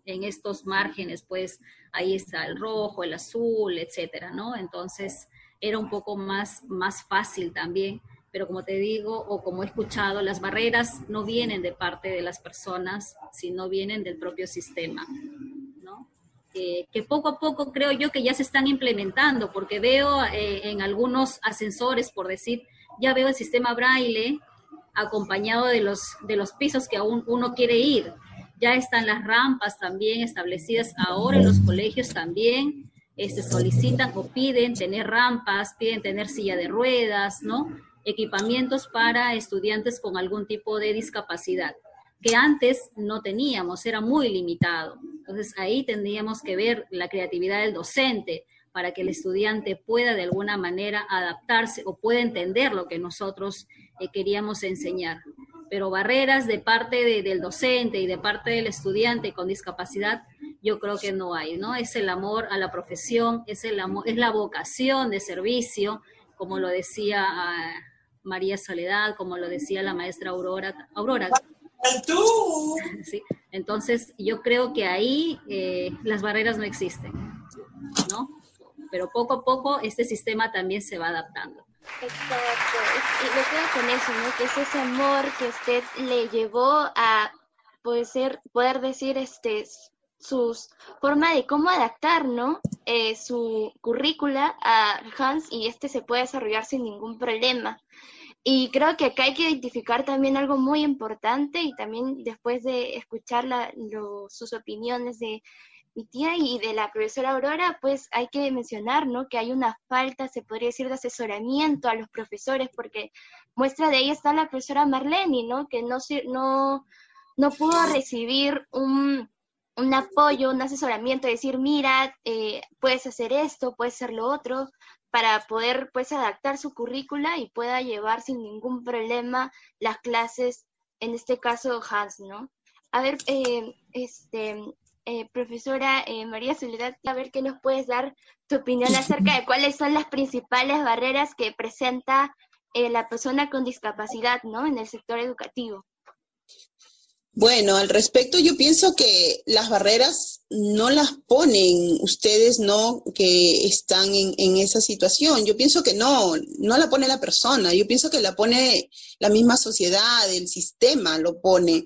en, estos márgenes, pues ahí está el rojo, el azul, etcétera, ¿no? Entonces era un poco más, más fácil también, pero como te digo, o como he escuchado, las barreras no vienen de parte de las personas, sino vienen del propio sistema que poco a poco creo yo que ya se están implementando, porque veo eh, en algunos ascensores, por decir, ya veo el sistema braille acompañado de los, de los pisos que aún uno quiere ir. Ya están las rampas también establecidas ahora en los colegios también. este, solicitan o piden tener rampas, piden tener silla de ruedas, ¿no? Equipamientos para estudiantes con algún tipo de discapacidad que antes no teníamos, era muy limitado. Entonces ahí tendríamos que ver la creatividad del docente para que el estudiante pueda de alguna manera adaptarse o pueda entender lo que nosotros eh, queríamos enseñar. Pero barreras de parte del docente y de parte del estudiante con discapacidad, yo creo que no hay, ¿no? Es el amor a la profesión, es, el amor, es la vocación de servicio, como lo decía ah, María Soledad, como lo decía la maestra Aurora, Aurora Sí, entonces yo creo que ahí eh, las barreras no existen, ¿no? Pero poco a poco este sistema también se va adaptando. Exacto, y me quedo con eso, ¿no? Que es ese amor que usted le llevó a poder, ser, poder decir este sus forma de cómo adaptar, ¿no? Eh, su currícula a Hans y este se puede desarrollar sin ningún problema. Y creo que acá hay que identificar también algo muy importante y también después de escuchar sus opiniones de mi tía y de la profesora Aurora, pues hay que mencionar, ¿no? Que hay una falta, se podría decir, de asesoramiento a los profesores, porque muestra de ahí está la profesora Marlene, ¿no? Que no, no, no pudo recibir un, un apoyo, un asesoramiento, decir, mira, eh, puedes hacer esto, puedes hacer lo otro, para poder pues adaptar su currícula y pueda llevar sin ningún problema las clases, en este caso Hans, ¿no? A ver, eh, este, eh, profesora eh, María Soledad, a ver qué nos puedes dar tu opinión acerca de cuáles son las principales barreras que presenta la persona con discapacidad, ¿no? En el sector educativo. Bueno, al respecto yo pienso que las barreras no las ponen ustedes, ¿no? Que están en, esa situación. Yo pienso que no, no la pone la persona, yo pienso que la pone la misma sociedad, el sistema lo pone,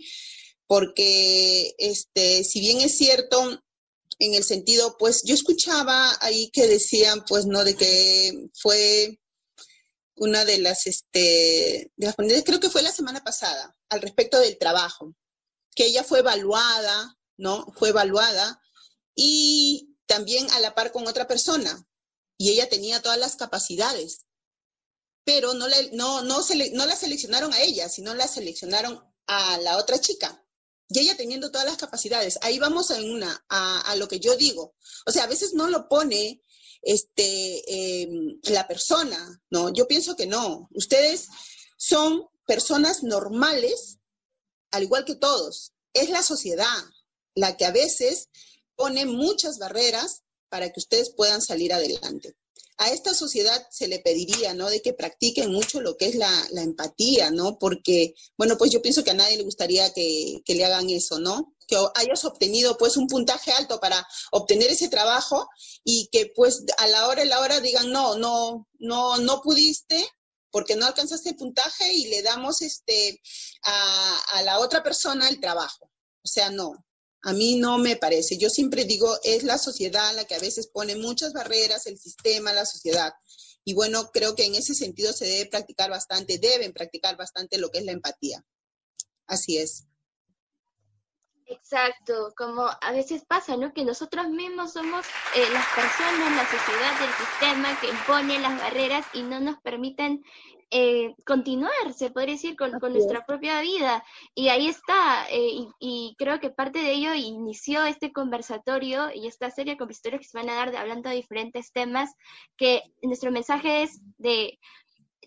porque este, si bien es cierto, en el sentido, pues yo escuchaba ahí que decían, pues, ¿no? De que fue una de las, este, de las creo que fue la semana pasada, al respecto del trabajo que ella fue evaluada, ¿no? Fue evaluada y también a la par con otra persona. Y ella tenía todas las capacidades, pero no, le, no, no, no la seleccionaron a ella, sino la seleccionaron a la otra chica. Y ella teniendo todas las capacidades. Ahí vamos a una, a, a lo que yo digo. O sea, a veces no lo pone este, em, la persona, ¿no? Yo pienso que no. Ustedes son personas normales, al igual que todos. Es la sociedad la que a veces pone muchas barreras para que ustedes puedan salir adelante a esta sociedad se le pediría, ¿no? De que practiquen mucho lo que es la, empatía, ¿no? Porque, bueno, pues yo pienso que a nadie le gustaría que, le hagan eso, ¿no? Que hayas obtenido, pues, un puntaje alto para obtener ese trabajo y que, pues, a la hora y la hora digan, no, no, no, no pudiste porque no alcanzaste el puntaje y le damos, este, a, a la otra persona el trabajo. O sea, no, a mí no me parece. Yo siempre digo, es la sociedad la que a veces pone muchas barreras, el sistema, la sociedad. Y bueno, creo que en ese sentido se debe practicar bastante, deben practicar bastante lo que es la empatía. Así es. Exacto, como a veces pasa, ¿no? Que nosotros mismos somos eh, las personas, la sociedad, el sistema que impone las barreras y no nos permiten eh, continuar, se podría decir, con, nuestra propia vida. Y ahí está, eh, y, creo que parte de ello inició este conversatorio y esta serie de conversatorios que se van a dar de, hablando de diferentes temas, que nuestro mensaje es de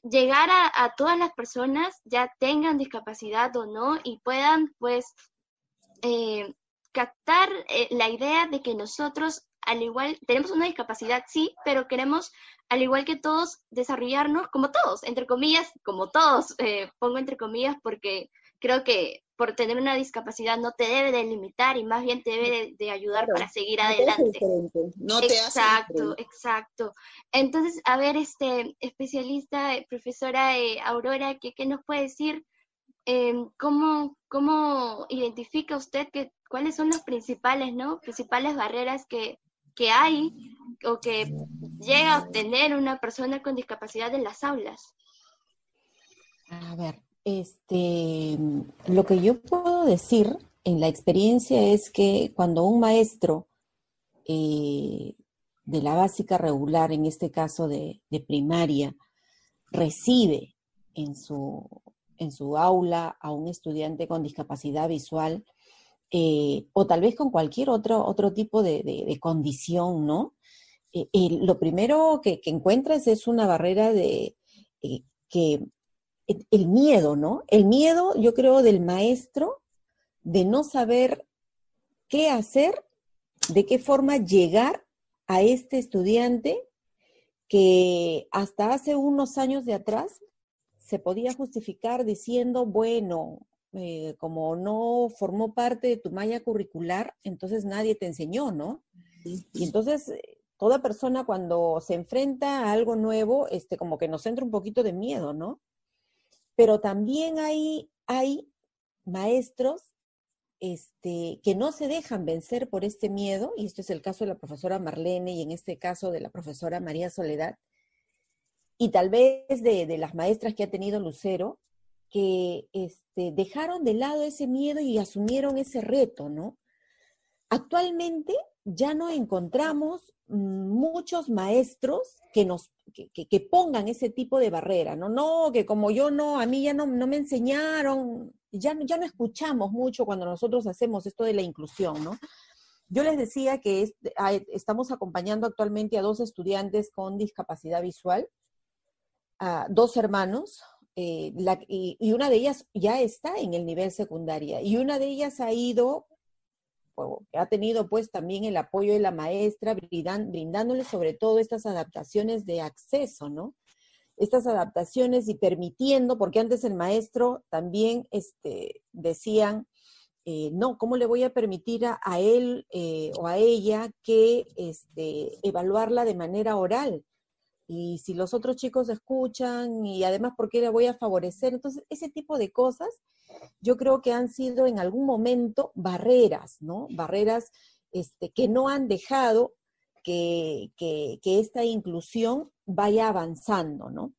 llegar a, todas las personas, ya tengan discapacidad o no, y puedan pues eh, captar la idea de que nosotros al igual, tenemos una discapacidad, sí, pero queremos al igual que todos, desarrollarnos como todos, entre comillas, como todos, eh, pongo entre comillas porque creo que por tener una discapacidad no te debe de limitar y más bien te debe de, ayudar para seguir adelante. No te exacto, exacto. Entonces, a ver, este especialista, eh, profesora eh, Aurora, ¿qué, ¿qué, nos puede decir? Em, ¿cómo, ¿Cómo identifica usted que, cuáles son las principales, ¿no? principales barreras que, que hay o que llega a obtener una persona con discapacidad en las aulas? A ver, este, lo que yo puedo decir en la experiencia es que cuando un maestro eh, de la básica regular, en este caso de, primaria, recibe en su, en su aula a un estudiante con discapacidad visual, eh, o tal vez con cualquier otro, otro tipo de, condición, ¿no? Eh, lo primero que, encuentras es una barrera de eh, que el miedo, ¿no? El miedo, yo creo, del maestro de no saber qué hacer, de qué forma llegar a este estudiante que hasta hace unos años de atrás se podía justificar diciendo, bueno, eh, como no formó parte de tu malla curricular, entonces nadie te enseñó, ¿no? Y entonces eh, toda persona cuando se enfrenta a algo nuevo, este, como que nos entra un poquito de miedo, ¿no? Pero también hay, hay maestros este, que no se dejan vencer por este miedo, y esto es el caso de la profesora Marlene y en este caso de la profesora María Soledad, y tal vez de, las maestras que ha tenido Lucero, que este, dejaron de lado ese miedo y asumieron ese reto, ¿no? Actualmente ya no encontramos muchos maestros que nos que, pongan ese tipo de barrera, ¿no? No, que como yo no, a mí ya no, me enseñaron, ya, ya no escuchamos mucho cuando nosotros hacemos esto de la inclusión, ¿no? Yo les decía que estamos acompañando actualmente a dos estudiantes con discapacidad visual, dos hermanos, eh, y, una de ellas ya está en el nivel secundaria y una de ellas ha ido, ha tenido pues también el apoyo de la maestra, brindándole sobre todo estas adaptaciones de acceso, ¿no? Estas adaptaciones y permitiendo, porque antes el maestro también este, decían, eh, no, ¿cómo le voy a permitir a, él eh, o a ella que este, evaluarla de manera oral? Y si los otros chicos escuchan y además por qué le voy a favorecer. Entonces, ese tipo de cosas yo creo que han sido en algún momento barreras, ¿no? Barreras este, que no han dejado que, que, que esta inclusión vaya avanzando, ¿no?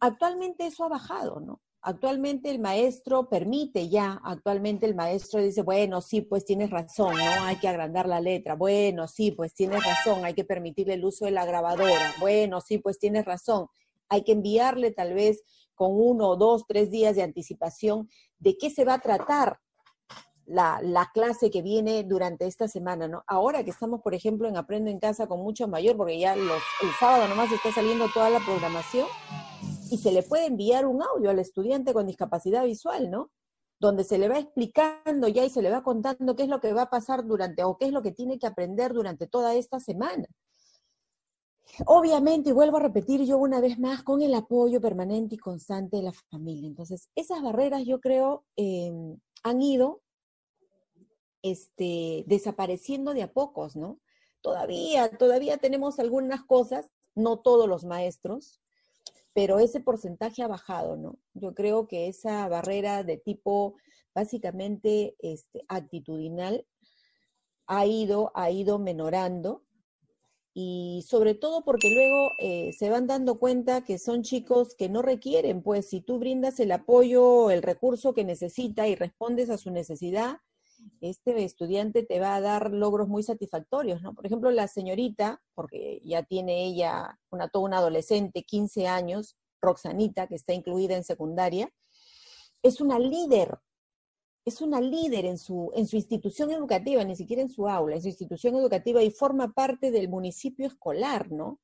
Actualmente eso ha bajado, ¿no? Actualmente el maestro permite ya, actualmente el maestro dice, bueno, sí, pues tienes razón, ¿no? Hay que agrandar la letra. Bueno, sí, pues tienes razón, hay que permitirle el uso de la grabadora. Bueno, sí, pues tienes razón. Hay que enviarle tal vez con uno, dos, tres días de anticipación de qué se va a tratar la, la, clase que viene durante esta semana, ¿no? Ahora que estamos, por ejemplo, en Aprendo en Casa con mucho mayor, porque ya los, el sábado nomás está saliendo toda la programación, y se le puede enviar un audio al estudiante con discapacidad visual, ¿no? Donde se le va explicando ya y se le va contando qué es lo que va a pasar durante, o qué es lo que tiene que aprender durante toda esta semana. Obviamente, y vuelvo a repetir yo una vez más, con el apoyo permanente y constante de la familia. Entonces, esas barreras yo creo em, han ido este, desapareciendo de a pocos, ¿no? Todavía, todavía tenemos algunas cosas, no todos los maestros, pero ese porcentaje ha bajado, ¿no? Yo creo que esa barrera de tipo básicamente este, actitudinal ha ido, ha ido menorando y sobre todo porque luego eh, se van dando cuenta que son chicos que no requieren, pues si tú brindas el apoyo, el recurso que necesita y respondes a su necesidad, este estudiante te va a dar logros muy satisfactorios, ¿no? Por ejemplo, la señorita, porque ya tiene ella una, toda una adolescente, 15 años, Roxanita, que está incluida en secundaria, es una líder es una líder en su, en su institución educativa, ni siquiera en su aula, en su institución educativa y forma parte del municipio escolar, ¿no?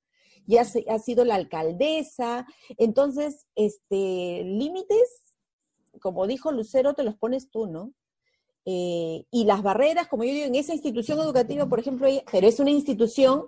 Ya ha sido la alcaldesa. Entonces, este, límites, como dijo Lucero, te los pones tú, ¿no? Eh, y las barreras, como yo digo, en esa institución educativa, por ejemplo, pero es una institución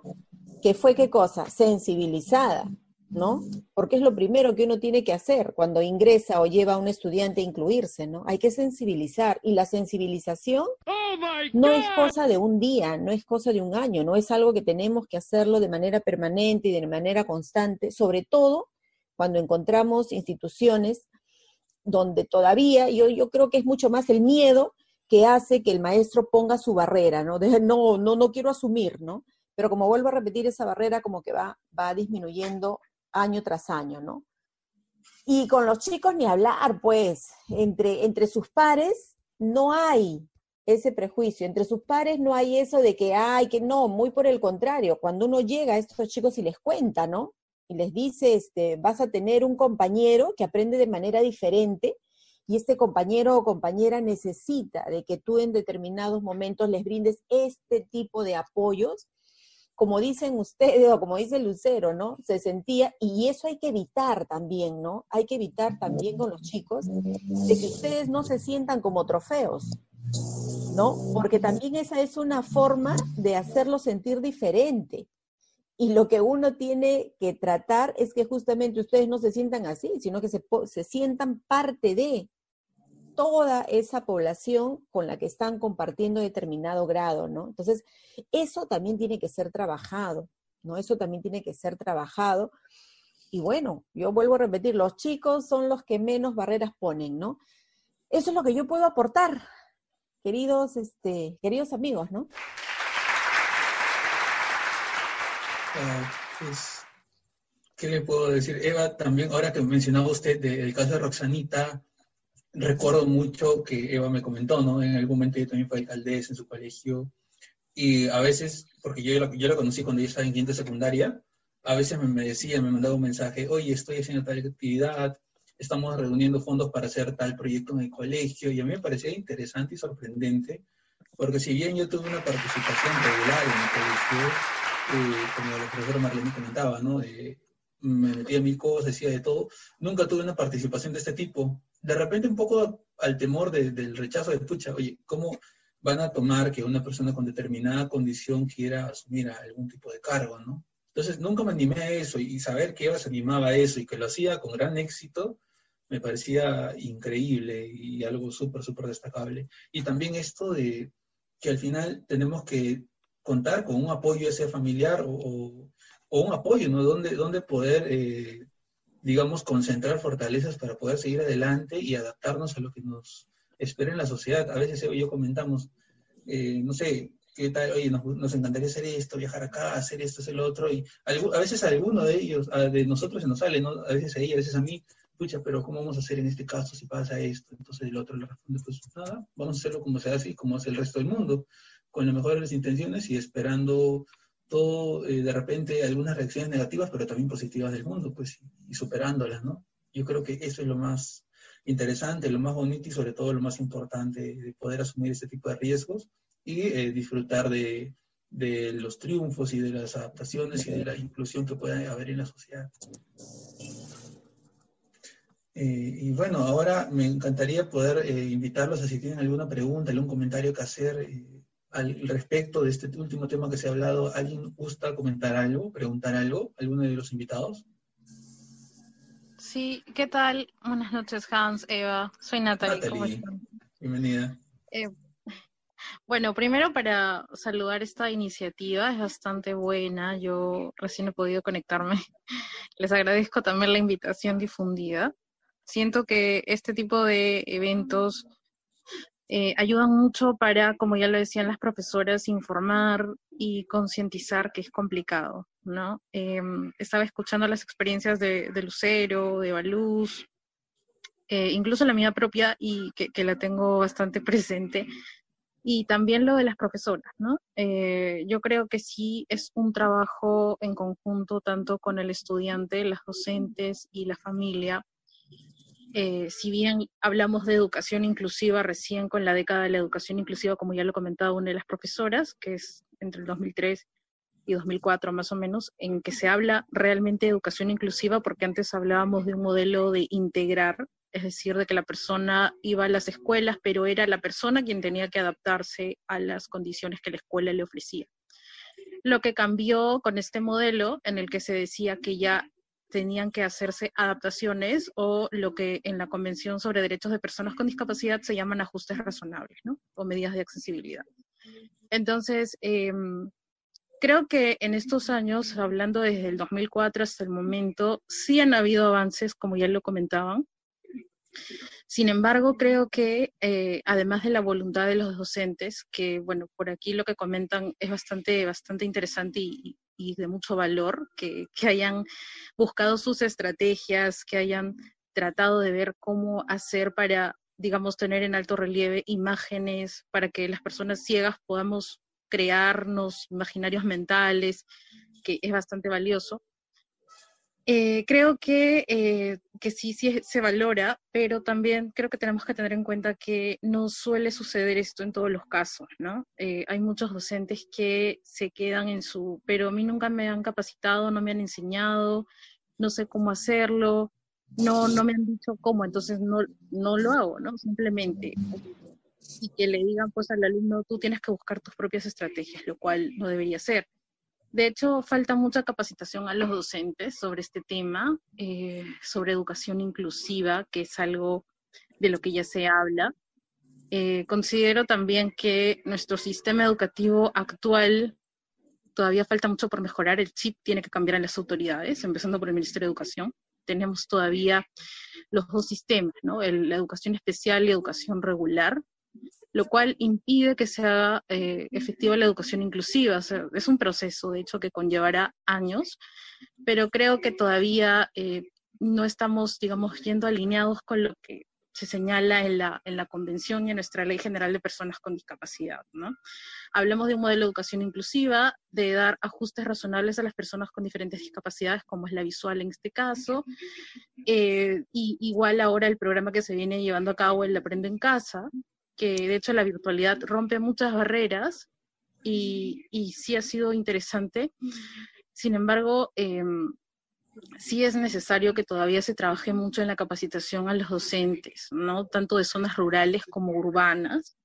que fue, ¿qué cosa? Sensibilizada. ¿no? Porque es lo primero que uno tiene que hacer cuando ingresa o lleva a un estudiante a incluirse, ¿no? Hay que sensibilizar. Y la sensibilización oh no es cosa de un día, no es cosa de un año, no es algo que tenemos que hacerlo de manera permanente y de manera constante, sobre todo cuando encontramos instituciones donde todavía, yo, yo creo que es mucho más el miedo que hace que el maestro ponga su barrera, ¿no? De, no, no, no quiero asumir, ¿no? Pero como vuelvo a repetir, esa barrera como que va, va disminuyendo año tras año, ¿no? Y con los chicos ni hablar, pues, entre, entre sus pares no hay ese prejuicio, entre sus pares no hay eso de que, ay, que no, muy por el contrario, cuando uno llega a estos chicos y les cuenta, ¿no? Y les dice, este, vas a tener un compañero que aprende de manera diferente y este compañero o compañera necesita de que tú en determinados momentos les brindes este tipo de apoyos como dicen ustedes o como dice Lucero, ¿no? Se sentía, y eso hay que evitar también, ¿no? Hay que evitar también con los chicos de que ustedes no se sientan como trofeos, ¿no? Porque también esa es una forma de hacerlo sentir diferente. Y lo que uno tiene que tratar es que justamente ustedes no se sientan así, sino que se, se sientan parte de, toda esa población con la que están compartiendo determinado grado, ¿no? Entonces, eso también tiene que ser trabajado, ¿no? Eso también tiene que ser trabajado. Y bueno, yo vuelvo a repetir, los chicos son los que menos barreras ponen, ¿no? Eso es lo que yo puedo aportar, queridos, este, queridos amigos, ¿no? Ah, ¿qué le puedo decir? Eva, también, ahora que mencionaba usted del caso de Roxanita, recuerdo mucho que Eva me comentó, ¿no? En algún momento yo también fui alcaldesa en su colegio y a veces, porque yo la, yo la conocí cuando ella estaba en quinta secundaria, a veces me, decía, me mandaba un mensaje, oye, estoy haciendo tal actividad, estamos reuniendo fondos para hacer tal proyecto en el colegio, y a mí me parecía interesante y sorprendente, porque si bien yo tuve una participación regular en el colegio, eh, como el profesor Marlene comentaba, ¿no? me metía en mil cosas, decía de todo, nunca tuve una participación de este tipo. De repente un poco al temor del rechazo de pucha, oye, ¿cómo van a tomar que una persona con determinada condición quiera asumir algún tipo de cargo, no? Entonces nunca me animé a eso y saber que Eva se animaba a eso y que lo hacía con gran éxito, me parecía increíble y algo súper, súper destacable. Y también esto de que al final tenemos que contar con un apoyo ese familiar o o un apoyo, ¿no? Donde, donde poder, eh, digamos, concentrar fortalezas para poder seguir adelante y adaptarnos a lo que nos espera en la sociedad. A veces yo comentamos, eh, no sé, ¿qué tal? Oye, nos, encantaría hacer esto, viajar acá, hacer esto, hacer lo otro, y a veces a alguno de ellos, de nosotros se nos sale, ¿no? A veces a ella, a veces a mí, pucha, pero ¿cómo vamos a hacer en este caso si pasa esto? Entonces el otro le responde, pues nada, vamos a hacerlo como se hace y como hace el resto del mundo, con las mejores intenciones y esperando todo, eh, de repente, algunas reacciones negativas, pero también positivas del mundo, pues, y superándolas, ¿no? Yo creo que eso es lo más interesante, lo más bonito y sobre todo lo más importante de poder asumir este tipo de riesgos y eh, disfrutar de, de, los triunfos y de las adaptaciones y de la inclusión que puede haber en la sociedad. Eh, y bueno, ahora me encantaría poder invitarlos a si tienen alguna pregunta, algún comentario que hacer al respecto de este último tema que se ha hablado. ¿Alguien gusta comentar algo, preguntar algo? ¿Alguno de los invitados? Sí, ¿qué tal? Buenas noches, Hans, Eva. Soy Natalie. ¿Cómo están? Bienvenida. Eh, bueno, primero para saludar esta iniciativa, es bastante buena. Yo recién he podido conectarme. Les agradezco también la invitación difundida. Siento que este tipo de eventos eh, ayudan mucho para, como ya lo decían las profesoras, informar y concientizar que es complicado, ¿no? Em, estaba escuchando las experiencias de, Lucero, de Baluz, eh, incluso la mía propia y que, la tengo bastante presente, y también lo de las profesoras, ¿no? Eh, yo creo que sí es un trabajo en conjunto tanto con el estudiante, las docentes y la familia, eh, si bien hablamos de educación inclusiva recién con la década de la educación inclusiva, como ya lo comentaba una de las profesoras, que es entre el 2003 y 2004 más o menos, en que se habla realmente de educación inclusiva, porque antes hablábamos de un modelo de integrar, es decir, de que la persona iba a las escuelas, pero era la persona quien tenía que adaptarse a las condiciones que la escuela le ofrecía. Lo que cambió con este modelo en el que se decía que ya tenían que hacerse adaptaciones o lo que en la Convención sobre Derechos de Personas con Discapacidad se llaman ajustes razonables, ¿no? O medidas de accesibilidad. Entonces, em, creo que en estos años, hablando desde el 2004 hasta el momento, sí han habido avances, como ya lo comentaban. Sin embargo, creo que eh, además de la voluntad de los docentes, que bueno, por aquí lo que comentan es bastante, bastante interesante y, y de mucho valor, que, que hayan buscado sus estrategias, que hayan tratado de ver cómo hacer para, digamos, tener en alto relieve imágenes para que las personas ciegas podamos crearnos imaginarios mentales, que es bastante valioso. Eh, creo que, eh, que sí, sí se valora, pero también creo que tenemos que tener en cuenta que no suele suceder esto en todos los casos, ¿no? Eh, hay muchos docentes que se quedan en su, pero a mí nunca me han capacitado, no me han enseñado, no sé cómo hacerlo, no, no me han dicho cómo, entonces no, no lo hago, ¿no? Simplemente. Y que le digan pues al alumno, tú tienes que buscar tus propias estrategias, lo cual no debería ser. De hecho, falta mucha capacitación a los docentes sobre este tema, eh, sobre educación inclusiva, que es algo de lo que ya se habla. Eh, considero también que nuestro sistema educativo actual todavía falta mucho por mejorar. El chip tiene que cambiar en las autoridades, empezando por el Ministerio de Educación. Tenemos todavía los dos sistemas, ¿no? la educación especial y educación regular lo cual impide que sea eh, efectiva la educación inclusiva. es un proceso, de hecho, que conllevará años, pero creo que todavía eh, no estamos, digamos, yendo alineados con lo que se señala en la, en la Convención y en nuestra Ley General de Personas con Discapacidad. ¿no? Hablamos de un modelo de educación inclusiva, de dar ajustes razonables a las personas con diferentes discapacidades, como es la visual en este caso, eh, y igual ahora el programa que se viene llevando a cabo, el Aprende en Casa, que de hecho la virtualidad rompe muchas barreras y, y sí ha sido interesante. Sin embargo, em, sí es necesario que todavía se trabaje mucho en la capacitación a los docentes, ¿no? Tanto de zonas rurales como urbanas,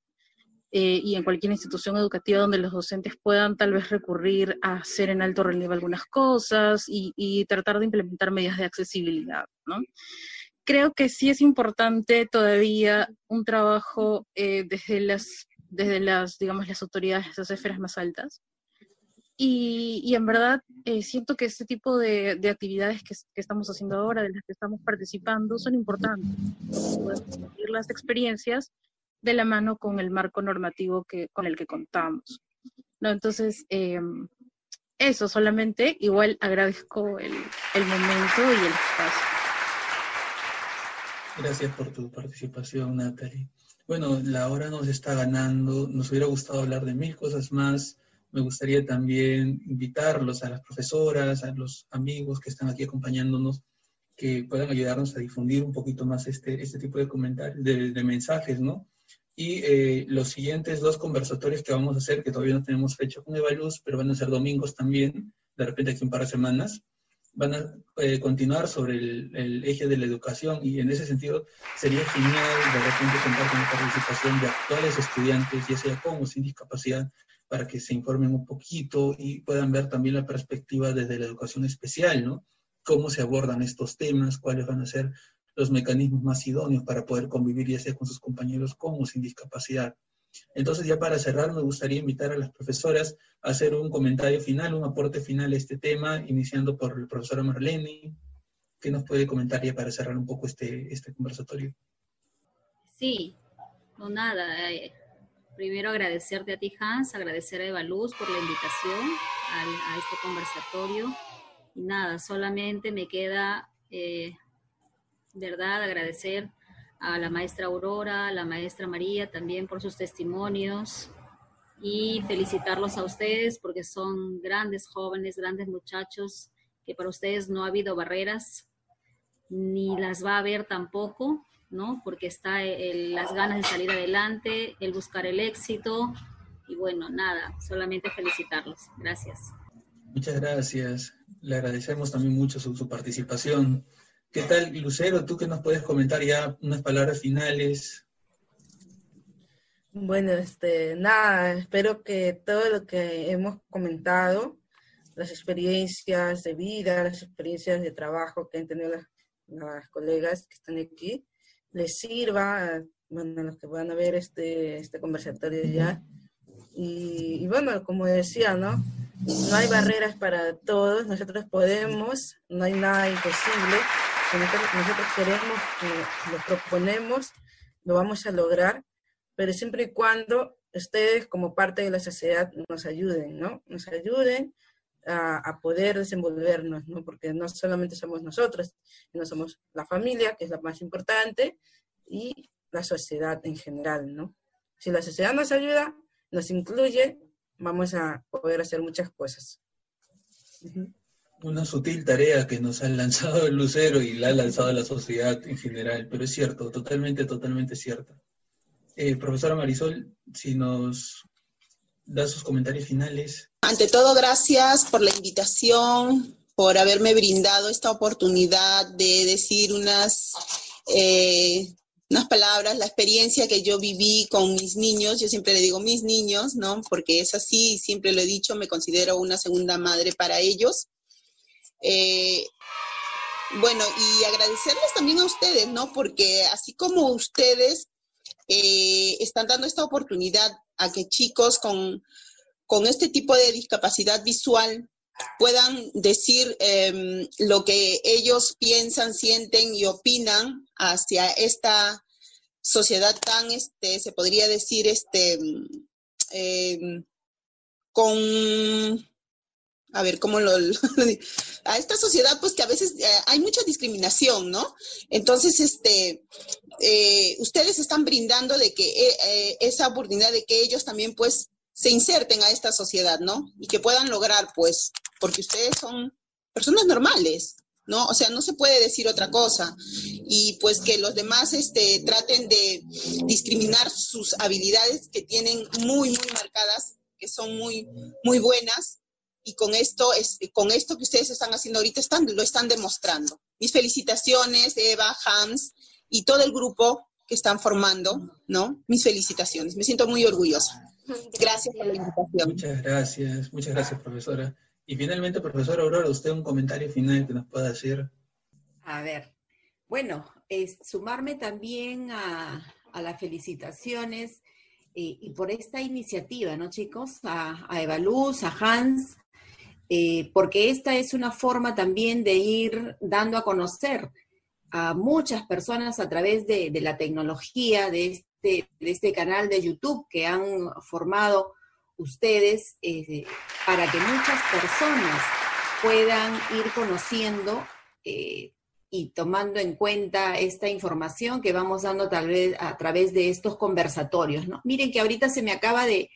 eh, y en cualquier institución educativa donde los docentes puedan tal vez recurrir a hacer en alto relieve algunas cosas y, y tratar de implementar medidas de accesibilidad, ¿no? Creo que sí es importante todavía un trabajo eh, desde las, desde las, digamos, las autoridades, esas esferas más altas. Y, y en verdad eh, siento que este tipo de, de actividades que, que, estamos haciendo ahora, de las que estamos participando, son importantes. Compartir las experiencias de la mano con el marco normativo que, con el que contamos. ¿no? Entonces, eh, eso solamente, igual agradezco el, el momento y el espacio. Gracias por tu participación, Natalie. Bueno, la hora nos está ganando. Nos hubiera gustado hablar de mil cosas más. Me gustaría también invitarlos a las profesoras, a los amigos que están aquí acompañándonos, que puedan ayudarnos a difundir un poquito más este, este tipo de comentarios, de, mensajes, ¿no? Y eh, los siguientes dos conversatorios que vamos a hacer, que todavía no tenemos fecha con Evaluz, pero van a ser domingos también, de repente aquí un par de semanas, van a eh, continuar sobre el, eje de la educación y en ese sentido sería genial de repente contar con la participación de actuales estudiantes, ya sea con o sin discapacidad, para que se informen un poquito y puedan ver también la perspectiva desde la educación especial, ¿no? Cómo se abordan estos temas, cuáles van a ser los mecanismos más idóneos para poder convivir ya sea con sus compañeros con o sin discapacidad. Entonces, ya para cerrar, me gustaría invitar a las profesoras a hacer un comentario final, un aporte final a este tema, iniciando por la profesora Marlene. ¿Qué nos puede comentar ya para cerrar un poco este, este conversatorio? Sí, no nada. Eh, primero agradecerte a ti, Hans, agradecer a Eva Luz por la invitación a, este conversatorio. Y nada, solamente me queda, eh, verdad, agradecer a la maestra Aurora, a la maestra María también por sus testimonios y felicitarlos a ustedes porque son grandes jóvenes, grandes muchachos, que para ustedes no ha habido barreras, ni las va a haber tampoco, ¿no? Porque está las ganas de salir adelante, el buscar el éxito y bueno, nada, solamente felicitarlos. Gracias. Muchas gracias. Le agradecemos también mucho su participación. ¿Qué tal, Lucero? ¿Tú qué nos puedes comentar ya unas palabras finales? Bueno, este, nada, espero que todo lo que hemos comentado, las experiencias de vida, las experiencias de trabajo que han tenido las, colegas que están aquí, les sirva, bueno, a los que van a ver este, este conversatorio ya. Y, y bueno, como decía, ¿no? No hay barreras para todos, nosotros podemos, no hay nada imposible nosotros, queremos, lo proponemos, lo vamos a lograr, pero siempre y cuando ustedes como parte de la sociedad nos ayuden, ¿no? Nos ayuden a, poder desenvolvernos, ¿no? Porque no solamente somos nosotros, sino somos la familia, que es la más importante, y la sociedad en general, ¿no? Si la sociedad nos ayuda, nos incluye, vamos a poder hacer muchas cosas una sutil tarea que nos han lanzado el Lucero y la ha lanzado la sociedad en general, pero es cierto, totalmente, totalmente cierto. Eh, profesora Marisol, si nos da sus comentarios finales. Ante todo, gracias por la invitación, por haberme brindado esta oportunidad de decir unas, eh, unas palabras, la experiencia que yo viví con mis niños, yo siempre le digo mis niños, ¿no? Porque es así, siempre lo he dicho, me considero una segunda madre para ellos. Eh, bueno, y agradecerles también a ustedes, ¿no? Porque así como ustedes eh, están dando esta oportunidad a que chicos con, con este tipo de discapacidad visual puedan decir em, lo que ellos piensan, sienten y opinan hacia esta sociedad tan, este, se podría decir, este, em, con a ver, ¿cómo lo, a esta sociedad, pues que a veces eh, hay mucha discriminación, ¿no? Entonces, este, eh, ustedes están brindando de que eh, esa oportunidad de que ellos también, pues, se inserten a esta sociedad, ¿no? Y que puedan lograr, pues, porque ustedes son personas normales, ¿no? O sea, no se puede decir otra cosa. Y pues que los demás este, traten de discriminar sus habilidades que tienen muy, muy marcadas, que son muy, muy buenas, y con esto, es, con esto que ustedes están haciendo ahorita, están, lo están demostrando. Mis felicitaciones, Eva, Hans y todo el grupo que están formando, ¿no? Mis felicitaciones. Me siento muy orgullosa. Gracias por la invitación. Muchas gracias, muchas gracias, profesora. Y finalmente, profesora Aurora, usted un comentario final que nos pueda hacer. A ver, bueno, es sumarme también a, a las felicitaciones eh, y por esta iniciativa, ¿no, chicos? A, a Eva Luz, a Hans, eh, porque esta es una forma también de ir dando a conocer a muchas personas a través de, la tecnología, de este, de este canal de YouTube que han formado ustedes, eh, para que muchas personas puedan ir conociendo eh, y tomando en cuenta esta información que vamos dando tal vez a través de estos conversatorios. ¿no? Miren que ahorita se me acaba de,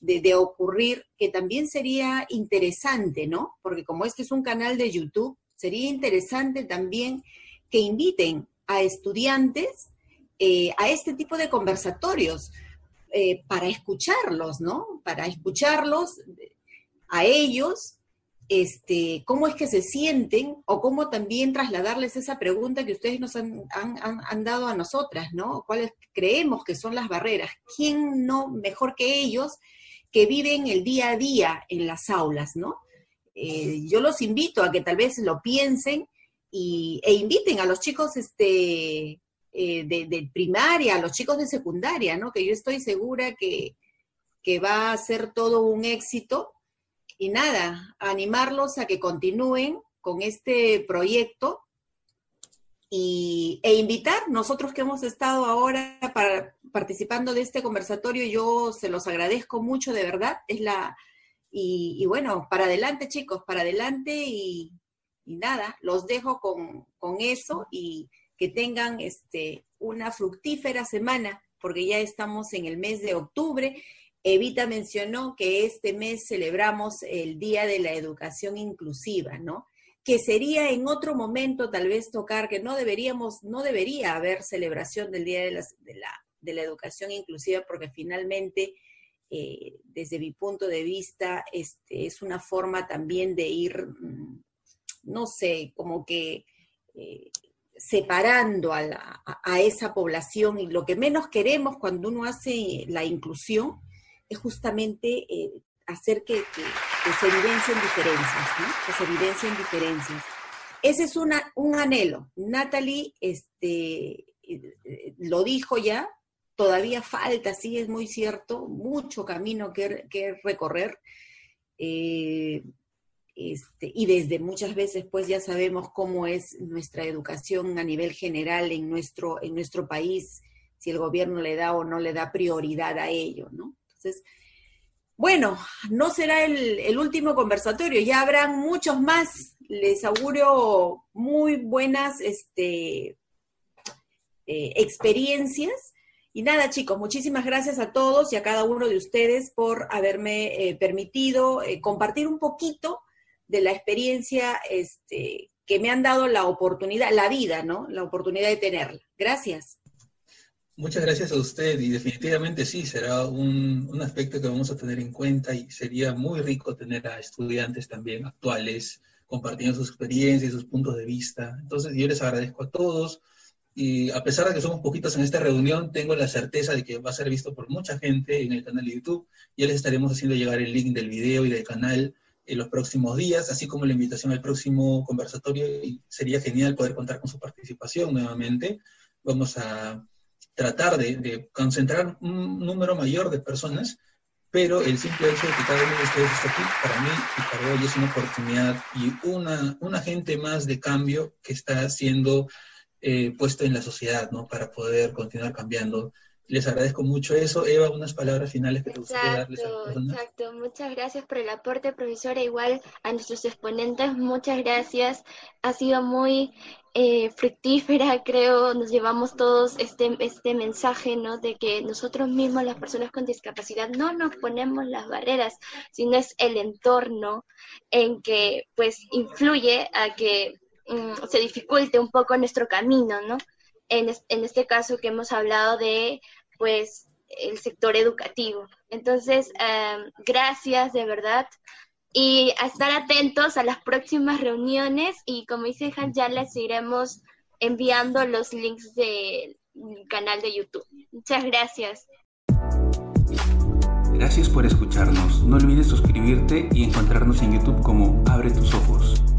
de, ocurrir, que también sería interesante, ¿no? Porque como este es un canal de YouTube, sería interesante también que inviten a estudiantes eh, a este tipo de conversatorios eh, para escucharlos, ¿no? Para escucharlos a ellos, este, cómo es que se sienten o cómo también trasladarles esa pregunta que ustedes nos han, dado a nosotras, ¿no? ¿Cuáles creemos que son las barreras? ¿Quién no mejor que ellos que viven el día a día en las aulas, ¿no? Eh, yo los invito a que tal vez lo piensen y, e inviten a los chicos este, eh, de, primaria, a los chicos de secundaria, ¿no? Que yo estoy segura que, que va a ser todo un éxito. Y nada, animarlos a que continúen con este proyecto y, e invitar, nosotros que hemos estado ahora para, participando de este conversatorio, yo se los agradezco mucho, de verdad, es la, y, bueno, para adelante chicos, para adelante y, nada, los dejo con, eso y que tengan este, una fructífera semana, porque ya estamos en el mes de octubre. Evita mencionó que este mes celebramos el Día de la Educación Inclusiva, ¿no? Que sería en otro momento tal vez tocar, que no deberíamos, no debería haber celebración del Día de la, de la, Educación Inclusiva, porque finalmente eh, desde mi punto de vista, este, es una forma también de ir, mm, no sé, como que eh, separando a, esa población. Y lo que menos queremos cuando uno hace la inclusión es justamente eh, hacer que, se evidencien diferencias, ¿no? que se evidencien diferencias. Ese es una, un anhelo. Natalie este, lo dijo ya, todavía falta, sí es muy cierto, mucho camino que, recorrer. Eh, este, y desde muchas veces pues ya sabemos cómo es nuestra educación a nivel general en nuestro, en nuestro país, si el gobierno le da o no le da prioridad a ello, ¿no? Entonces, bueno, no será el, último conversatorio, ya habrán muchos más. Les auguro muy buenas este, eh, experiencias y nada, chicos, muchísimas gracias a todos y a cada uno de ustedes por haberme eh, permitido eh, compartir un poquito de la experiencia este, que me han dado la oportunidad, la vida, ¿no? La oportunidad de tenerla. Gracias. Muchas gracias a usted y definitivamente sí, será un, un, aspecto que vamos a tener en cuenta y sería muy rico tener a estudiantes también actuales compartiendo sus experiencias y sus puntos de vista. Entonces yo les agradezco a todos y a pesar de que somos poquitos en esta reunión, tengo la certeza de que va a ser visto por mucha gente en el canal de YouTube. Ya les estaremos haciendo llegar el link del video y del canal en los próximos días, así como la invitación al próximo conversatorio. Y sería genial poder contar con su participación nuevamente. Vamos a tratar de, concentrar un número mayor de personas, pero el simple hecho de que cada uno de ustedes esté aquí, para mí y para hoy es una oportunidad y una, un agente más de cambio que está siendo eh, puesto en la sociedad, ¿no? Para poder continuar cambiando. Les agradezco mucho eso. Eva, unas palabras finales que te gustaría darles a las Exacto, muchas gracias por el aporte, profesora. Igual a nuestros exponentes, muchas gracias. Ha sido muy eh, fructífera, creo. Nos llevamos todos este, este mensaje, ¿no? De que nosotros mismos, las personas con discapacidad, no nos ponemos las barreras, sino es el entorno en que, pues, influye a que Mm, se dificulte un poco nuestro camino, ¿no? En, en este caso que hemos hablado de, pues, el sector educativo. Entonces, em, gracias de verdad y a estar atentos a las próximas reuniones y como dice Hans, ya les iremos enviando los links del canal de YouTube. Muchas gracias. Gracias por escucharnos. No olvides suscribirte y encontrarnos en YouTube como Abre tus ojos.